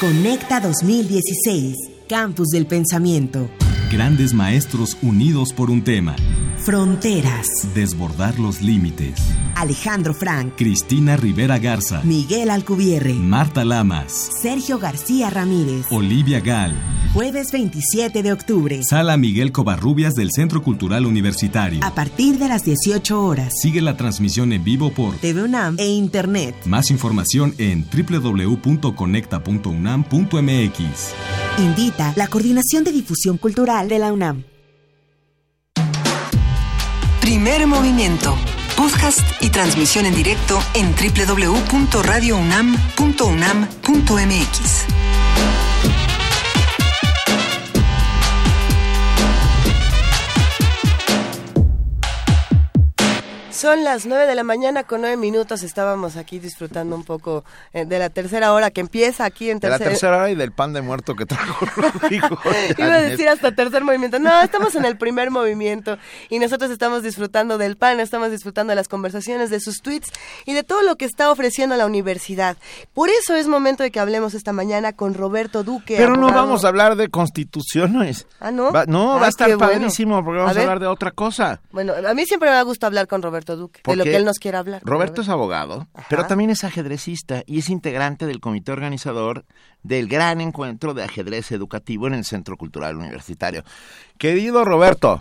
Conecta 2016, Campus del Pensamiento.
Grandes maestros unidos por un tema.
Fronteras.
Desbordar los límites.
Alejandro Frank.
Cristina Rivera Garza.
Miguel Alcubierre.
Marta Lamas.
Sergio García Ramírez.
Olivia Gal.
Jueves 27 de octubre.
Sala Miguel Covarrubias del Centro Cultural Universitario.
A partir de las 18 horas.
Sigue la transmisión en vivo por
TV UNAM e Internet.
Más información en www.conecta.unam.mx.
Invita la Coordinación de Difusión Cultural de la UNAM.
Primer movimiento. Podcast y transmisión en directo en www.radiounam.unam.mx.
Son las nueve de la mañana con nueve minutos. Estábamos aquí disfrutando un poco eh, de la tercera hora que empieza aquí en
tercera. De la tercera hora y del pan de muerto que trajo Rodrigo.
Iba a decir hasta tercer movimiento. No, estamos en el primer movimiento y nosotros estamos disfrutando del pan, estamos disfrutando de las conversaciones, de sus tweets y de todo lo que está ofreciendo la universidad. Por eso es momento de que hablemos esta mañana con Roberto Duque.
Pero no vamos a hablar de constituciones.
Ah, no.
Va, no, va a estar padrísimo porque vamos a, a hablar de otra cosa.
Bueno, a mí siempre me ha gustado hablar con Roberto Duque, de lo que él nos quiere hablar.
Roberto es abogado, pero también es ajedrecista y es integrante del comité organizador del gran encuentro de ajedrez educativo en el Centro Cultural Universitario. Querido Roberto.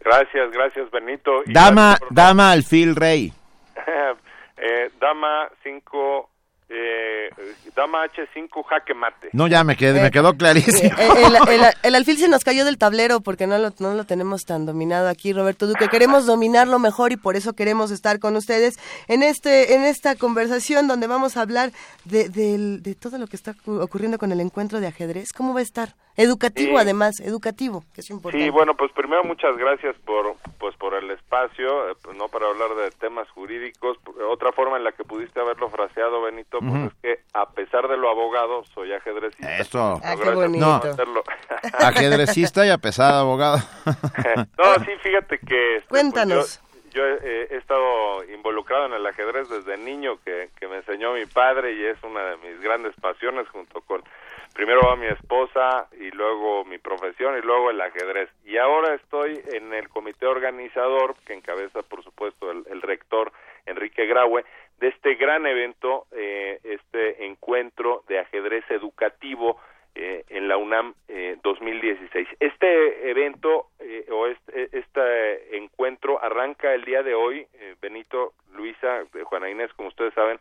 Gracias, gracias Benito.
dama, dama alfil rey.
eh, dama 5 eh, dama H5 jaque mate.
No, ya me, quedé, me quedó clarísimo.
El, alfil se nos cayó del tablero porque no lo, no lo tenemos tan dominado aquí, Roberto Duque. Queremos dominarlo mejor y por eso queremos estar con ustedes en este en esta conversación donde vamos a hablar de, de todo lo que está ocurriendo con el encuentro de ajedrez. ¿Cómo va a estar? Educativo, además, educativo, que es importante.
Sí, bueno, pues primero muchas gracias por pues por el espacio, eh, no para hablar de temas jurídicos. Otra forma en la que pudiste haberlo fraseado, Benito, pues es que a pesar de lo abogado, soy ajedrecista.
Eso.
Ah, qué bonito.
ajedrecista y a pesar de abogado.
no, sí, fíjate que... Este,
Cuéntanos.
Pues, yo, yo he, he, estado involucrado en el ajedrez desde niño, que, que me enseñó mi padre y es una de mis grandes pasiones junto con primero a mi esposa y luego mi profesión y luego el ajedrez. Y ahora estoy en el comité organizador que encabeza, por supuesto, el, el rector Enrique Graue de este gran evento, eh, este encuentro de ajedrez educativo eh, en la UNAM eh, 2016. Este evento eh, o este, este, encuentro arranca el día de hoy, Benito, Luisa, Juana Inés, como ustedes saben,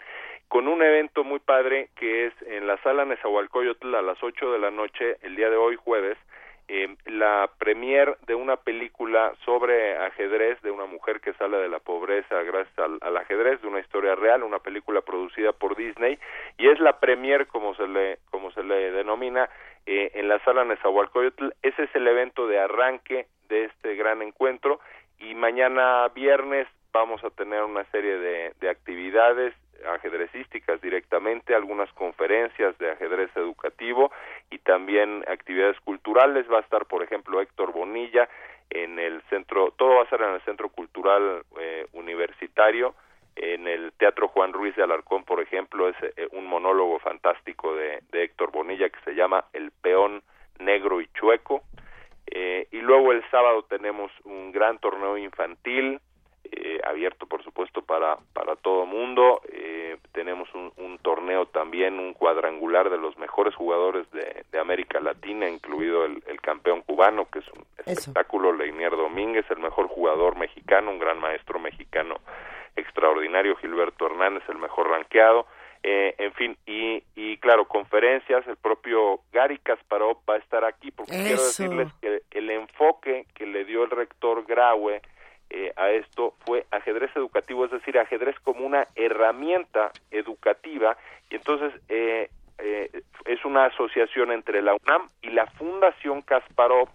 con un evento muy padre que es en la sala Nezahualcóyotl a las 8 de la noche, el día de hoy, jueves, eh, la premier de una película sobre ajedrez de una mujer que sale de la pobreza gracias al, al, ajedrez de una historia real una película producida por Disney y es la premier como se le como se le denomina eh, en la sala Nezahualcóyotl ese es el evento de arranque de este gran encuentro y mañana viernes vamos a tener una serie de, de actividades ajedrecísticas directamente, algunas conferencias de ajedrez educativo y también actividades culturales. Va a estar, por ejemplo, Héctor Bonilla en el centro, todo va a ser en el Centro Cultural eh, Universitario, en el Teatro Juan Ruiz de Alarcón, por ejemplo, es eh, un monólogo fantástico de, de, Héctor Bonilla que se llama El peón negro y chueco. Eh, y luego el sábado tenemos un gran torneo infantil, eh, abierto por supuesto para, para todo mundo. Eh, tenemos un, un, torneo también, un cuadrangular de los mejores jugadores de, de América Latina, incluido el, el, campeón cubano, que es un espectáculo, Leinier Domínguez, el mejor jugador mexicano, un gran maestro mexicano extraordinario, Gilberto Hernández, el mejor ranqueado. Eh, en fin, y, y claro, conferencias, el propio Gary Kasparov va a estar aquí, porque Eso. quiero decirles que el enfoque que le dio el rector Graue eh, a esto fue ajedrez educativo, es decir, ajedrez como una herramienta educativa, y entonces eh, eh, es una asociación entre la UNAM y la Fundación Kasparov,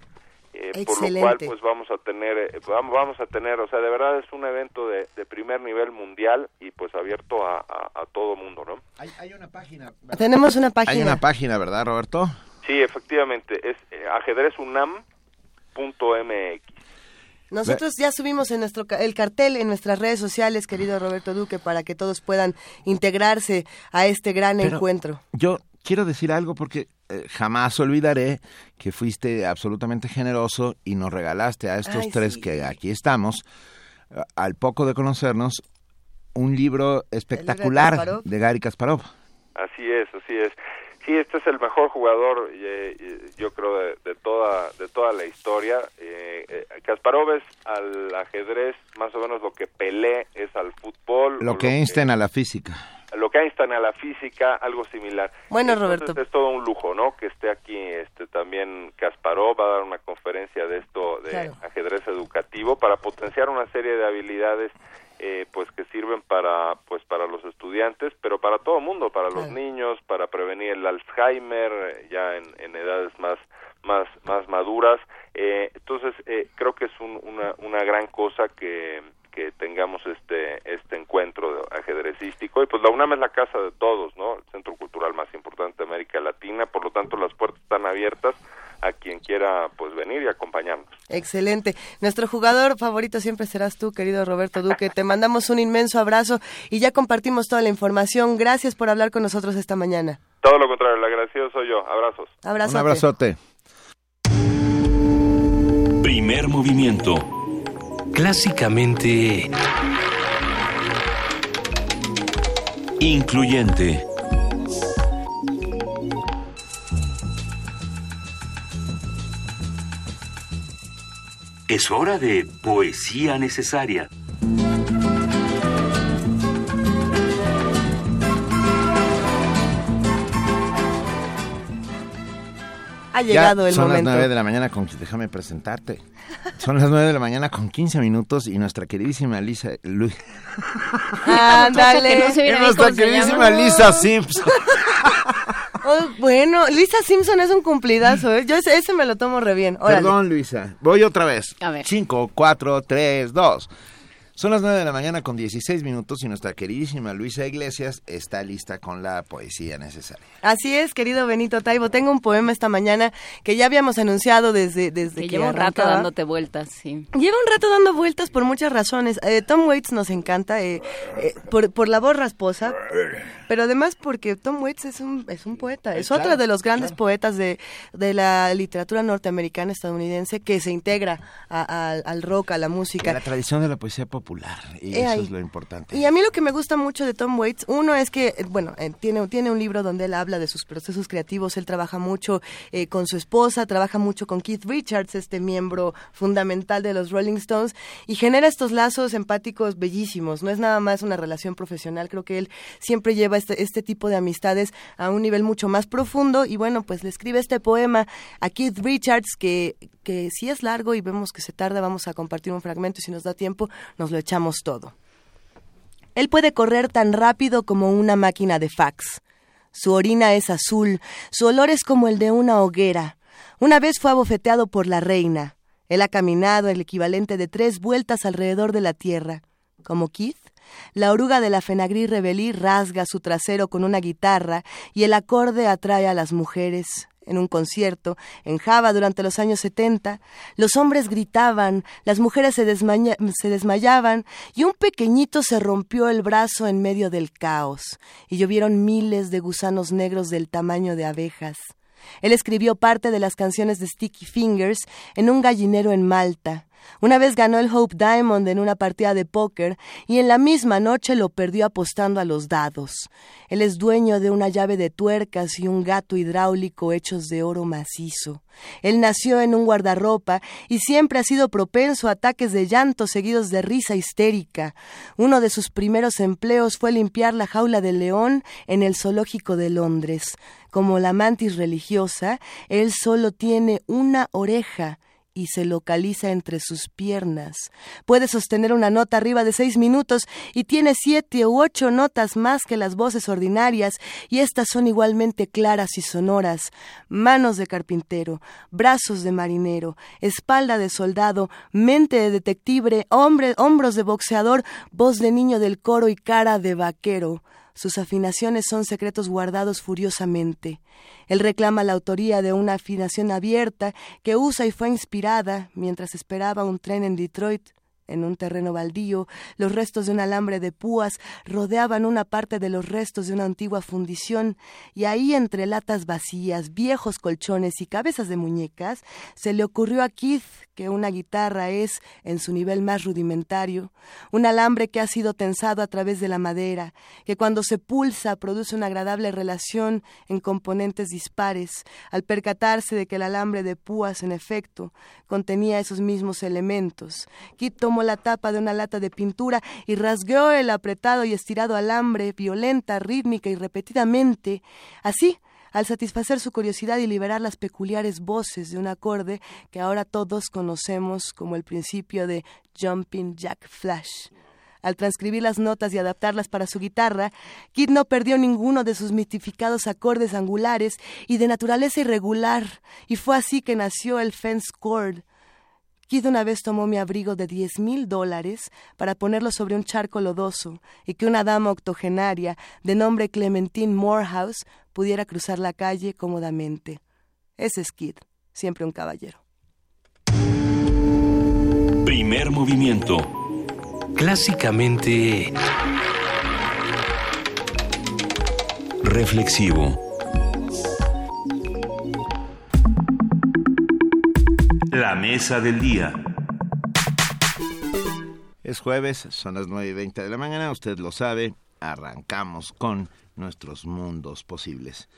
eh, por lo cual pues vamos a tener eh, vamos, vamos a tener o sea de verdad es un evento de, de primer nivel mundial y pues abierto a, a, a todo mundo no
hay, hay una página
¿verdad? tenemos una página.
hay una página verdad Roberto
sí efectivamente es eh, ajedrezunam.mx
nosotros ya subimos en nuestro el cartel en nuestras redes sociales, querido Roberto Duque, para que todos puedan integrarse a este gran
Pero
encuentro.
Yo quiero decir algo porque eh, jamás olvidaré que fuiste absolutamente generoso y nos regalaste a estos
Ay,
tres
sí.
que aquí estamos, eh, al poco de conocernos, un libro espectacular de Gary Kasparov.
Así es, así es. Sí, este es el mejor jugador, eh, eh, yo creo, de, de, toda de toda la historia. Eh, eh, Kasparov es al ajedrez más o menos lo que Pelé es al fútbol.
Lo que Einstein a la física.
Lo que Einstein a la física, algo similar.
Bueno,
Entonces,
Roberto.
Es todo un lujo, ¿no? Que esté aquí este también Kasparov, va a dar una conferencia de esto, de
Claro.
ajedrez educativo, para potenciar una serie de habilidades eh, pues que sirven para pues para los estudiantes pero para todo el mundo para los niños para prevenir el Alzheimer eh, ya en, en edades más más más maduras eh, entonces eh, creo que es un- una una gran cosa que que tengamos este este encuentro ajedrecístico y pues la UNAM es la casa de todos no el centro cultural más importante de América Latina por lo tanto las puertas están abiertas a quien quiera pues venir y acompañarnos
Excelente. Nuestro jugador favorito siempre serás tú, querido Roberto Duque. Te mandamos un inmenso abrazo y ya compartimos toda la información. Gracias por hablar con nosotros esta mañana.
todo lo contrario el agradecido soy yo abrazos
Abrazote.
Un abrazote.
Primer movimiento.
Clásicamente
Incluyente. Es hora de poesía necesaria.
Ha llegado
ya
el
son
momento.
las 9 de la mañana con déjame presentarte. Son las 9 de la mañana con 15 minutos y nuestra queridísima Lisa Lu-
Ándale.
Que no
nuestra queridísima. Lisa Simpson.
Oh, bueno, Lisa Simpson es un cumplidazo, ¿eh? Yo ese, ese me lo tomo re bien. Órale.
Perdón, Luisa. Voy otra vez.
A ver.
5, 4, 3, 2. Son las 9 de la mañana con 16 minutos y nuestra queridísima Luisa Iglesias está lista con la poesía necesaria.
Así es, querido Benito Taibo. Tengo un poema esta mañana que ya habíamos anunciado desde, desde
Que
que
lleva un rato dándote vueltas, sí.
Lleva un rato dando vueltas por muchas razones. Eh, Tom Waits nos encanta eh, eh, por, por la voz rasposa, pero además porque Tom Waits es un, es un poeta, es
claro,
otro de los grandes poetas de, de la literatura norteamericana estadounidense que se integra a- a- al rock, a la música.
La tradición de la poesía popular. Y
Eh,
eso
ahí.
es lo importante.
Y a mí lo que me gusta mucho de Tom Waits, uno es que, eh, bueno, eh, tiene, tiene un libro donde él habla de sus procesos creativos, él trabaja mucho eh, con su esposa, trabaja mucho con Keith Richards, este miembro fundamental de los Rolling Stones, y genera estos lazos empáticos bellísimos, no es nada más una relación profesional, creo que él siempre lleva este, este tipo de amistades a un nivel mucho más profundo, y bueno, pues le escribe este poema a Keith Richards que, que si es largo y vemos que se tarda, vamos a compartir un fragmento y si nos da tiempo, nos lo echamos todo. Él puede correr tan rápido como una máquina de fax. Su orina es azul, su olor es como el de una hoguera. Una vez fue abofeteado por la reina. Él ha caminado el equivalente de tres vueltas alrededor de la tierra. Como Keith, la oruga de la Fenagrí Rebelí rasga su trasero con una guitarra y el acorde atrae a las mujeres. En un concierto en Java durante los años 70, los hombres gritaban, las mujeres se, se, desmayaban y un pequeñito se rompió el brazo en medio del caos y llovieron miles de gusanos negros del tamaño de abejas. Él escribió parte de las canciones de Sticky Fingers en un gallinero en Malta. Una vez ganó el Hope Diamond en una partida de póker y en la misma noche lo perdió apostando a los dados. Él es dueño de una llave de tuercas y un gato hidráulico hechos de oro macizo. Él nació en un guardarropa y siempre ha sido propenso a ataques de llanto seguidos de risa histérica. Uno de sus primeros empleos fue limpiar la jaula del león en el zoológico de Londres. Como la mantis religiosa, él solo tiene una oreja y se localiza entre sus piernas. Puede sostener una nota arriba de seis minutos y tiene siete u ocho notas más que las voces ordinarias, y estas son igualmente claras y sonoras. Manos de carpintero, brazos de marinero, espalda de soldado, mente de detective, hombre, hombros de boxeador, voz de niño del coro y cara de vaquero. Sus afinaciones son secretos guardados furiosamente. Él reclama la autoría de una afinación abierta que usa y fue inspirada mientras esperaba un tren en Detroit en un terreno baldío, los restos de un alambre de púas rodeaban una parte de los restos de una antigua fundición, y ahí entre latas vacías, viejos colchones y cabezas de muñecas, se le ocurrió a Keith que una guitarra es, en su nivel más rudimentario, un alambre que ha sido tensado a través de la madera, que cuando se pulsa produce una agradable relación en componentes dispares, al percatarse de que el alambre de púas, en efecto, contenía esos mismos elementos. Keith tomó la tapa de una lata de pintura y rasgueó el apretado y estirado alambre, violenta, rítmica y repetidamente. Así, al satisfacer su curiosidad y liberar las peculiares voces de un acorde que ahora todos conocemos como el principio de Jumping Jack Flash. Al transcribir las notas y adaptarlas para su guitarra, Kid no perdió ninguno de sus mitificados acordes angulares y de naturaleza irregular, y fue así que nació el fence chord, Kid una vez tomó mi abrigo de diez mil dólares para ponerlo sobre un charco lodoso y que una dama octogenaria de nombre Clementine Morehouse pudiera cruzar la calle cómodamente. Ese es Kid, siempre un caballero.
Primer movimiento.
Clásicamente...
Reflexivo. La mesa del día.
Es jueves, son las nueve y veinte de la mañana, usted lo sabe, arrancamos con nuestros mundos posibles.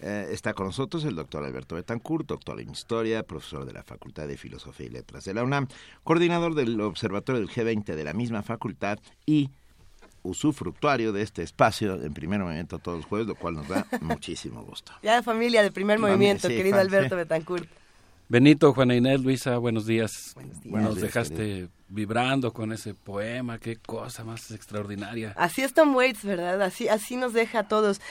Eh, está con nosotros el doctor Alberto Betancourt, doctor en Historia, profesor de la Facultad de Filosofía y Letras de la UNAM, coordinador del Observatorio del G20 de la misma facultad y usufructuario de este espacio en primer movimiento todos los jueves, lo cual nos da muchísimo gusto.
Ya familia de primer movimiento, querido Alberto Betancourt.
Benito, Juana Inés, Luisa, buenos días. Buenos Nos dejaste vibrando con ese poema, qué cosa más extraordinaria.
Así es Tom Waits, ¿verdad? Así, así nos deja a todos.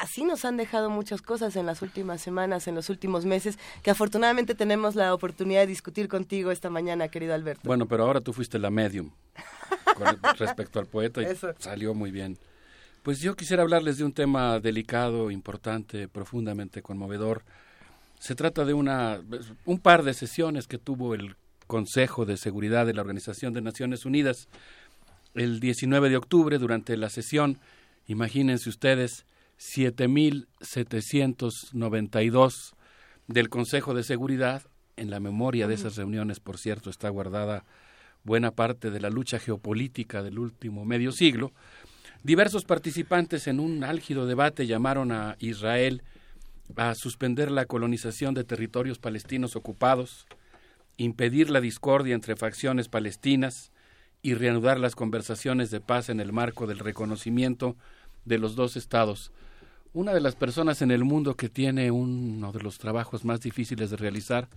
Así nos han dejado muchas cosas en las últimas semanas, en los últimos meses, que afortunadamente tenemos la oportunidad de discutir contigo esta mañana, querido Alberto.
Bueno, pero ahora tú fuiste la medium con respecto al poeta y salió muy bien. Pues yo quisiera hablarles de un tema delicado, importante, profundamente conmovedor se trata de una, un par de sesiones que tuvo el Consejo de Seguridad de la Organización de Naciones Unidas el 19 de octubre durante la sesión. Imagínense ustedes, 7.792 del Consejo de Seguridad. En la memoria de esas reuniones, por cierto, está guardada buena parte de la lucha geopolítica del último medio siglo. Diversos participantes en un álgido debate llamaron a Israel a suspender la colonización de territorios palestinos ocupados, impedir la discordia entre facciones palestinas y reanudar las conversaciones de paz en el marco del reconocimiento de los dos estados. Una de las personas en el mundo que tiene uno de los trabajos más difíciles de realizar,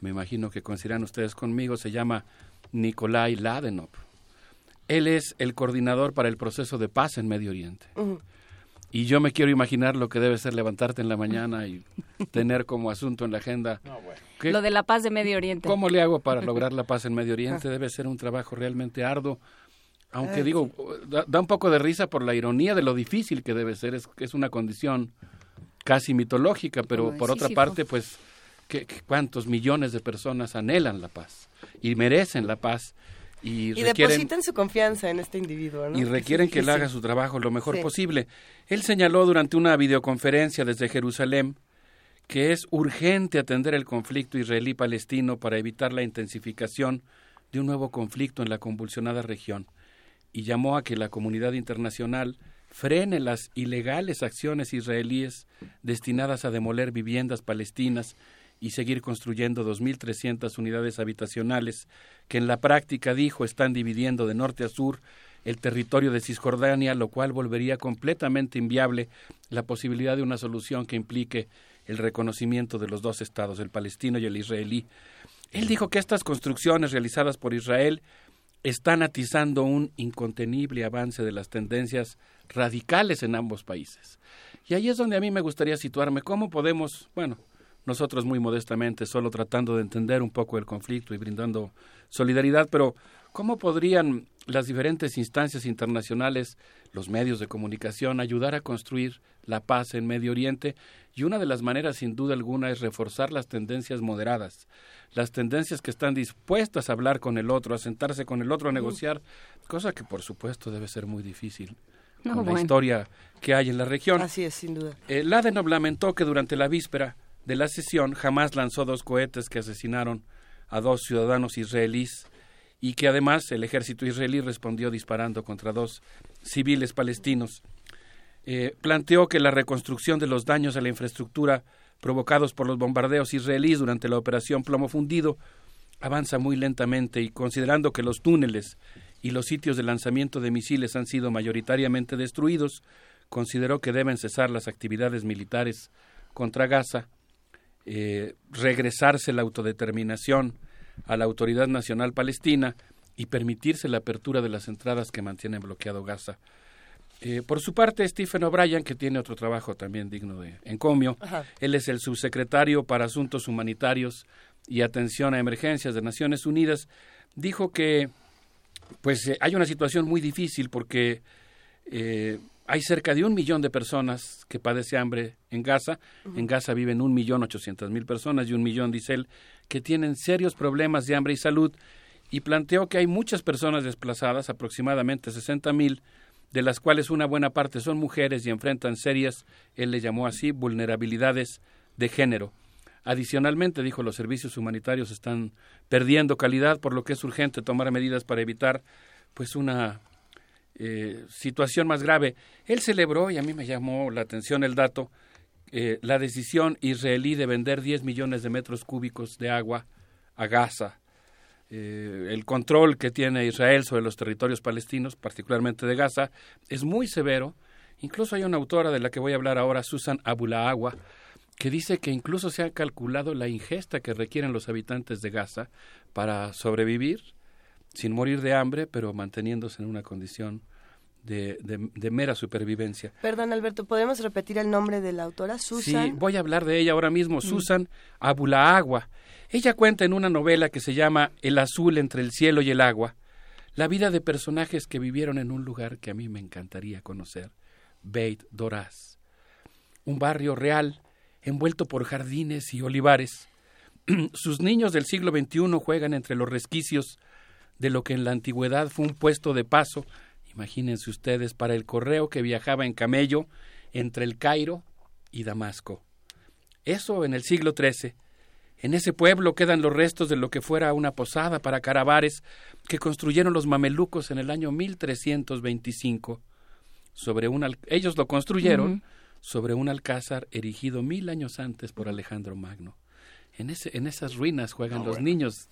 me imagino que coincidirán ustedes conmigo, se llama Nikolai Ladenov. Él es el coordinador para el proceso de paz en Medio Oriente. Y yo me quiero imaginar lo que debe ser levantarte en la mañana y tener como asunto en la agenda.
Lo de la paz de Medio Oriente.
¿Cómo le hago para lograr la paz en Medio Oriente? Debe ser un trabajo realmente arduo. Aunque digo, da, un poco de risa por la ironía de lo difícil que debe ser. Es, es una condición casi mitológica, pero por otra parte, pues, ¿qué, ¿cuántos millones de personas anhelan la paz y merecen la paz? Y,
depositan su confianza en este individuo.
Y requieren que él haga su trabajo lo mejor posible. Él señaló durante una videoconferencia desde Jerusalén que es urgente atender el conflicto israelí-palestino para evitar la intensificación de un nuevo conflicto en la convulsionada región y llamó a que la comunidad internacional frene las ilegales acciones israelíes destinadas a demoler viviendas palestinas y seguir construyendo 2.300 unidades habitacionales que en la práctica, dijo, están dividiendo de norte a sur el territorio de Cisjordania, lo cual volvería completamente inviable la posibilidad de una solución que implique el reconocimiento de los dos estados, el palestino y el israelí. Él dijo que estas construcciones realizadas por Israel están atizando un incontenible avance de las tendencias radicales en ambos países. Y ahí es donde a mí me gustaría situarme. ¿Cómo podemos, bueno, nosotros muy modestamente, solo tratando de entender un poco el conflicto y brindando solidaridad, pero ¿cómo podrían las diferentes instancias internacionales, los medios de comunicación, ayudar a construir la paz en Medio Oriente? Y una de las maneras, sin duda alguna, es reforzar las tendencias moderadas, las tendencias que están dispuestas a hablar con el otro, a sentarse con el otro, a negociar, cosa que por supuesto debe ser muy difícil con la historia que hay en la región.
Así es, sin duda.
Eh, Ladenov lamentó que durante la víspera de la sesión jamás lanzó dos cohetes que asesinaron a dos ciudadanos israelíes y que además el ejército israelí respondió disparando contra dos civiles palestinos. Eh, planteó que la reconstrucción de los daños a la infraestructura provocados por los bombardeos israelíes durante la operación Plomo Fundido avanza muy lentamente y considerando que los túneles y los sitios de lanzamiento de misiles han sido mayoritariamente destruidos, consideró que deben cesar las actividades militares contra Gaza, eh, regresarse la autodeterminación a la Autoridad Nacional Palestina y permitirse la apertura de las entradas que mantienen bloqueado Gaza. Eh, por su parte, Stephen O'Brien, que tiene otro trabajo también digno de encomio, él es el subsecretario para Asuntos Humanitarios y Atención a Emergencias de Naciones Unidas, dijo que pues eh, hay una situación muy difícil porque eh, hay cerca de un millón de personas que padecen hambre en Gaza. En Gaza viven un millón ochocientas mil personas y un millón, dice él, que tienen serios problemas de hambre y salud. Y planteó que hay muchas personas desplazadas, aproximadamente sesenta mil, de las cuales una buena parte son mujeres y enfrentan serias, él le llamó así, vulnerabilidades de género. Adicionalmente, dijo, los servicios humanitarios están perdiendo calidad, por lo que es urgente tomar medidas para evitar pues una eh, situación más grave. Él celebró, y a mí me llamó la atención el dato, eh, la decisión israelí de vender 10 millones de metros cúbicos de agua a Gaza eh, el control que tiene Israel sobre los territorios palestinos, particularmente de Gaza, es muy severo. Incluso hay una autora de la que voy a hablar ahora, Susan Abulahagua, que dice que incluso se ha calculado la ingesta que requieren los habitantes de Gaza para sobrevivir sin morir de hambre, pero manteniéndose en una condición de, de, mera supervivencia.
Perdón, Alberto, ¿podemos repetir el nombre de la autora? Susan.
Sí, voy a hablar de ella ahora mismo, mm. Susan Abulahagua. Ella cuenta en una novela que se llama El azul entre el cielo y el agua, la vida de personajes que vivieron en un lugar que a mí me encantaría conocer, Beit Doraz, un barrio real envuelto por jardines y olivares. Sus niños del siglo XXI juegan entre los resquicios de lo que en la antigüedad fue un puesto de paso, imagínense ustedes, para el correo que viajaba en camello entre el Cairo y Damasco. Eso en el siglo XIII. En ese pueblo quedan los restos de lo que fuera una posada para caravares que construyeron los mamelucos en el año 1325. Sobre un ellos lo construyeron sobre un alcázar erigido mil años antes por Alejandro Magno. En, ese, en esas ruinas juegan ah, los niños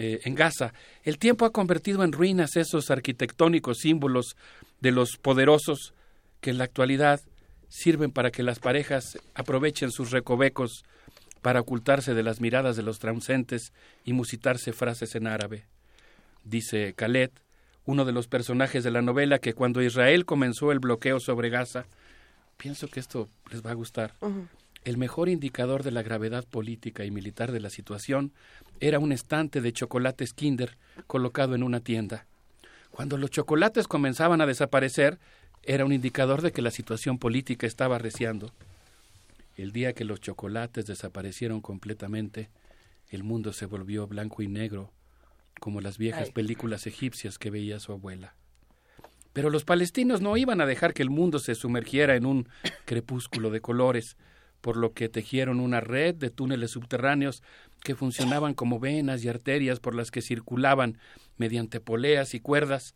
eh, en Gaza. El tiempo ha convertido en ruinas esos arquitectónicos símbolos de los poderosos que en la actualidad sirven para que las parejas aprovechen sus recovecos para ocultarse de las miradas de los transeúntes y musitarse frases en árabe. Dice Khaled, uno de los personajes de la novela, que cuando Israel comenzó el bloqueo sobre Gaza, pienso que esto les va a gustar, el mejor indicador de la gravedad política y militar de la situación era un estante de chocolates Kinder colocado en una tienda. Cuando los chocolates comenzaban a desaparecer, era un indicador de que la situación política estaba arreciando. El día que los chocolates desaparecieron completamente, el mundo se volvió blanco y negro, como las viejas películas egipcias que veía su abuela. Pero los palestinos no iban a dejar que el mundo se sumergiera en un crepúsculo de colores, por lo que tejieron una red de túneles subterráneos que funcionaban como venas y arterias por las que circulaban mediante poleas y cuerdas,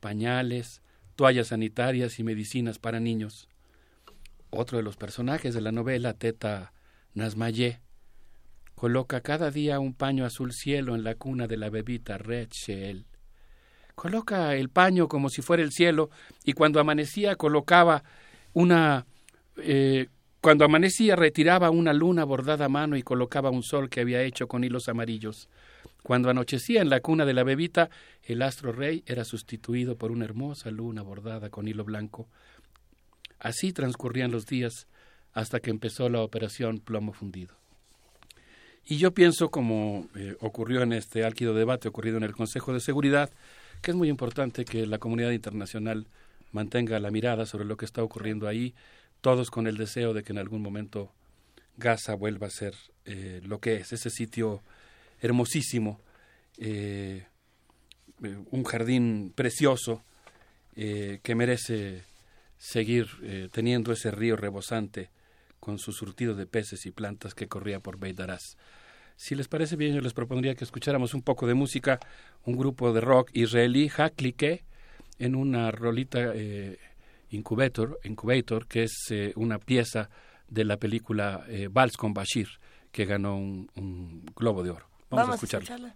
pañales, toallas sanitarias y medicinas para niños. Otro de los personajes de la novela, Teta Nasmayé, coloca cada día un paño azul cielo en la cuna de la bebita Red. Coloca el paño como si fuera el cielo y cuando amanecía colocaba una eh, cuando amanecía retiraba una luna bordada a mano y colocaba un sol que había hecho con hilos amarillos. Cuando anochecía en la cuna de la bebita, el astro rey era sustituido por una hermosa luna bordada con hilo blanco. Así transcurrían los días hasta que empezó la operación plomo fundido. Y yo pienso, como eh, ocurrió en este álquido debate ocurrido en el Consejo de Seguridad, que es muy importante que la comunidad internacional mantenga la mirada sobre lo que está ocurriendo ahí, todos con el deseo de que en algún momento Gaza vuelva a ser eh, lo que es, ese sitio hermosísimo, eh, un jardín precioso que merece seguir teniendo ese río rebosante con su surtido de peces y plantas que corría por Beit si les parece bien, yo les propondría que escucháramos un poco de música, un grupo de rock israelí, Haklike, en una rolita eh, Incubator, Incubator, que es eh, una pieza de la película eh, Vals con Bashir, que ganó un, Globo de Oro. Vamos, a escucharla.
Son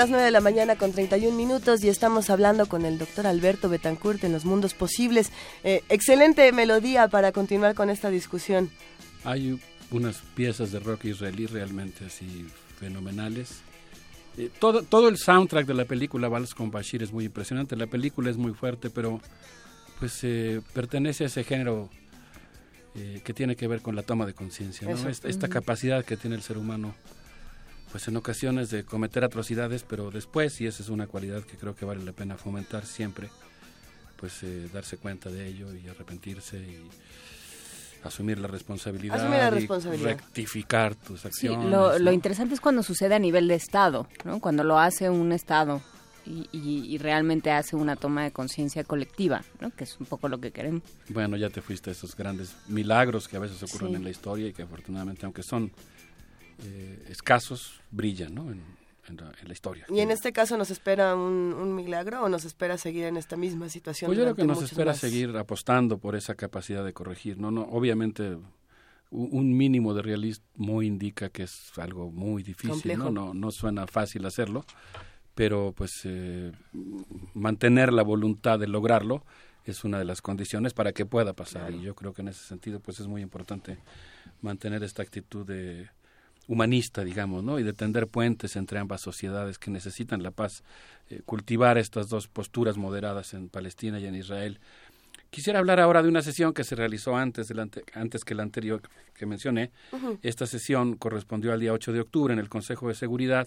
las 9 de la mañana con 31 minutos y estamos hablando con el doctor Alberto Betancourt en Los Mundos Posibles. Eh, excelente melodía para continuar con esta discusión.
Hay unas piezas de rock israelí realmente así fenomenales. Eh, todo, todo el soundtrack de la película Vals con Bashir es muy impresionante. La película es muy fuerte, pero pues eh, pertenece a ese género que tiene que ver con la toma de conciencia, esta, capacidad que tiene el ser humano pues en ocasiones de cometer atrocidades, pero después, y esa es una cualidad que creo que vale la pena fomentar siempre, pues eh, darse cuenta de ello y arrepentirse y asumir la responsabilidad, y rectificar tus acciones.
lo, lo, interesante es cuando sucede a nivel de Estado, ¿no? cuando lo hace un Estado y, realmente hace una toma de conciencia colectiva, ¿no? que es un poco lo que queremos.
Bueno, ya te fuiste a esos grandes milagros que a veces ocurren en la historia y que afortunadamente, aunque son eh, escasos, brillan ¿no? en, la, historia.
¿Y en este caso nos espera un, milagro o nos espera seguir en esta misma situación?
Pues yo creo que nos espera seguir apostando por esa capacidad de corregir. No, no, obviamente un mínimo de realismo indica que es algo muy difícil, ¿no? ¿no? No suena fácil hacerlo, pero pues eh, mantener la voluntad de lograrlo es una de las condiciones para que pueda pasar y yo creo que en ese sentido pues es muy importante mantener esta actitud de humanista digamos no y de tender puentes entre ambas sociedades que necesitan la paz eh, cultivar estas dos posturas moderadas en Palestina y en Israel Quisiera hablar ahora de una sesión que se realizó antes, del antes que la anterior que mencioné. Esta sesión correspondió al día 8 de octubre en el Consejo de Seguridad.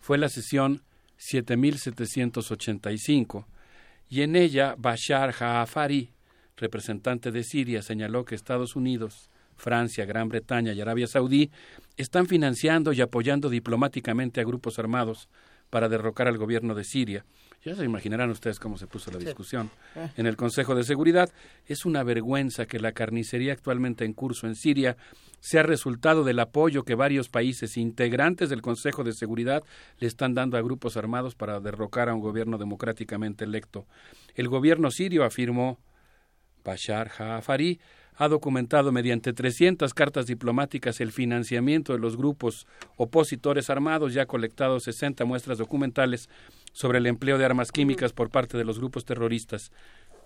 Fue la sesión 7785, y en ella Bashar Jaafari, representante de Siria, señaló que Estados Unidos, Francia, Gran Bretaña y Arabia Saudí están financiando y apoyando diplomáticamente a grupos armados para derrocar al gobierno de Siria ya se imaginarán ustedes cómo se puso la discusión eh. en el Consejo de Seguridad. Es una vergüenza que la carnicería actualmente en curso en Siria sea resultado del apoyo que varios países integrantes del Consejo de Seguridad le están dando a grupos armados para derrocar a un gobierno democráticamente electo. El gobierno sirio afirmó Bashar Jaafari ha documentado mediante 300 cartas diplomáticas el financiamiento de los grupos opositores armados y ha colectado 60 muestras documentales sobre el empleo de armas químicas por parte de los grupos terroristas.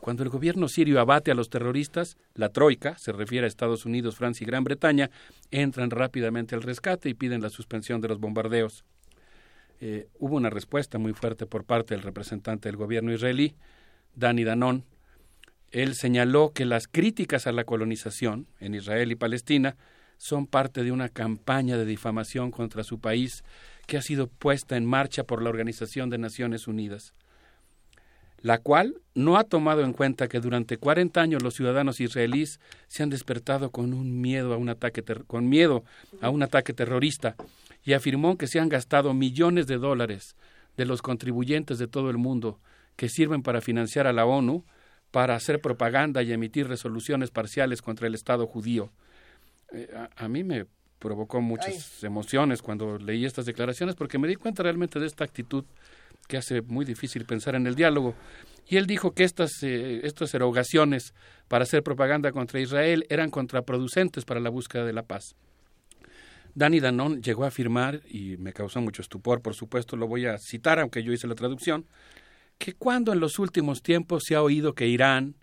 Cuando el gobierno sirio abate a los terroristas, la Troika, se refiere a Estados Unidos, Francia y Gran Bretaña, entran rápidamente al rescate y piden la suspensión de los bombardeos. Eh, hubo una respuesta muy fuerte por parte del representante del gobierno israelí, Dani Danon, él señaló que las críticas a la colonización en Israel y Palestina son parte de una campaña de difamación contra su país que ha sido puesta en marcha por la Organización de Naciones Unidas, la cual no ha tomado en cuenta que durante 40 años los ciudadanos israelíes se han despertado con un miedo a un ataque con miedo a un ataque terrorista y afirmó que se han gastado millones de dólares de los contribuyentes de todo el mundo que sirven para financiar a la ONU para hacer propaganda y emitir resoluciones parciales contra el Estado judío. Eh, a, mí me provocó muchas emociones cuando leí estas declaraciones porque me di cuenta realmente de esta actitud que hace muy difícil pensar en el diálogo. Y él dijo que estas, eh, estas erogaciones para hacer propaganda contra Israel eran contraproducentes para la búsqueda de la paz. Dani Danon llegó a afirmar, y me causó mucho estupor, por supuesto, lo voy a citar, aunque yo hice la traducción, que cuando en los últimos tiempos se ha oído que Irán,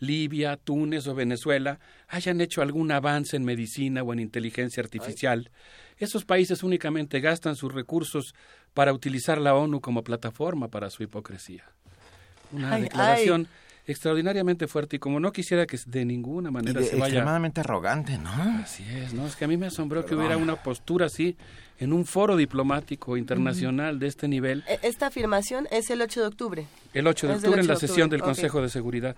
Libia, Túnez o Venezuela hayan hecho algún avance en medicina o en inteligencia artificial, esos países únicamente gastan sus recursos para utilizar la ONU como plataforma para su hipocresía. Una declaración extraordinariamente fuerte y como no quisiera que de ninguna manera se vaya
extremadamente arrogante, ¿no?
Así es, no, es que a mí me asombró que hubiera una postura así en un foro diplomático internacional de este nivel.
E, esta afirmación es el 8 de octubre.
El 8 de octubre en la sesión del Consejo de Seguridad.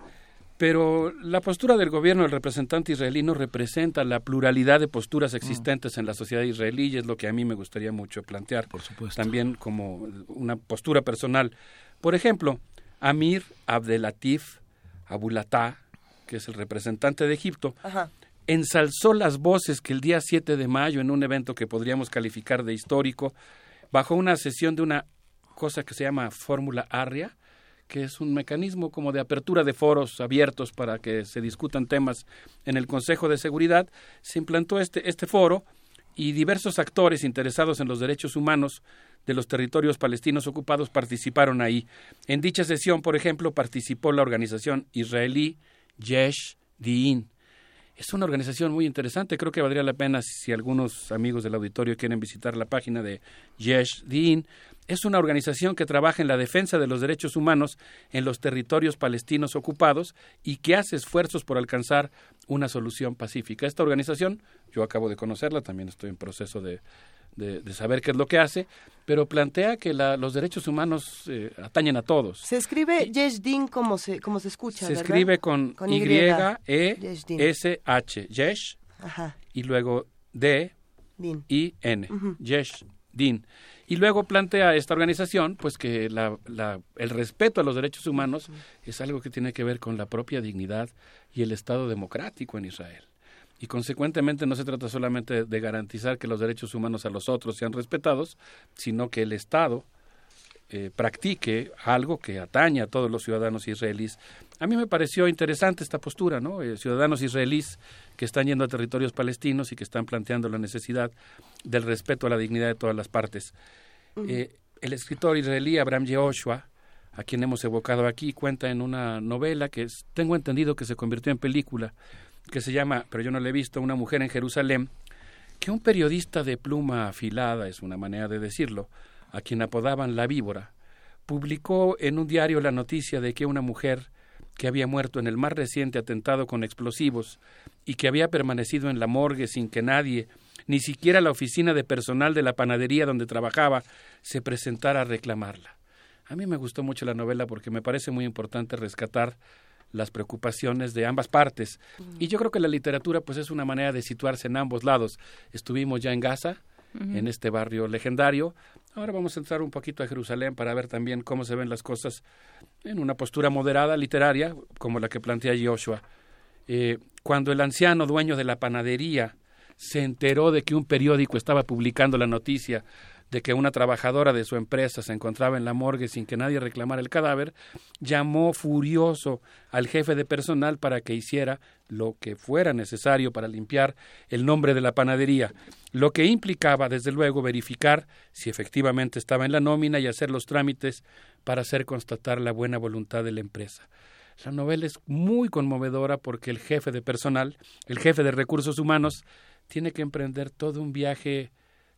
Pero la postura del gobierno del representante israelí no representa la pluralidad de posturas existentes en la sociedad israelí y es lo que a mí me gustaría mucho plantear.
Por supuesto.
También como una postura personal. Por ejemplo, Amir Abdelatif Abulatá, que es el representante de Egipto, ensalzó las voces que el día 7 de mayo, en un evento que podríamos calificar de histórico, bajo una sesión de una cosa que se llama Fórmula Arria, que es un mecanismo como de apertura de foros abiertos para que se discutan temas en el Consejo de Seguridad, se implantó este, este foro y diversos actores interesados en los derechos humanos de los territorios palestinos ocupados participaron ahí. En dicha sesión, por ejemplo, participó la organización israelí Yesh Din. Es una organización muy interesante, creo que valdría la pena si, algunos amigos del auditorio quieren visitar la página de Yesh Din. Es una organización que trabaja en la defensa de los derechos humanos en los territorios palestinos ocupados y que hace esfuerzos por alcanzar una solución pacífica. Esta organización, yo acabo de conocerla, también estoy en proceso de, de, saber qué es lo que hace, pero plantea que los derechos humanos eh, atañen a todos.
Se escribe Yesh como se, como se escucha,
Se escribe con, Y-E-S-H, Yesh, y luego D, I, N, Yesh Din. Y luego plantea esta organización pues que la, el respeto a los derechos humanos es algo que tiene que ver con la propia dignidad y el Estado democrático en Israel. Y consecuentemente no se trata solamente de garantizar que los derechos humanos a los otros sean respetados, sino que el Estado eh, practique algo que atañe a todos los ciudadanos israelíes. A mí me pareció interesante esta postura, ¿no? Eh, ciudadanos israelíes que están yendo a territorios palestinos y que están planteando la necesidad del respeto a la dignidad de todas las partes. Eh, el escritor israelí Abraham Yehoshua, a quien hemos evocado aquí, cuenta en una novela que tengo entendido que se convirtió en película, que se llama, pero yo no la he visto, Una mujer en Jerusalén, que un periodista de pluma afilada, es una manera de decirlo, a quien apodaban la víbora, publicó en un diario la noticia de que una mujer que había muerto en el más reciente atentado con explosivos y que había permanecido en la morgue sin que nadie, ni siquiera la oficina de personal de la panadería donde trabajaba, se presentara a reclamarla. A mí me gustó mucho la novela porque me parece muy importante rescatar las preocupaciones de ambas partes. Y yo creo que la literatura pues es una manera de situarse en ambos lados. Estuvimos ya en Gaza, en este barrio legendario. Ahora vamos a entrar un poquito a Jerusalén para ver también cómo se ven las cosas en una postura moderada, literaria, como la que plantea Joshua. Eh, cuando el anciano dueño de la panadería se enteró de que un periódico estaba publicando la noticia de que una trabajadora de su empresa se encontraba en la morgue sin que nadie reclamara el cadáver, llamó furioso al jefe de personal para que hiciera lo que fuera necesario para limpiar el nombre de la panadería, lo que implicaba, desde luego, verificar si efectivamente estaba en la nómina y hacer los trámites para hacer constatar la buena voluntad de la empresa. La novela es muy conmovedora porque el jefe de personal, el jefe de recursos humanos, tiene que emprender todo un viaje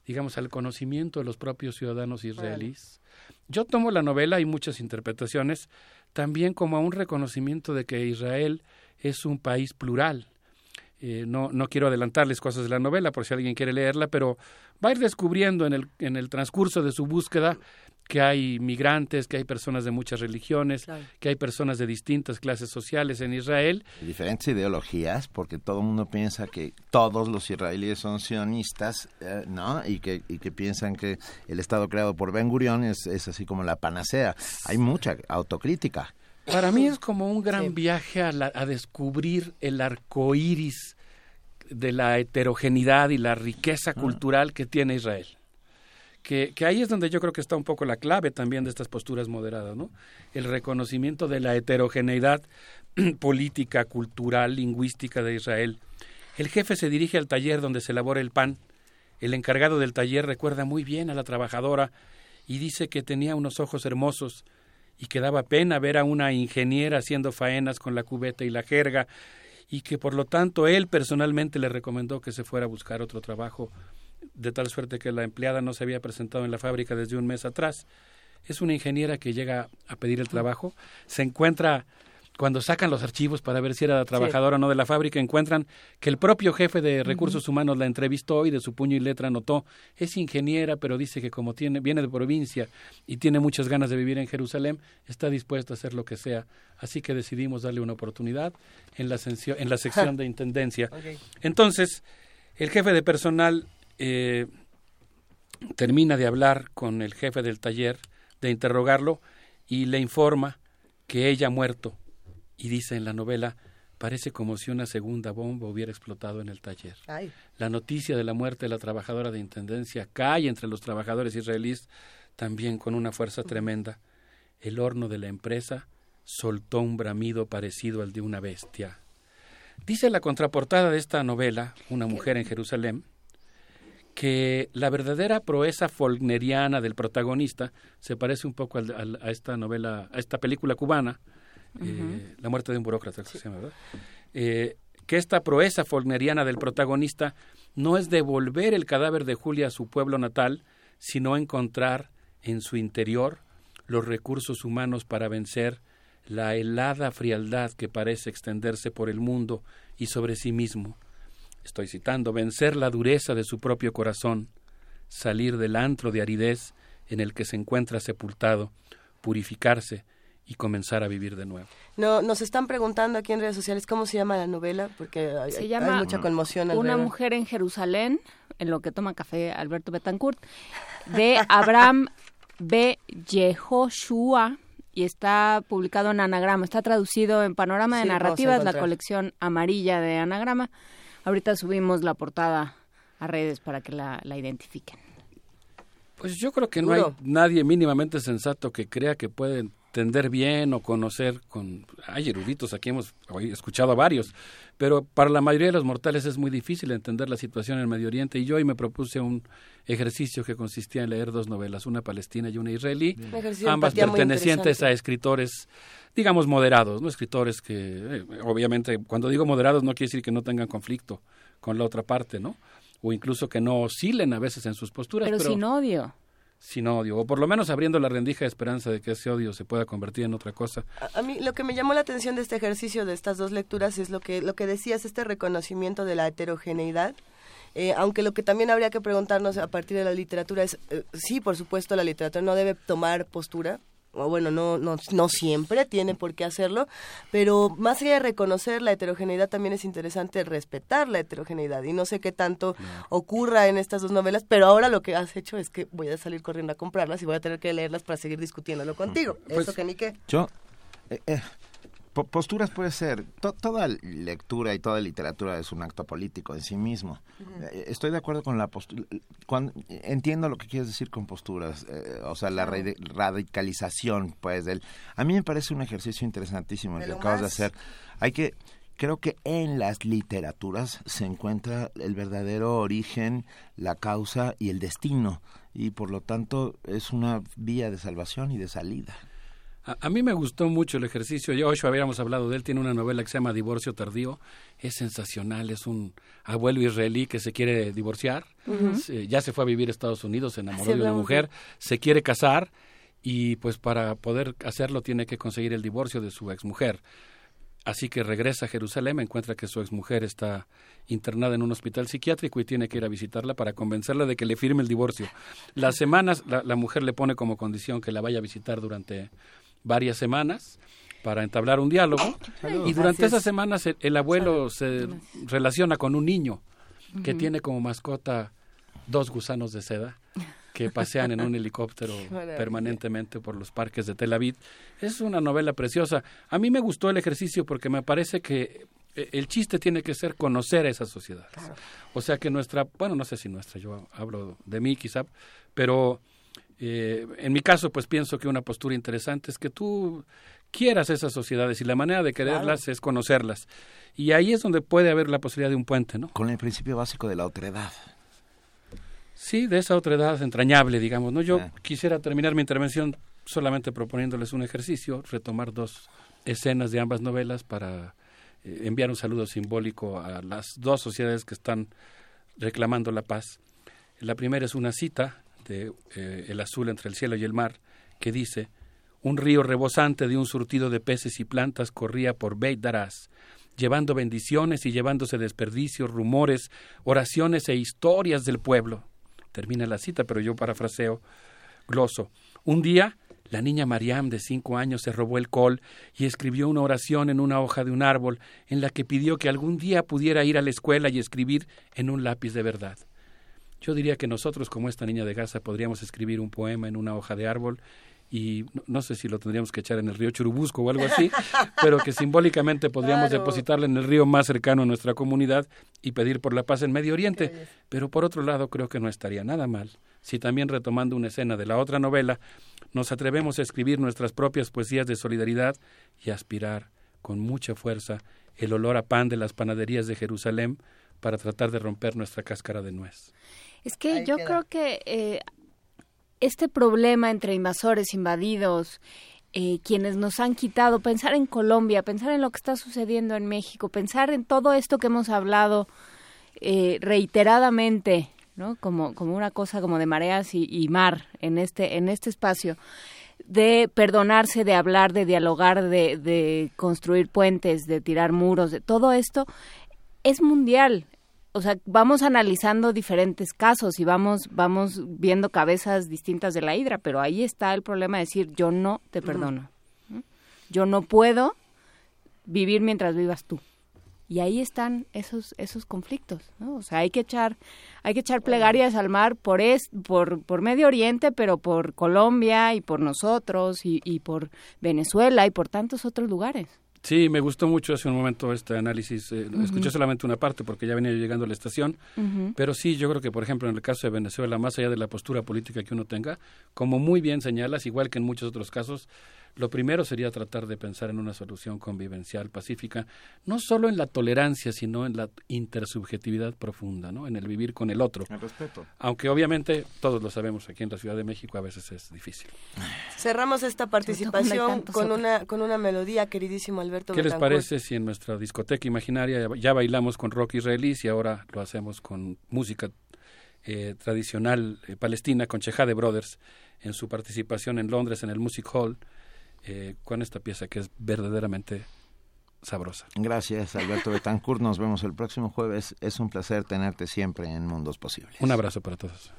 digamos, al conocimiento de los propios ciudadanos israelíes. Yo tomo la novela, hay muchas interpretaciones, también como a un reconocimiento de que Israel es un país plural. Eh, no, no quiero adelantarles cosas de la novela por si alguien quiere leerla, pero va a ir descubriendo en el, en el transcurso de su búsqueda que hay migrantes, que hay personas de muchas religiones, que hay personas de distintas clases sociales en Israel.
Diferentes ideologías, porque todo el mundo piensa que todos los israelíes son sionistas, eh, ¿no? Y que, y que piensan que el Estado creado por Ben Gurión es, es así como la panacea. Hay mucha autocrítica.
Para mí es como un gran viaje a, a descubrir el arco iris de la heterogeneidad y la riqueza ah. cultural que tiene Israel que, ahí es donde yo creo que está un poco la clave también de estas posturas moderadas, ¿no? El reconocimiento de la heterogeneidad política, cultural, lingüística de Israel. El jefe se dirige al taller donde se elabora el pan. El encargado del taller recuerda muy bien a la trabajadora y dice que tenía unos ojos hermosos y que daba pena ver a una ingeniera haciendo faenas con la cubeta y la jerga y que por lo tanto él personalmente le recomendó que se fuera a buscar otro trabajo de tal suerte que la empleada no se había presentado en la fábrica desde un mes atrás. Es una ingeniera que llega a pedir el trabajo, se encuentra cuando sacan los archivos para ver si era trabajadora o no de la fábrica, encuentran que el propio jefe de recursos humanos la entrevistó y de su puño y letra notó, es ingeniera, pero dice que como tiene, viene de provincia y tiene muchas ganas de vivir en Jerusalén, está dispuesta a hacer lo que sea. Así que decidimos darle una oportunidad en la, en la sección de intendencia. Entonces, el jefe de personal eh, termina de hablar con el jefe del taller, de interrogarlo, y le informa que ella ha muerto. Y dice en la novela, parece como si una segunda bomba hubiera explotado en el taller. La noticia de la muerte de la trabajadora de Intendencia cae entre los trabajadores israelíes también con una fuerza tremenda. El horno de la empresa soltó un bramido parecido al de una bestia. Dice la contraportada de esta novela, Una mujer en Jerusalén, que la verdadera proeza folneriana del protagonista se parece un poco a esta novela, a esta película cubana, eh, La muerte de un burócrata, eh, que esta proeza folneriana del protagonista no es devolver el cadáver de Julia a su pueblo natal, sino encontrar en su interior los recursos humanos para vencer la helada frialdad que parece extenderse por el mundo y sobre sí mismo estoy citando, vencer la dureza de su propio corazón, salir del antro de aridez en el que se encuentra sepultado, purificarse y comenzar a vivir de nuevo.
No, nos están preguntando aquí en redes sociales cómo se llama la novela, porque hay,
se llama
mucha conmoción.
Una mujer en Jerusalén, en lo que toma café Alberto Betancourt, de Abraham B. Yehoshua, y está publicado en Anagrama, está traducido en Panorama de Narrativas, la colección amarilla de Anagrama. Ahorita subimos la portada a redes para que la, la identifiquen.
Pues yo creo que no hay nadie mínimamente sensato que crea que puede entender bien o conocer con... Hay eruditos, aquí hemos escuchado a varios, pero para la mayoría de los mortales es muy difícil entender la situación en el Medio Oriente y yo hoy me propuse un ejercicio que consistía en leer dos novelas, una palestina y una israelí, ambas pertenecientes a escritores, digamos, moderados, no escritores que, eh, obviamente, cuando digo moderados no quiere decir que no tengan conflicto con la otra parte, ¿no? o incluso que no oscilen a veces en sus posturas.
Pero, sin odio.
Sin odio, o por lo menos abriendo la rendija de esperanza de que ese odio se pueda convertir en otra cosa.
A, mí lo que me llamó la atención de este ejercicio, de estas dos lecturas, es lo que, lo que decías, este reconocimiento de la heterogeneidad. Eh, aunque lo que también habría que preguntarnos a partir de la literatura es, eh, sí, por supuesto, la literatura no debe tomar postura, bueno, no, no, no siempre tiene por qué hacerlo, pero más allá de reconocer la heterogeneidad, también es interesante respetar la heterogeneidad. Y no sé qué tanto ocurra en estas dos novelas, pero ahora lo que has hecho es que voy a salir corriendo a comprarlas y voy a tener que leerlas para seguir discutiéndolo contigo. Pues, ¿Eso que ni qué?
Yo, eh, eh, posturas puede ser, toda lectura y toda literatura es un acto político en sí mismo. Eh, estoy de acuerdo con la postura, entiendo lo que quieres decir con posturas, eh, o sea, la radicalización, pues, del, a mí me parece un ejercicio interesantísimo el que acabas de hacer. Hay que, creo que en las literaturas se encuentra el verdadero origen, la causa y el destino, y por lo tanto es una vía de salvación y de salida.
A, mí me gustó mucho el ejercicio. Ya hoy habíamos hablado de él. Tiene una novela que se llama Divorcio Tardío. Es sensacional. Es un abuelo israelí que se quiere divorciar. ya se fue a vivir a Estados Unidos, se enamoró de una mujer, se quiere casar y pues para poder hacerlo tiene que conseguir el divorcio de su exmujer. Así que regresa a Jerusalén, encuentra que su exmujer está internada en un hospital psiquiátrico y tiene que ir a visitarla para convencerla de que le firme el divorcio. Las semanas la mujer le pone como condición que la vaya a visitar durante varias semanas para entablar un diálogo. Y durante esas semanas el, abuelo se relaciona con un niño que tiene como mascota dos gusanos de seda que pasean en un helicóptero permanentemente por los parques de Tel Aviv. Es una novela preciosa. A mí me gustó el ejercicio porque me parece que eh, el chiste tiene que ser conocer a esas sociedades. O sea que nuestra, bueno, no sé si nuestra, yo hablo de mí quizá, pero eh, en mi caso, pues pienso que una postura interesante es que tú quieras esas sociedades y la manera de quererlas es conocerlas. Y ahí es donde puede haber la posibilidad de un puente, ¿no?
Con el principio básico de la otredad.
Sí, de esa otredad entrañable, digamos, ¿no? Yo quisiera terminar mi intervención solamente proponiéndoles un ejercicio, retomar dos escenas de ambas novelas para eh, enviar un saludo simbólico a las dos sociedades que están reclamando la paz. La primera es una cita eh, el azul entre el cielo y el mar, que dice, un río rebosante de un surtido de peces y plantas corría por Beit Daras, llevando bendiciones y llevándose desperdicios, rumores, oraciones e historias del pueblo. Termina la cita, pero yo parafraseo, gloso. Un día, la niña Mariam, de cinco años, se robó el col y escribió una oración en una hoja de un árbol en la que pidió que algún día pudiera ir a la escuela y escribir en un lápiz de verdad. Yo diría que nosotros, como esta niña de Gaza, podríamos escribir un poema en una hoja de árbol y no, sé si lo tendríamos que echar en el río Churubusco o algo así, pero que simbólicamente podríamos depositarle en el río más cercano a nuestra comunidad y pedir por la paz en Medio Oriente. Pero por otro lado, creo que no estaría nada mal si también retomando una escena de la otra novela, nos atrevemos a escribir nuestras propias poesías de solidaridad y aspirar con mucha fuerza el olor a pan de las panaderías de Jerusalén para tratar de romper nuestra cáscara de nuez.
Es que yo creo que eh, este problema entre invasores, invadidos, eh, quienes nos han quitado, pensar en Colombia, pensar en lo que está sucediendo en México, pensar en todo esto que hemos hablado eh, reiteradamente, ¿no? Como, como una cosa como de mareas y, mar en este, en este espacio de perdonarse, de hablar, de dialogar, de, de construir puentes, de tirar muros, de todo esto es mundial o sea, vamos analizando diferentes casos y vamos, vamos viendo cabezas distintas de la hidra, pero ahí está el problema de decir yo no te perdono. yo no puedo vivir mientras vivas tú. Y ahí están esos esos conflictos, ¿no? O sea, hay que echar hay que echar plegarias al mar por es, por por Medio Oriente, pero por Colombia y por nosotros y, y por Venezuela y por tantos otros lugares.
Sí, me gustó mucho hace un momento este análisis. Eh, escuché solamente una parte porque ya venía llegando a la estación, pero sí, yo creo que, por ejemplo, en el caso de Venezuela, más allá de la postura política que uno tenga, como muy bien señalas, igual que en muchos otros casos, lo primero sería tratar de pensar en una solución convivencial pacífica, no solo en la tolerancia, sino en la intersubjetividad profunda, ¿no? en el vivir con el otro.
El respeto.
Aunque obviamente, todos lo sabemos aquí en la Ciudad de México, a veces es difícil.
Cerramos esta participación con una, con una melodía, queridísimo Alberto.
¿Qué les parece si en nuestra discoteca imaginaria ya bailamos con rock israelí y ahora lo hacemos con música eh, tradicional eh, palestina con Chejade Brothers en su participación en Londres en el Music Hall? Eh, con esta pieza que es verdaderamente sabrosa.
Gracias, Alberto Betancourt. Nos vemos el próximo jueves. Es un placer tenerte siempre en Mundos Posibles.
Un abrazo para todos.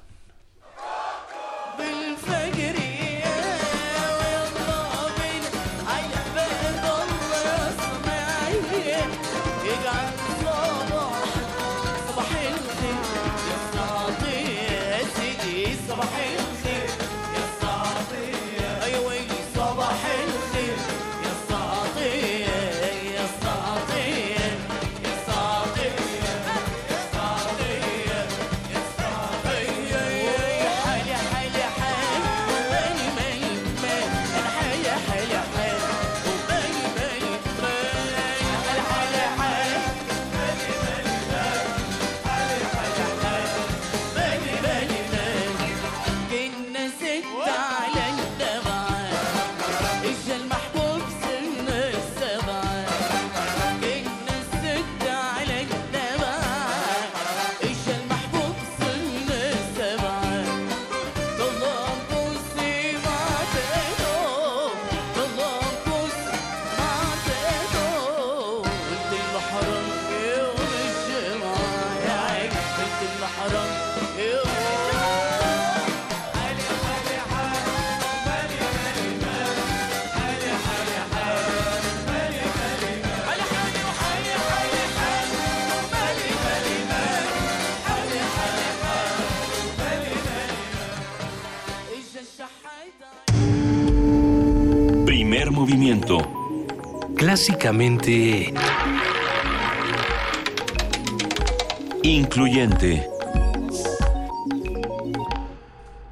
Clásicamente...
Incluyente.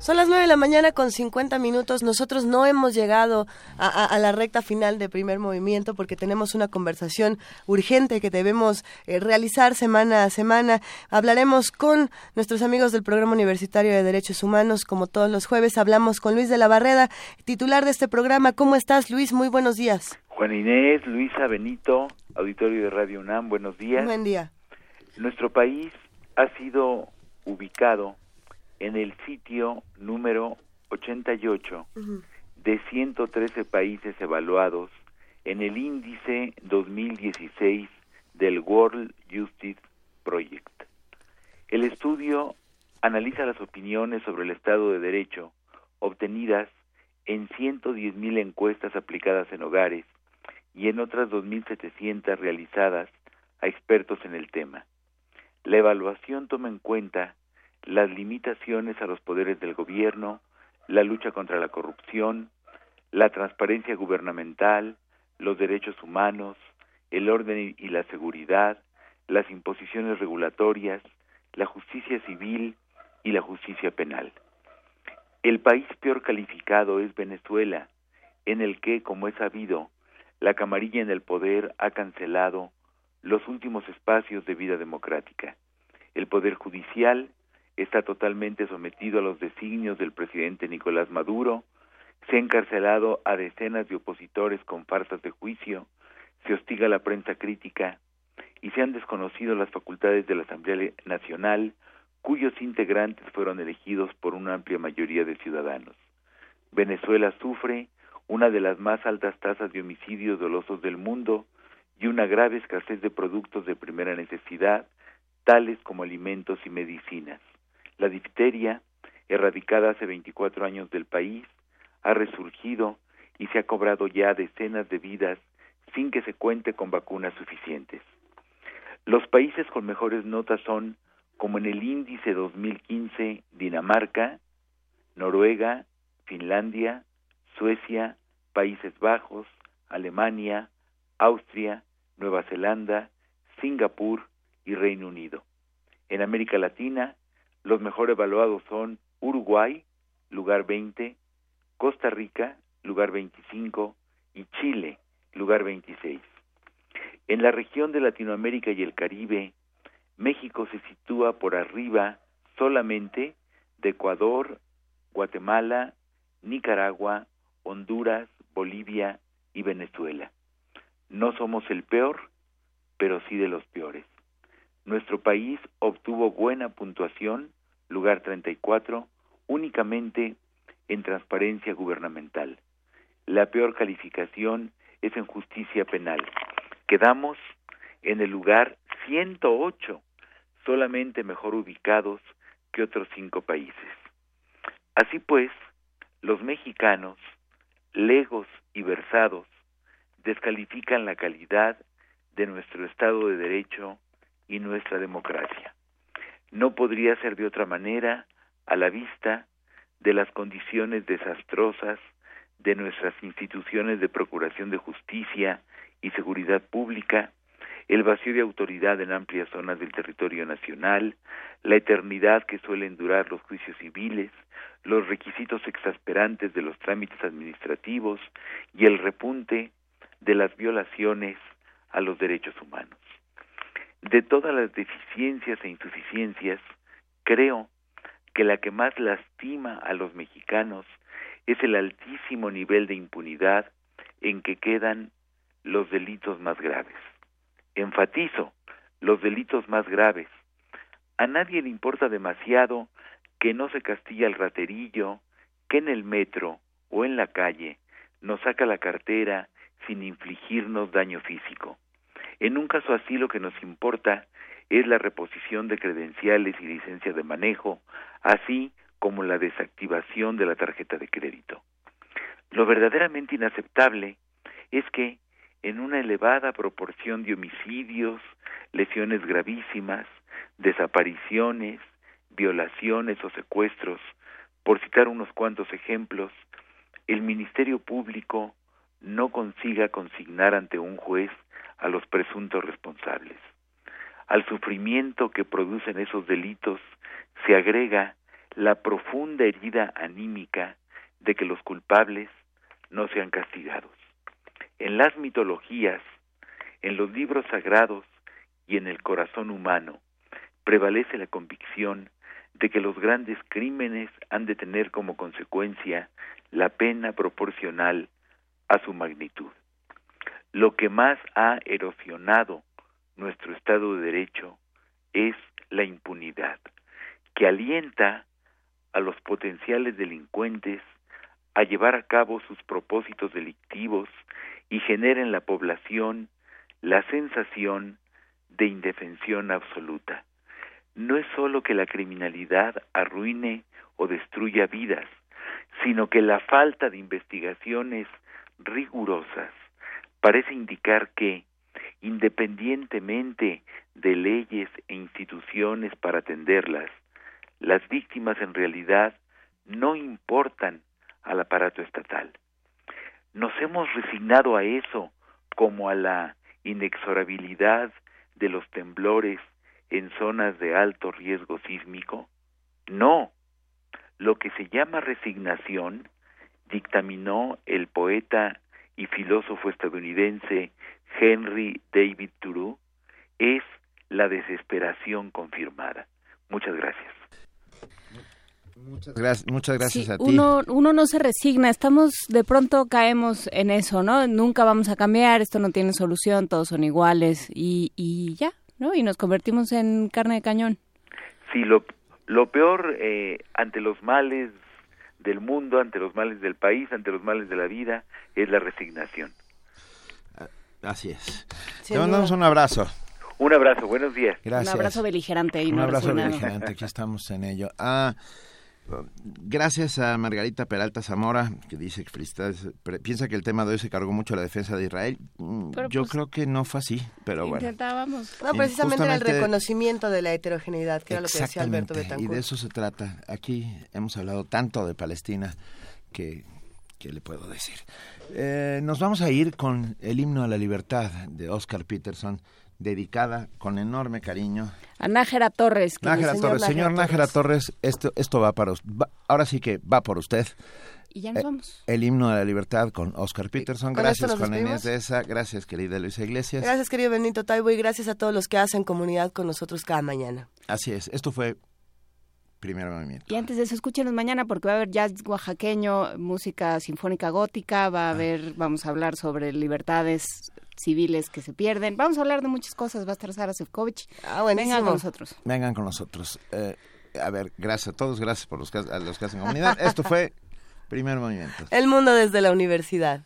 Son las nueve de la mañana con 50 minutos. Nosotros no hemos llegado a, a, a, la recta final de primer movimiento porque tenemos una conversación urgente que debemos eh, realizar semana a semana. Hablaremos con nuestros amigos del Programa Universitario de Derechos Humanos. Como todos los jueves, hablamos con Luis de la Barreda, titular de este programa. ¿Cómo estás, Luis? Muy buenos días.
Juan Inés, Luisa Benito, auditorio de Radio UNAM, buenos días.
Buen día.
Nuestro país ha sido ubicado en el sitio número 88 uh -huh. de 113 países evaluados en el índice 2016 del World Justice Project. El estudio analiza las opiniones sobre el Estado de Derecho obtenidas en 110.000 encuestas aplicadas en hogares y en otras 2.700 realizadas a expertos en el tema. La evaluación toma en cuenta las limitaciones a los poderes del gobierno, la lucha contra la corrupción, la transparencia gubernamental, los derechos humanos, el orden y la seguridad, las imposiciones regulatorias, la justicia civil y la justicia penal. El país peor calificado es Venezuela, en el que, como es sabido, la camarilla en el poder ha cancelado los últimos espacios de vida democrática. El poder judicial está totalmente sometido a los designios del presidente Nicolás Maduro, se ha encarcelado a decenas de opositores con farsas de juicio, se hostiga a la prensa crítica y se han desconocido las facultades de la Asamblea Nacional, cuyos integrantes fueron elegidos por una amplia mayoría de ciudadanos. Venezuela sufre una de las más altas tasas de homicidios dolosos del mundo y una grave escasez de productos de primera necesidad, tales como alimentos y medicinas. La difteria, erradicada hace 24 años del país, ha resurgido y se ha cobrado ya decenas de vidas sin que se cuente con vacunas suficientes. Los países con mejores notas son, como en el índice 2015, Dinamarca, Noruega, Finlandia, Suecia, Países Bajos, Alemania, Austria, Nueva Zelanda, Singapur y Reino Unido. En América Latina, los mejor evaluados son Uruguay, lugar 20, Costa Rica, lugar 25 y Chile, lugar 26. En la región de Latinoamérica y el Caribe, México se sitúa por arriba solamente de Ecuador, Guatemala, Nicaragua, Honduras, Bolivia y Venezuela. No somos el peor, pero sí de los peores. Nuestro país obtuvo buena puntuación, lugar 34, únicamente en transparencia gubernamental. La peor calificación es en justicia penal. Quedamos en el lugar 108, solamente mejor ubicados que otros cinco países. Así pues, los mexicanos, legos y versados, descalifican la calidad de nuestro Estado de Derecho y nuestra democracia. No podría ser de otra manera a la vista de las condiciones desastrosas de nuestras instituciones de procuración de justicia y seguridad pública, el vacío de autoridad en amplias zonas del territorio nacional, la eternidad que suelen durar los juicios civiles, los requisitos exasperantes de los trámites administrativos y el repunte de las violaciones a los derechos humanos. De todas las deficiencias e insuficiencias, creo que la que más lastima a los mexicanos es el altísimo nivel de impunidad en que quedan los delitos más graves. Enfatizo, los delitos más graves. A nadie le importa demasiado que no se castiga el raterillo, que en el metro o en la calle nos saca la cartera sin infligirnos daño físico. En un caso así lo que nos importa es la reposición de credenciales y licencia de manejo, así como la desactivación de la tarjeta de crédito. Lo verdaderamente inaceptable es que en una elevada proporción de homicidios, lesiones gravísimas, desapariciones, violaciones o secuestros, por citar unos cuantos ejemplos, el Ministerio Público no consiga consignar ante un juez a los presuntos responsables. Al sufrimiento que producen esos delitos se agrega la profunda herida anímica de que los culpables no sean castigados. En las mitologías, en los libros sagrados y en el corazón humano prevalece la convicción de que los grandes crímenes han de tener como consecuencia la pena proporcional a su magnitud. Lo que más ha erosionado nuestro Estado de Derecho es la impunidad, que alienta a los potenciales delincuentes a llevar a cabo sus propósitos delictivos y genera en la población la sensación de indefensión absoluta. No es sólo que la criminalidad arruine o destruya vidas, sino que la falta de investigaciones rigurosas parece indicar que, independientemente de leyes e instituciones para atenderlas, las víctimas en realidad no importan al aparato estatal. Nos hemos resignado a eso como a la inexorabilidad de los temblores en zonas de alto riesgo sísmico. No, lo que se llama resignación, dictaminó el poeta y filósofo estadounidense Henry David Thoreau, es la desesperación confirmada. Muchas gracias.
Muchas gracias, muchas gracias a ti.
Uno, uno no se resigna, estamos, de pronto caemos en eso, ¿no? Nunca vamos a cambiar, esto no tiene solución, todos son iguales y, y ya, ¿no? Y nos convertimos en carne de cañón.
Sí, lo, lo peor eh, ante los males del mundo, ante los males del país, ante los males de la vida, es la resignación.
Ah, así es. Te mandamos un abrazo.
Un abrazo, buenos días.
Gracias.
Un abrazo beligerante. Y
un abrazo beligerante, aquí estamos en ello. Ah, Gracias a Margarita Peralta Zamora, que dice que piensa que el tema de hoy se cargó mucho la defensa de Israel. Mm, yo pues, creo que no fue así, pero bueno.
Intentábamos.
No, precisamente era el reconocimiento de la heterogeneidad, que era lo que decía Alberto Betancourt.
Y de eso se trata. Aquí hemos hablado tanto de Palestina que, ¿qué le puedo decir? Eh, nos vamos a ir con el himno a la libertad de Oscar Peterson dedicada con enorme cariño.
A Nájera Torres.
Nájera Torres, señor Nájera Torres, esto, esto va para ahora sí que va por usted.
Y ya nos eh, vamos.
El himno de la libertad con Oscar Peterson. Gracias, Juan Inés de esa. Gracias, querida Luisa Iglesias.
Gracias, querido Benito Taibo. Y gracias a todos los que hacen comunidad con nosotros cada mañana.
Así es. Esto fue Primer movimiento.
Y antes de eso, escúchenos mañana porque va a haber jazz oaxaqueño, música sinfónica gótica, va a ah. haber, vamos a hablar sobre libertades civiles que se pierden. Vamos a hablar de muchas cosas. Va a estar Sara Sefcovic. Ah, Vengan con nosotros.
Vengan con nosotros. Eh, a ver, gracias a todos, gracias por los que, a los que hacen comunidad. Esto fue Primer Movimiento.
El mundo desde la universidad.